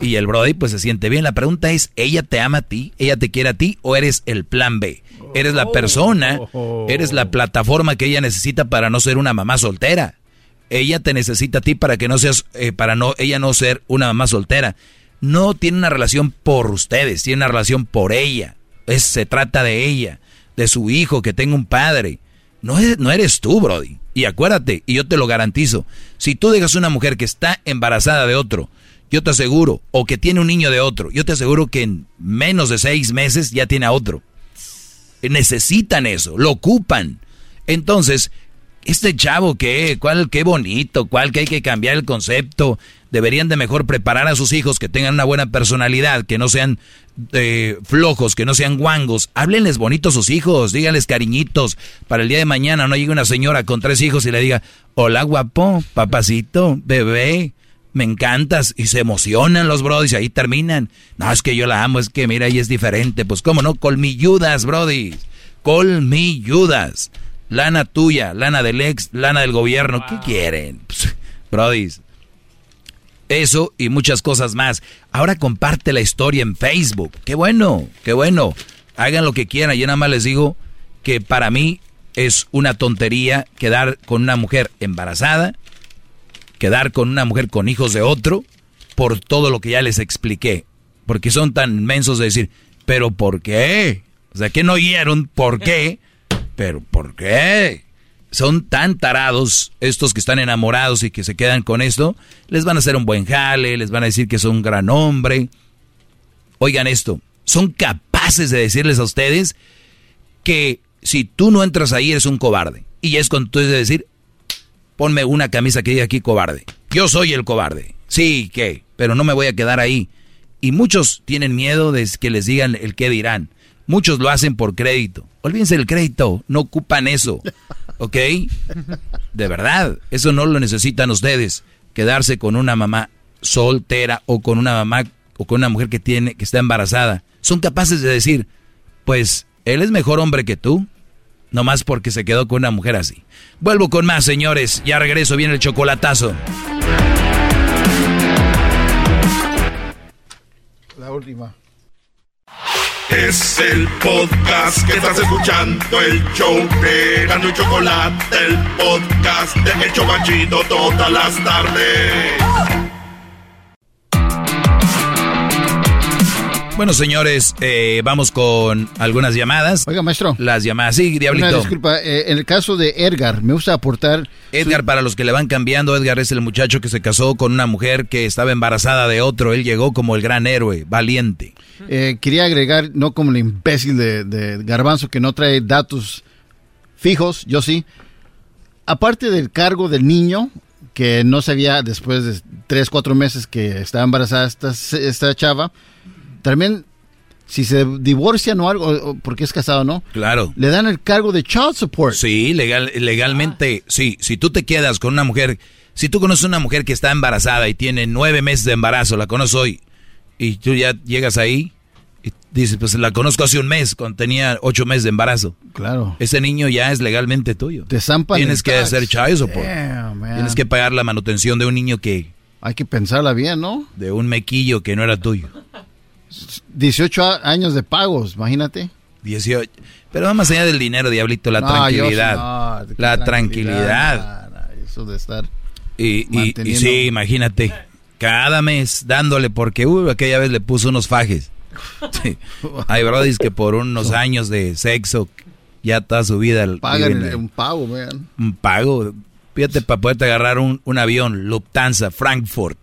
Y el brody pues se siente bien. La pregunta es, ¿ella te ama a ti? ¿Ella te quiere a ti? ¿O eres el plan B? Eres la persona, eres la plataforma que ella necesita para no ser una mamá soltera. Ella te necesita a ti para que no seas, eh, para no, ella no ser una mamá soltera. No tiene una relación por ustedes, tiene una relación por ella. Es, se trata de ella, de su hijo, que tenga un padre. No, es- no eres tú, Brody. Y acuérdate, y yo te lo garantizo, si tú dejas una mujer que está embarazada de otro, yo te aseguro, o que tiene un niño de otro, yo te aseguro que en menos de seis meses ya tiene a otro. Necesitan eso, lo ocupan. Entonces, este chavo que, cuál, qué bonito, cuál que hay que cambiar el concepto. Deberían de mejor preparar a sus hijos que tengan una buena personalidad, que no sean eh, flojos, que no sean guangos. Háblenles bonito a sus hijos, díganles cariñitos. Para el día de mañana no llegue una señora con tres hijos y le diga, hola guapo, papacito, bebé, me encantas. Y se emocionan los brodis y ahí terminan. No, es que yo la amo, es que mira, ella es diferente. Pues cómo no, colmilludas, brodis. Colmilludas. Lana tuya, lana del ex, lana del gobierno. ¿Qué quieren? Pss, brodis. Eso y muchas cosas más. Ahora comparte la historia en Facebook. Qué bueno, qué bueno. Hagan lo que quieran. Yo nada más les digo que para mí es una tontería quedar con una mujer embarazada, quedar con una mujer con hijos de otro, por todo lo que ya les expliqué. Porque son tan mensos de decir, pero ¿por qué? O sea, que no oyeron por qué, pero ¿por qué? Son tan tarados estos que están enamorados y que se quedan con esto, les van a hacer un buen jale, les van a decir que son un gran hombre. Oigan esto, son capaces de decirles a ustedes que si tú no entras ahí eres un cobarde. Y es con tú de decir, ponme una camisa que diga aquí cobarde. Yo soy el cobarde. Sí, ¿qué? Pero no me voy a quedar ahí. Y muchos tienen miedo de que les digan el qué dirán. Muchos lo hacen por crédito. Olvídense del crédito, no ocupan eso. ¿Ok? De verdad, eso no lo necesitan ustedes. Quedarse con una mamá soltera o con una mamá o con una mujer que tiene que está embarazada. Son capaces de decir, pues él es mejor hombre que tú. Nomás porque se quedó con una mujer así. Vuelvo con más, señores. Ya regreso, viene el chocolatazo. La última. Es el podcast que estás escuchando, el show de Gano y Chocolate, el podcast de El Chocachito todas las tardes. Bueno, señores, eh, vamos con algunas llamadas. Oiga, maestro. Las llamadas. Sí, Una Diablito. disculpa, eh, en el caso de Edgar, me gusta aportar. Edgar, para los que le van cambiando, Edgar es el muchacho que se casó con una mujer que estaba embarazada de otro. Él llegó como el gran héroe, valiente. Eh, quería agregar, no como el imbécil de, de Garbanzo que no trae datos fijos, yo sí. Aparte del cargo del niño, que no sabía después de tres, cuatro meses que estaba embarazada esta, esta chava, también si se divorcian o algo, porque es casado, ¿no? Claro. Le dan el cargo de child support. Sí, legal, legalmente, sí. Si tú te quedas con una mujer, si tú conoces una mujer que está embarazada y tiene nueve meses de embarazo, la conoces hoy, y tú ya llegas ahí y dices, pues la conozco hace un mes, cuando tenía ocho meses de embarazo. Claro. Ese niño ya es legalmente tuyo. Te zampan Tienes que tax. hacer child support. Damn, man. Tienes que pagar la manutención de un niño que... Hay que pensarla bien, ¿no? De un mequillo que no era tuyo. 18 a- años de pagos, imagínate. 18. Pero va más allá del dinero, diablito, la No, tranquilidad. no, la tranquilidad. Eso de estar. Y, y- y sí, imagínate, cada mes dándole, porque uh, aquella vez le puso unos fajes. Sí. Hay brodis que por unos años de sexo ya toda su vida Pagan un pago, man. un pago. Fíjate, para poderte agarrar un, un avión, Lufthansa, Frankfurt.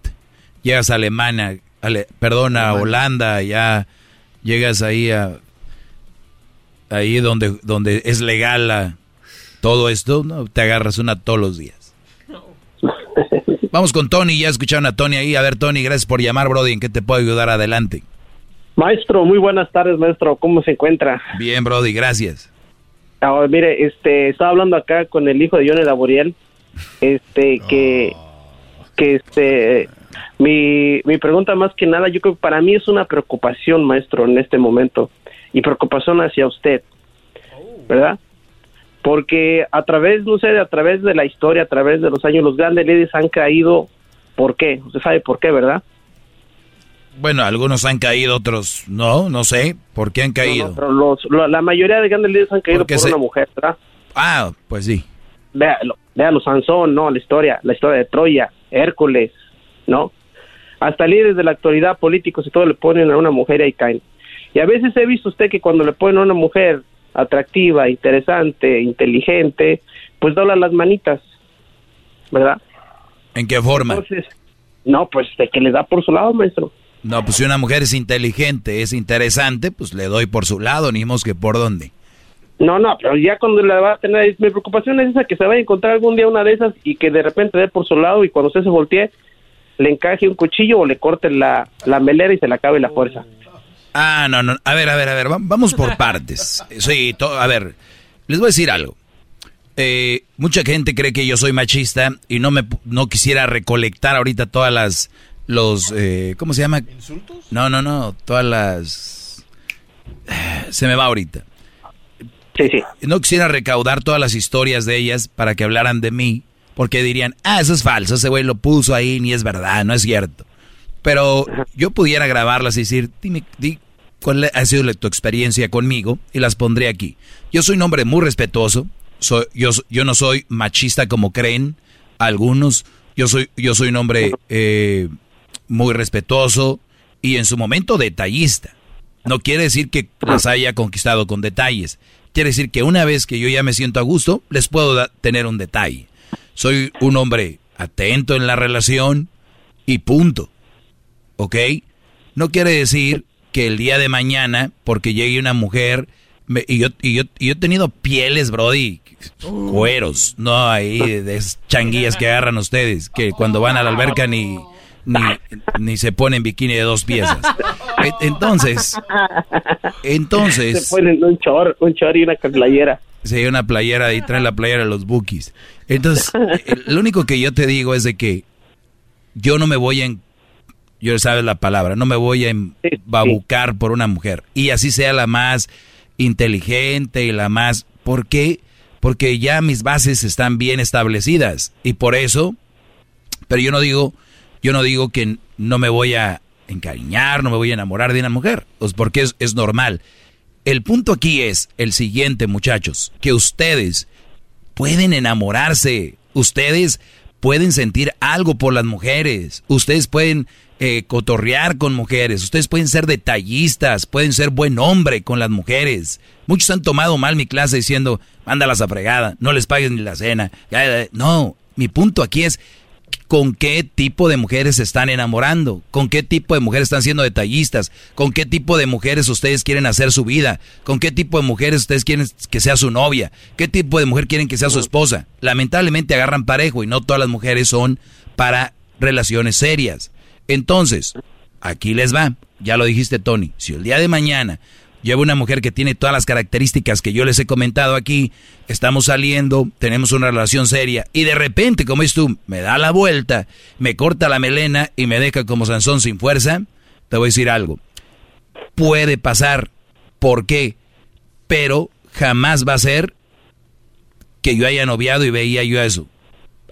Llegas a Alemania, ale- perdón, a Holanda, ya llegas ahí a ahí donde, donde es legal la- todo esto, ¿no? te agarras una todos los días. Vamos con Tony, ya escucharon a Tony ahí. A ver, Tony, gracias por llamar, Brody. ¿En qué te puedo ayudar adelante? Maestro, muy buenas tardes, maestro. ¿Cómo se encuentra? Bien, Brody, gracias. Ah, mire, este, estaba hablando acá con el hijo de Johnny Laboriel, este, que, que este, mi, mi pregunta más que nada, yo creo que para mí es una preocupación, maestro, en este momento, y preocupación hacia usted, ¿verdad? Porque a través, no sé, a través de la historia, a través de los años, los grandes líderes han caído, ¿por qué? Usted sabe por qué, ¿verdad? Bueno, algunos han caído, otros no, no sé. ¿Por qué han caído? Pero los, lo- la mayoría de grandes líderes han caído Porque por se- una mujer, ¿verdad? Ah, pues sí. Véalo, véalo, Sansón, ¿no? La historia, la historia de Troya, Hércules, ¿no? Hasta líderes de la actualidad, políticos y todo le ponen a una mujer y ahí caen. Y a veces he visto usted que cuando le ponen a una mujer atractiva, interesante, inteligente, pues dobla las manitas, ¿verdad? ¿En qué forma? Entonces, no, pues de que le da por su lado, maestro. No, pues si una mujer es inteligente, es interesante, pues le doy por su lado, ni mos que por dónde. No, no, pero ya cuando la va a tener, mi preocupación es esa, que se vaya a encontrar algún día una de esas y que de repente dé por su lado y cuando usted se voltee, le encaje un cuchillo o le corte la, la melera y se le acabe la fuerza. Ah, no, no. A ver, a ver, a ver, va- vamos por partes. Sí, to- a ver, les voy a decir algo. Eh, mucha gente cree que yo soy machista y no me no quisiera recolectar ahorita todas las los eh, ¿cómo se llama? ¿Insultos? No, no, no, todas las se me va ahorita. Sí, sí. No quisiera recaudar todas las historias de ellas para que hablaran de mí, porque dirían, ah, eso es falso, ese güey lo puso ahí, ni es verdad, no es cierto. Pero yo pudiera grabarlas y decir, dime, di cuál ha sido tu experiencia conmigo y las pondré aquí. Yo soy un hombre muy respetuoso, soy, yo, yo no soy machista como creen algunos, yo soy, yo soy un hombre eh, muy respetuoso y en su momento detallista. No quiere decir que las haya conquistado con detalles. Quiere decir que una vez que yo ya me siento a gusto, les puedo tener un detalle. Soy un hombre atento en la relación y punto. ¿Ok? No quiere decir que el día de mañana, porque llegue una mujer, me- y, yo, y, yo, y yo he tenido pieles, Brody, cueros, no ahí de esas changuillas que agarran ustedes, que cuando van a la alberca ni, ni, ni se ponen bikini de dos piezas. E- Entonces, entonces... Se ponen un chor, un chor y una playera. Sí, una playera y traen la playera de los bookies. Entonces, eh, lo único que yo te digo es de que yo no me voy a, en- yo sabes la palabra, no me voy a embabucar por una mujer. Y así sea la más inteligente y la más... ¿Por qué? Porque ya mis bases están bien establecidas. Y por eso, pero yo no digo, yo no digo que no me voy a encariñar, no me voy a enamorar de una mujer. Pues porque es, normal. El punto aquí es el siguiente, muchachos, que ustedes pueden enamorarse, ustedes pueden sentir algo por las mujeres, ustedes pueden eh, cotorrear con mujeres, ustedes pueden ser detallistas, pueden ser buen hombre con las mujeres. Muchos han tomado mal mi clase diciendo, mándalas a fregada, no les pagues ni la cena. No, mi punto aquí es con qué tipo de mujeres se están enamorando, con qué tipo de mujeres están siendo detallistas, con qué tipo de mujeres ustedes quieren hacer su vida, con qué tipo de mujeres ustedes quieren que sea su novia, qué tipo de mujer quieren que sea su esposa. Lamentablemente agarran parejo y no todas las mujeres son para relaciones serias. Entonces, aquí les va, ya lo dijiste Tony, si el día de mañana llevo una mujer que tiene todas las características que yo les he comentado aquí, estamos saliendo, tenemos una relación seria y de repente, como dices tú, me da la vuelta, me corta la melena y me deja como Sansón sin fuerza, te voy a decir algo. Puede pasar, ¿por qué? Pero jamás va a ser que yo haya noviado y veía yo eso.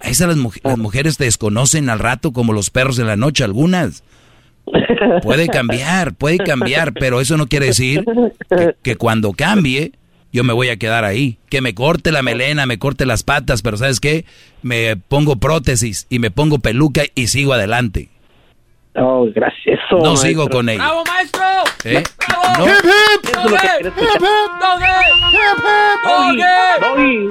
A esas las, muj- las mujeres te desconocen al rato como los perros en la noche, algunas. Puede cambiar, puede cambiar, pero eso no quiere decir que, cuando cambie yo me voy a quedar ahí. Que me corte la melena, me corte las patas, pero ¿sabes qué? Me pongo prótesis y me pongo peluca y sigo adelante. Oh, gracias. Eso, No maestro. sigo con ella. ¡Bravo, maestro! ¿Eh? ¡Bravo! No. Es lo que quería escuchar. ¡Doggy! Doggy, doggy,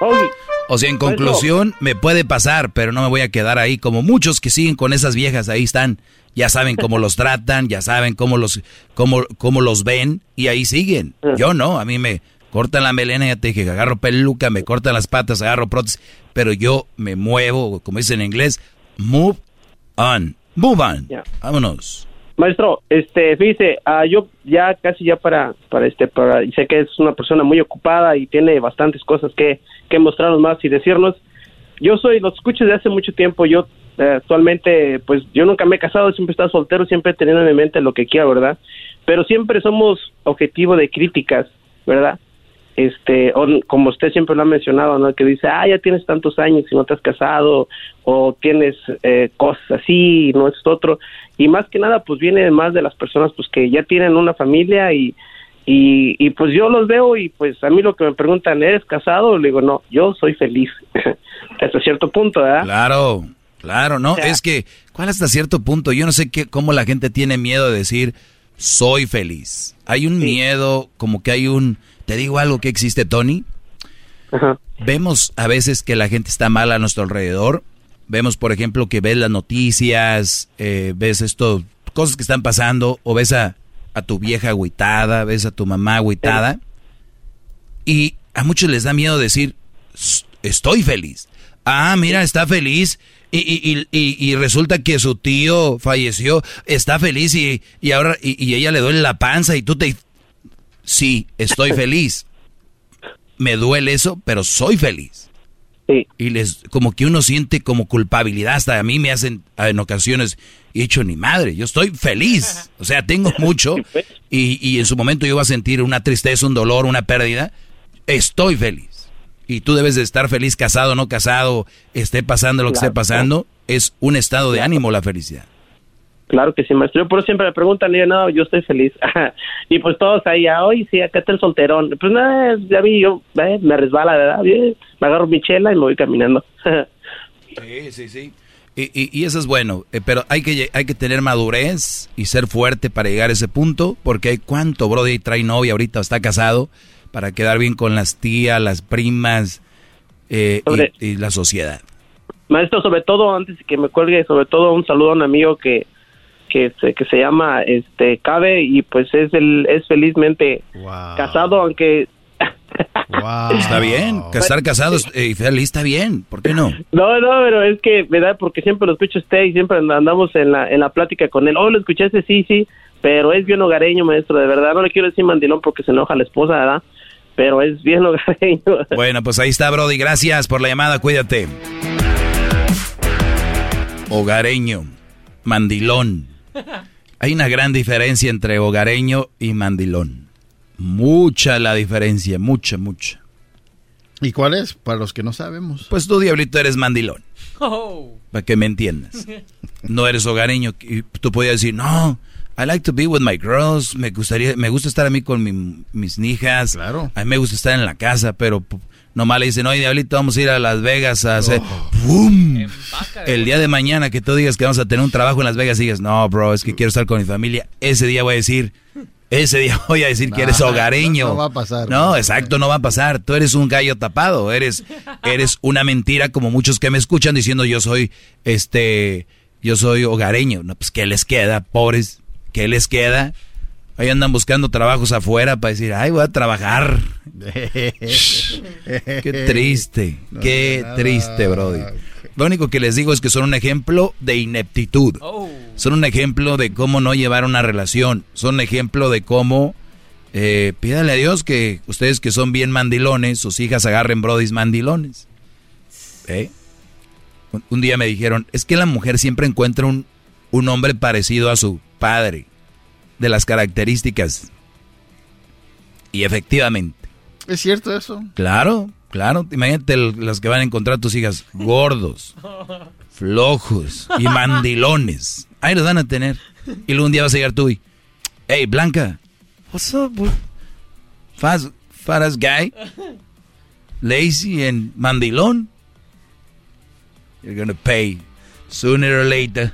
doggy. O sea, en conclusión, me puede pasar, pero no me voy a quedar ahí como muchos que siguen con esas viejas, ahí están. Ya saben cómo los tratan, ya saben cómo los, cómo, cómo los ven y ahí siguen. Yo no, a mí me cortan la melena, ya te dije agarro peluca, me cortan las patas, agarro prótesis, pero yo me muevo, como dicen en inglés, move on, move on. Vámonos. Maestro, este, fíjese, ah, yo ya casi ya para, para este, para, y sé que es una persona muy ocupada y tiene bastantes cosas que, que mostrarnos más y decirnos. Yo soy, los escucho desde hace mucho tiempo, yo eh, actualmente, pues yo nunca me he casado, siempre he estado soltero, siempre he tenido en mi mente lo que quiera, ¿verdad? Pero siempre somos objetivo de críticas, ¿verdad? Este, o como usted siempre lo ha mencionado, ¿no? Que dice, ah, ya tienes tantos años y no te has casado, o tienes eh, cosas así, y no es otro. Y más que nada, pues viene más de las personas pues que ya tienen una familia y, y, y pues yo los veo y pues a mí lo que me preguntan, ¿eres casado? Le digo, no, yo soy feliz. hasta cierto punto, ¿verdad? Claro, claro, ¿no? Es que, ¿cuál hasta cierto punto? Yo no sé qué, cómo la gente tiene miedo de decir, soy feliz. Hay un miedo, como que hay un te digo algo que existe, Tony. Vemos a veces que la gente está mal a nuestro alrededor. Vemos, por ejemplo, que ves las noticias, eh, ves esto, cosas que están pasando, o ves a, tu vieja agüitada, ves a tu mamá agüitada. Y a muchos les da miedo decir, estoy feliz. Ah, mira, está feliz. Y, y, y, y, resulta que su tío falleció, está feliz y, y ahora y, ella le duele la panza y tú te, sí, estoy feliz. Me duele eso, pero soy feliz. Y les, como que uno siente como culpabilidad, hasta a mí me hacen en ocasiones, he dicho, ni madre, yo estoy feliz. O sea, tengo mucho y, y en su momento yo voy a sentir una tristeza, un dolor, una pérdida. Estoy feliz. Y tú debes de estar feliz, casado, no casado, esté pasando lo que esté pasando. Es un estado de ánimo la felicidad. Claro que sí, maestro. Yo por eso siempre me preguntan, y yo, no, yo estoy feliz. y pues todos ahí, ah, hoy sí, acá está el solterón. Pues nada, ya vi, yo eh, me resbala, ¿verdad? Bien, me agarro mi chela y me voy caminando. sí, sí, sí. Y, y, eso es bueno, eh, pero hay que, hay que tener madurez y ser fuerte para llegar a ese punto, porque hay cuánto Brody trae novia ahorita, está casado, para quedar bien con las tías, las primas eh, y, y la sociedad. Maestro, sobre todo, antes de que me cuelgue, sobre todo un saludo a un amigo que que se, que se llama este Cabe y pues es el es felizmente casado aunque Está bien, estar casado y feliz está bien, ¿por qué no? No, no, pero es que, ¿verdad? Porque siempre lo escucho usted y siempre andamos en la, en la plática con él. Oh, lo escuchaste, sí, sí, pero es bien hogareño, maestro, de verdad. No le quiero decir mandilón porque se enoja la esposa, ¿verdad? Pero es bien hogareño. Bueno, pues ahí está, Brody. Gracias por la llamada, cuídate. Hogareño, mandilón. Hay una gran diferencia entre hogareño y mandilón. Mucha la diferencia, mucha, mucha. ¿Y cuál es? Para los que no sabemos. Pues tú, Diablito, eres mandilón. Oh. Para que me entiendas. No eres hogareño. Tú podías decir, no, I like to be with my girls. Me gustaría, me gusta estar a mí con mis hijas. Claro. A mí me gusta estar en la casa, pero Nomás le dicen, oye, Diablito, vamos a ir a Las Vegas a hacer... ¡Bum! El día de mañana que tú digas que vamos a tener un trabajo en Las Vegas y digas, no, bro, es que quiero estar con mi familia. Ese día voy a decir, ese día voy a decir que eres hogareño. No, va a pasar. No, exacto, no va a pasar. Tú eres un gallo tapado, eres, eres una mentira como muchos que me escuchan diciendo yo soy, este, yo soy hogareño. No, pues, ¿qué les queda, pobres? ¿Qué les queda? Ahí andan buscando trabajos afuera para decir, ay, voy a trabajar. qué triste, qué triste, Brody. Lo único que les digo es que son un ejemplo de ineptitud. Oh. Son un ejemplo de cómo no llevar una relación. Son un ejemplo de cómo eh, pídale a Dios que ustedes que son bien mandilones, sus hijas agarren Brodys mandilones. ¿Eh? Un día me dijeron, es que la mujer siempre encuentra un, un hombre parecido a su padre de las características. Y efectivamente. ¿Es cierto eso? Claro, claro. Imagínate las que van a encontrar tus hijas gordos, flojos y mandilones. Ahí los van a tener. Y luego un día vas a llegar tú y, hey, Blanca, what's up, Fast, fast guy, lazy and mandilón. You're gonna pay sooner or later.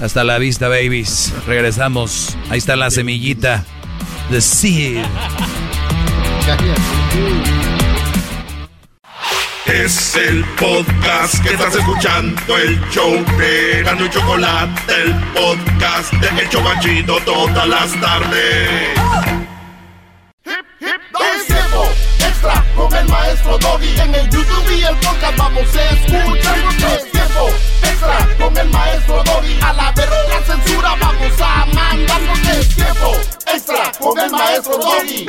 Hasta la vista, babies. Regresamos. Ahí está la semillita. The seed. Es el podcast que estás escuchando, el show de Gano y Chocolate, el podcast de El Chocachito todas las tardes. Es tiempo extra con el maestro Doggy. En el YouTube y el podcast vamos a escuchar. Es tiempo extra con el maestro Doggy. A la verga censura vamos a mandar. Es tiempo extra con el maestro Doggy.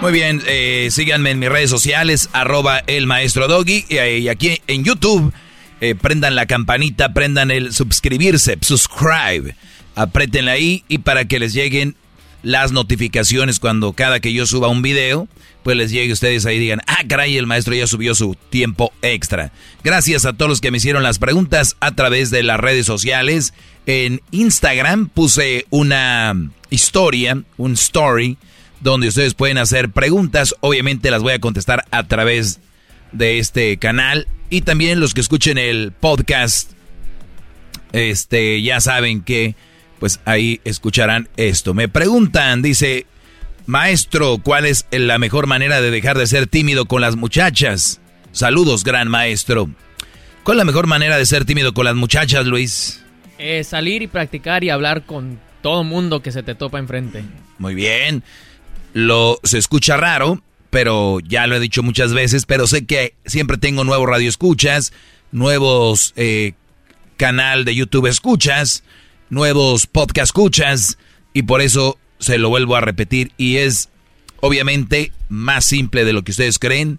Muy bien, eh, síganme en mis redes sociales, arroba el maestro Doggy. Y, eh, y aquí en YouTube, eh, prendan la campanita, prendan el suscribirse, subscribe. Apriétenle ahí y para que les lleguen las notificaciones cuando cada que yo suba un video, pues les llegue a ustedes ahí y digan, ah, caray, el maestro ya subió su tiempo extra. Gracias a todos los que me hicieron las preguntas a través de las redes sociales. En Instagram puse una historia, un story, donde ustedes pueden hacer preguntas. Obviamente las voy a contestar a través de este canal. Y también los que escuchen el podcast, este, ya saben que, pues ahí escucharán esto. Me preguntan, dice, maestro, ¿cuál es la mejor manera de dejar de ser tímido con las muchachas? Saludos, gran maestro. ¿Cuál es la mejor manera de ser tímido con las muchachas, Luis? Eh, salir y practicar y hablar con todo mundo que se te topa enfrente. Muy bien. Lo se escucha raro, pero ya lo he dicho muchas veces, pero sé que siempre tengo nuevos radioescuchas, nuevos eh, canal de YouTube escuchas, nuevos podcast escuchas, y por eso se lo vuelvo a repetir. Y es obviamente más simple de lo que ustedes creen.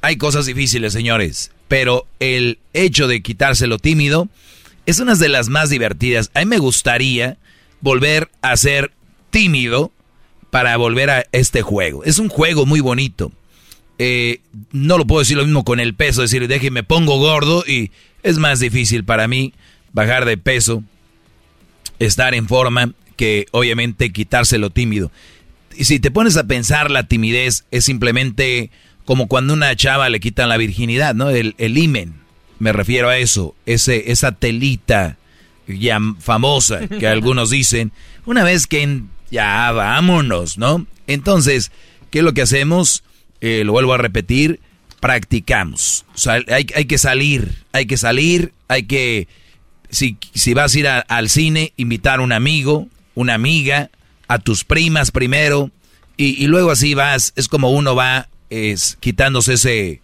Hay cosas difíciles, señores, pero el hecho de quitárselo tímido es una de las más divertidas. A mí me gustaría volver a ser tímido para volver a este juego. Es un juego muy bonito. Eh, no lo puedo decir lo mismo con el peso, decir, déjeme, pongo gordo y es más difícil para mí bajar de peso, estar en forma, que obviamente quitárselo tímido. Y si te pones a pensar, la timidez es simplemente como cuando una chava le quitan la virginidad, ¿no? El, el imen, me refiero a eso, ese, esa telita ya famosa que algunos dicen, una vez que ya vámonos, ¿no? Entonces, ¿qué es lo que hacemos? Eh, lo vuelvo a repetir, practicamos. Hay, hay que salir, hay que salir, hay que, si, si vas a ir al cine, invitar a un amigo, una amiga, a tus primas primero, y, y luego así vas, es como uno va es, quitándose ese, e-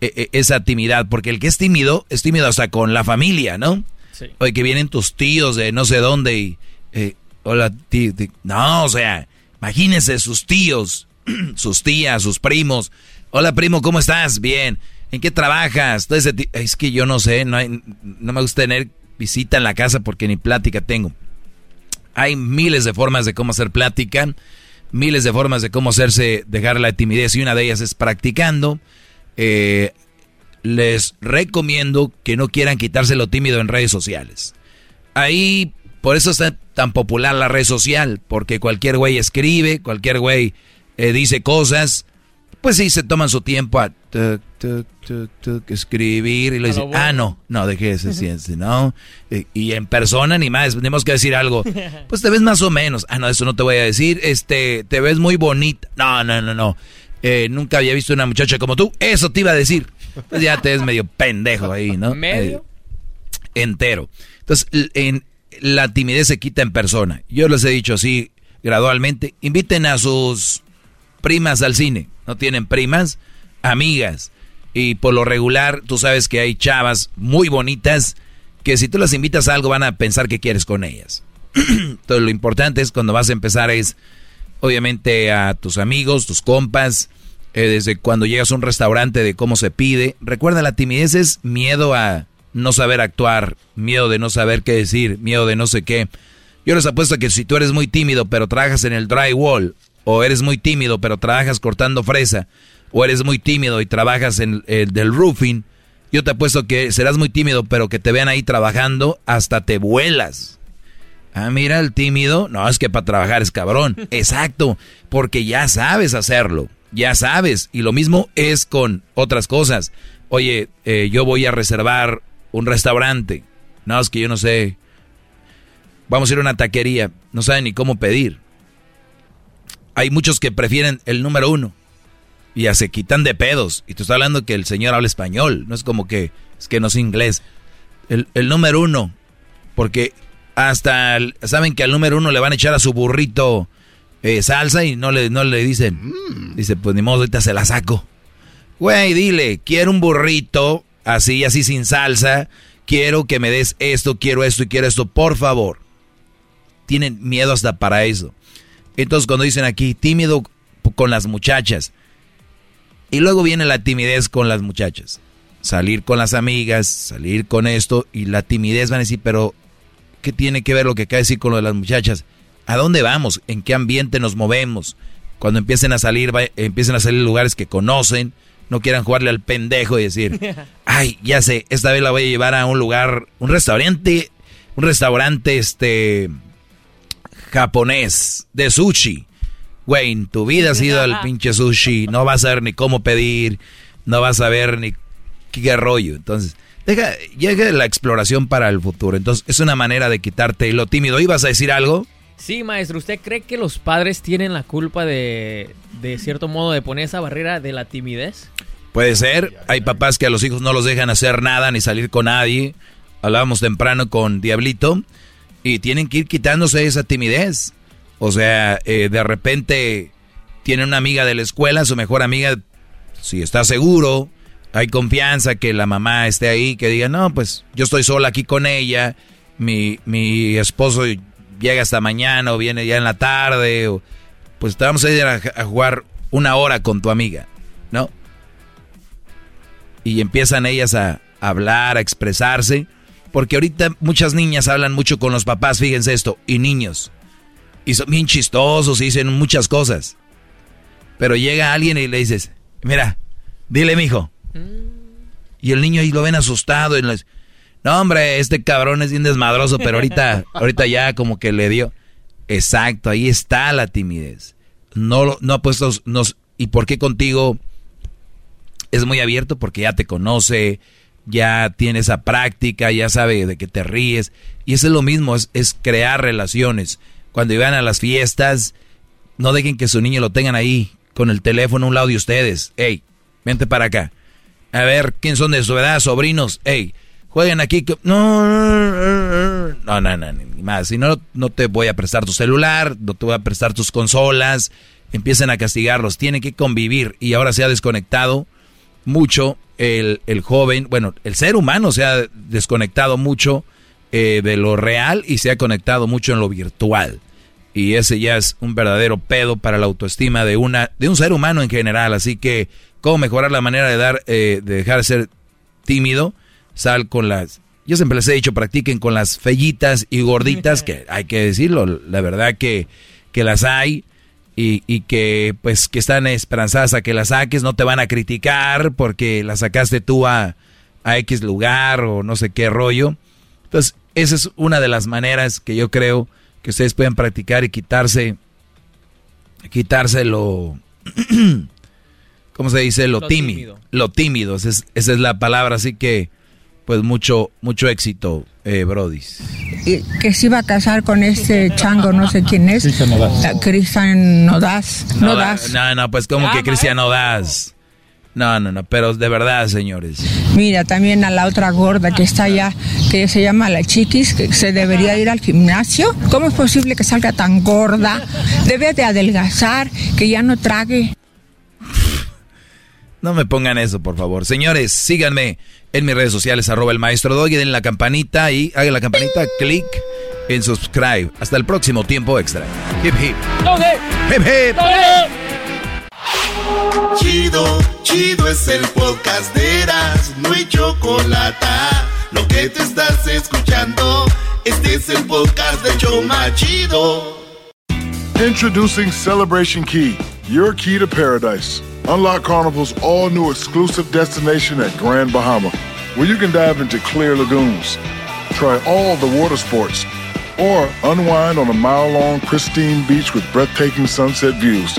e- esa timidez, porque el que es tímido, es tímido hasta con la familia, ¿no? Sí. Oye, que vienen tus tíos de no sé dónde y, eh, hola, tío, tío. no, o sea, imagínense sus tíos, sus tías, sus primos. Hola, primo, ¿cómo estás? Bien. ¿En qué trabajas? Todo ese ti- es que yo no sé, no, hay- no me gusta tener visita en la casa porque ni plática tengo. Hay miles de formas de cómo hacer plática, miles de formas de cómo hacerse, dejar la timidez y una de ellas es practicando. Eh, les recomiendo que no quieran quitarse lo tímido en redes sociales. Ahí, por eso está tan popular la red social, porque cualquier güey escribe, cualquier güey eh, dice cosas, pues sí, se toman su tiempo a tuc, tuc, escribir y le bueno. ah, no, no, deje ese, ese, no. Eh, Y en persona ni más, tenemos que decir algo. Pues te ves más o menos. Ah, no, eso no te voy a decir. Este, te ves muy bonita. No, no, no, no. Eh, nunca había visto una muchacha como tú. Eso te iba a decir. Pues ya te ves medio pendejo ahí, ¿no? ¿Medio? Eh, entero. Entonces, en, la timidez se quita en persona. Yo les he dicho así gradualmente. Inviten a sus primas al cine. ¿No tienen primas? Amigas. Y por lo regular, tú sabes que hay chavas muy bonitas que si tú las invitas a algo van a pensar que quieres con ellas. Entonces lo importante es cuando vas a empezar es, obviamente, a tus amigos, tus compas, eh, desde cuando llegas a un restaurante de cómo se pide. Recuerda, la timidez es miedo a no saber actuar, miedo de no saber qué decir, miedo de no sé qué. Yo les apuesto que si tú eres muy tímido pero trabajas en el drywall, o eres muy tímido pero trabajas cortando fresa, o eres muy tímido y trabajas en el del roofing, yo te apuesto que serás muy tímido pero que te vean ahí trabajando hasta te vuelas. Ah, mira el tímido. No, es que para trabajar es cabrón. Exacto, porque ya sabes hacerlo, ya sabes. Y lo mismo es con otras cosas. Oye, eh, yo voy a reservar un restaurante. No, es que yo no sé. Vamos a ir a una taquería. No saben ni cómo pedir. Hay muchos que prefieren el número uno. Y ya se quitan de pedos. Y tú estás hablando que el señor habla español. No es como que es que no es inglés. El, el número uno. Porque hasta saben que al número uno le van a echar a su burrito eh, salsa y no le, no le dicen. Mm. Dice, pues ni modo, ahorita se la saco. Güey, dile, quiero un burrito así, así sin salsa. Quiero que me des esto, quiero esto y quiero esto, por favor. Tienen miedo hasta para eso. Entonces cuando dicen aquí, tímido con las muchachas. Y luego viene la timidez con las muchachas. Salir con las amigas, salir con esto y la timidez van a decir, pero ¿qué tiene que ver lo que acaba de decir con lo de las muchachas? ¿A dónde vamos? ¿En qué ambiente nos movemos? Cuando empiecen a salir, empiecen a salir lugares que conocen, no quieran jugarle al pendejo y decir, ay, ya sé, esta vez la voy a llevar a un lugar, un restaurante, un restaurante este japonés de sushi. Güey, en tu vida has ido al pinche sushi, no vas a ver ni cómo pedir, no vas a ver ni qué rollo. Entonces, deja, llega la exploración para el futuro. Entonces, es una manera de quitarte lo tímido. ¿Ibas a decir algo? Sí, maestro, ¿usted cree que los padres tienen la culpa de, de cierto modo, de poner esa barrera de la timidez? Puede ser. Hay papás que a los hijos no los dejan hacer nada ni salir con nadie. Hablábamos temprano con Diablito. Y tienen que ir quitándose esa timidez. O sea, eh, de repente tiene una amiga de la escuela, su mejor amiga, si está seguro, hay confianza que la mamá esté ahí, que diga, no, pues yo estoy sola aquí con ella, mi, mi esposo llega hasta mañana o viene ya en la tarde, o, pues te vamos a ir a, a jugar una hora con tu amiga, ¿no? Y empiezan ellas a hablar, a expresarse, porque ahorita muchas niñas hablan mucho con los papás, fíjense esto, y niños. Y son bien chistosos y dicen muchas cosas. Pero llega alguien y le dices, mira, dile, mijo. Y el niño ahí lo ven asustado y les, no, hombre, este cabrón es bien desmadroso, pero ahorita, ahorita ya como que le dio. Exacto, ahí está la timidez. No, no ha puesto, nos, ¿y por qué contigo es muy abierto? Porque ya te conoce, ya tiene esa práctica, ya sabe de que te ríes. Y eso es lo mismo, es, es crear relaciones. Cuando iban a las fiestas, no dejen que su niño lo tengan ahí con el teléfono a un lado de ustedes. Ey, vente para acá. A ver, ¿quién son de su edad, sobrinos? Ey, jueguen aquí. No, no, no, no, ni más. Si no, no te voy a prestar tu celular, no te voy a prestar tus consolas. Empiecen a castigarlos. Tienen que convivir. Y ahora se ha desconectado mucho el, el joven. Bueno, el ser humano se ha desconectado mucho eh, de lo real y se ha conectado mucho en lo virtual. Y ese ya es un verdadero pedo para la autoestima de, una, de un ser humano en general. Así que, ¿cómo mejorar la manera de, dar, eh, de dejar de ser tímido? Sal con las... Yo siempre les he dicho, practiquen con las fellitas y gorditas, que hay que decirlo, la verdad que, que las hay y, y, que pues que están esperanzadas a que las saques, no te van a criticar porque la sacaste tú a, a X lugar o no sé qué rollo. Entonces, esa es una de las maneras que yo creo que ustedes pueden practicar y quitarse, quitarse lo, ¿cómo se dice? Lo, lo tímido, tímido, Lo tímido, esa es, esa es, la palabra, así que, pues mucho, mucho éxito, eh, Brody. Que se iba a casar con este chango, no sé quién es. Cristian Nodaz. Cristian Nodaz. No, no, pues como que Cristian Nodaz. No, no, no, pero de verdad, señores. Mira, también a la otra gorda que está allá, que se llama la chiquis, que se debería ir al gimnasio. ¿Cómo es posible que salga tan gorda? Debe de adelgazar, que ya no trague. No me pongan eso, por favor. Señores, síganme en mis redes sociales, arroba el maestro Doggy, den la campanita y hagan la campanita, clic en subscribe. Hasta el próximo tiempo extra. Hip hip. Hip hip. Chido, chido es el podcast de Eras, no hay chocolate. Lo que te estás escuchando, este es el podcast de Choma Chido. Introducing Celebration Key, your key to paradise. Unlock Carnival's all new exclusive destination at Grand Bahama, where you can dive into clear lagoons, try all the water sports, or unwind on a mile long, pristine beach with breathtaking sunset views.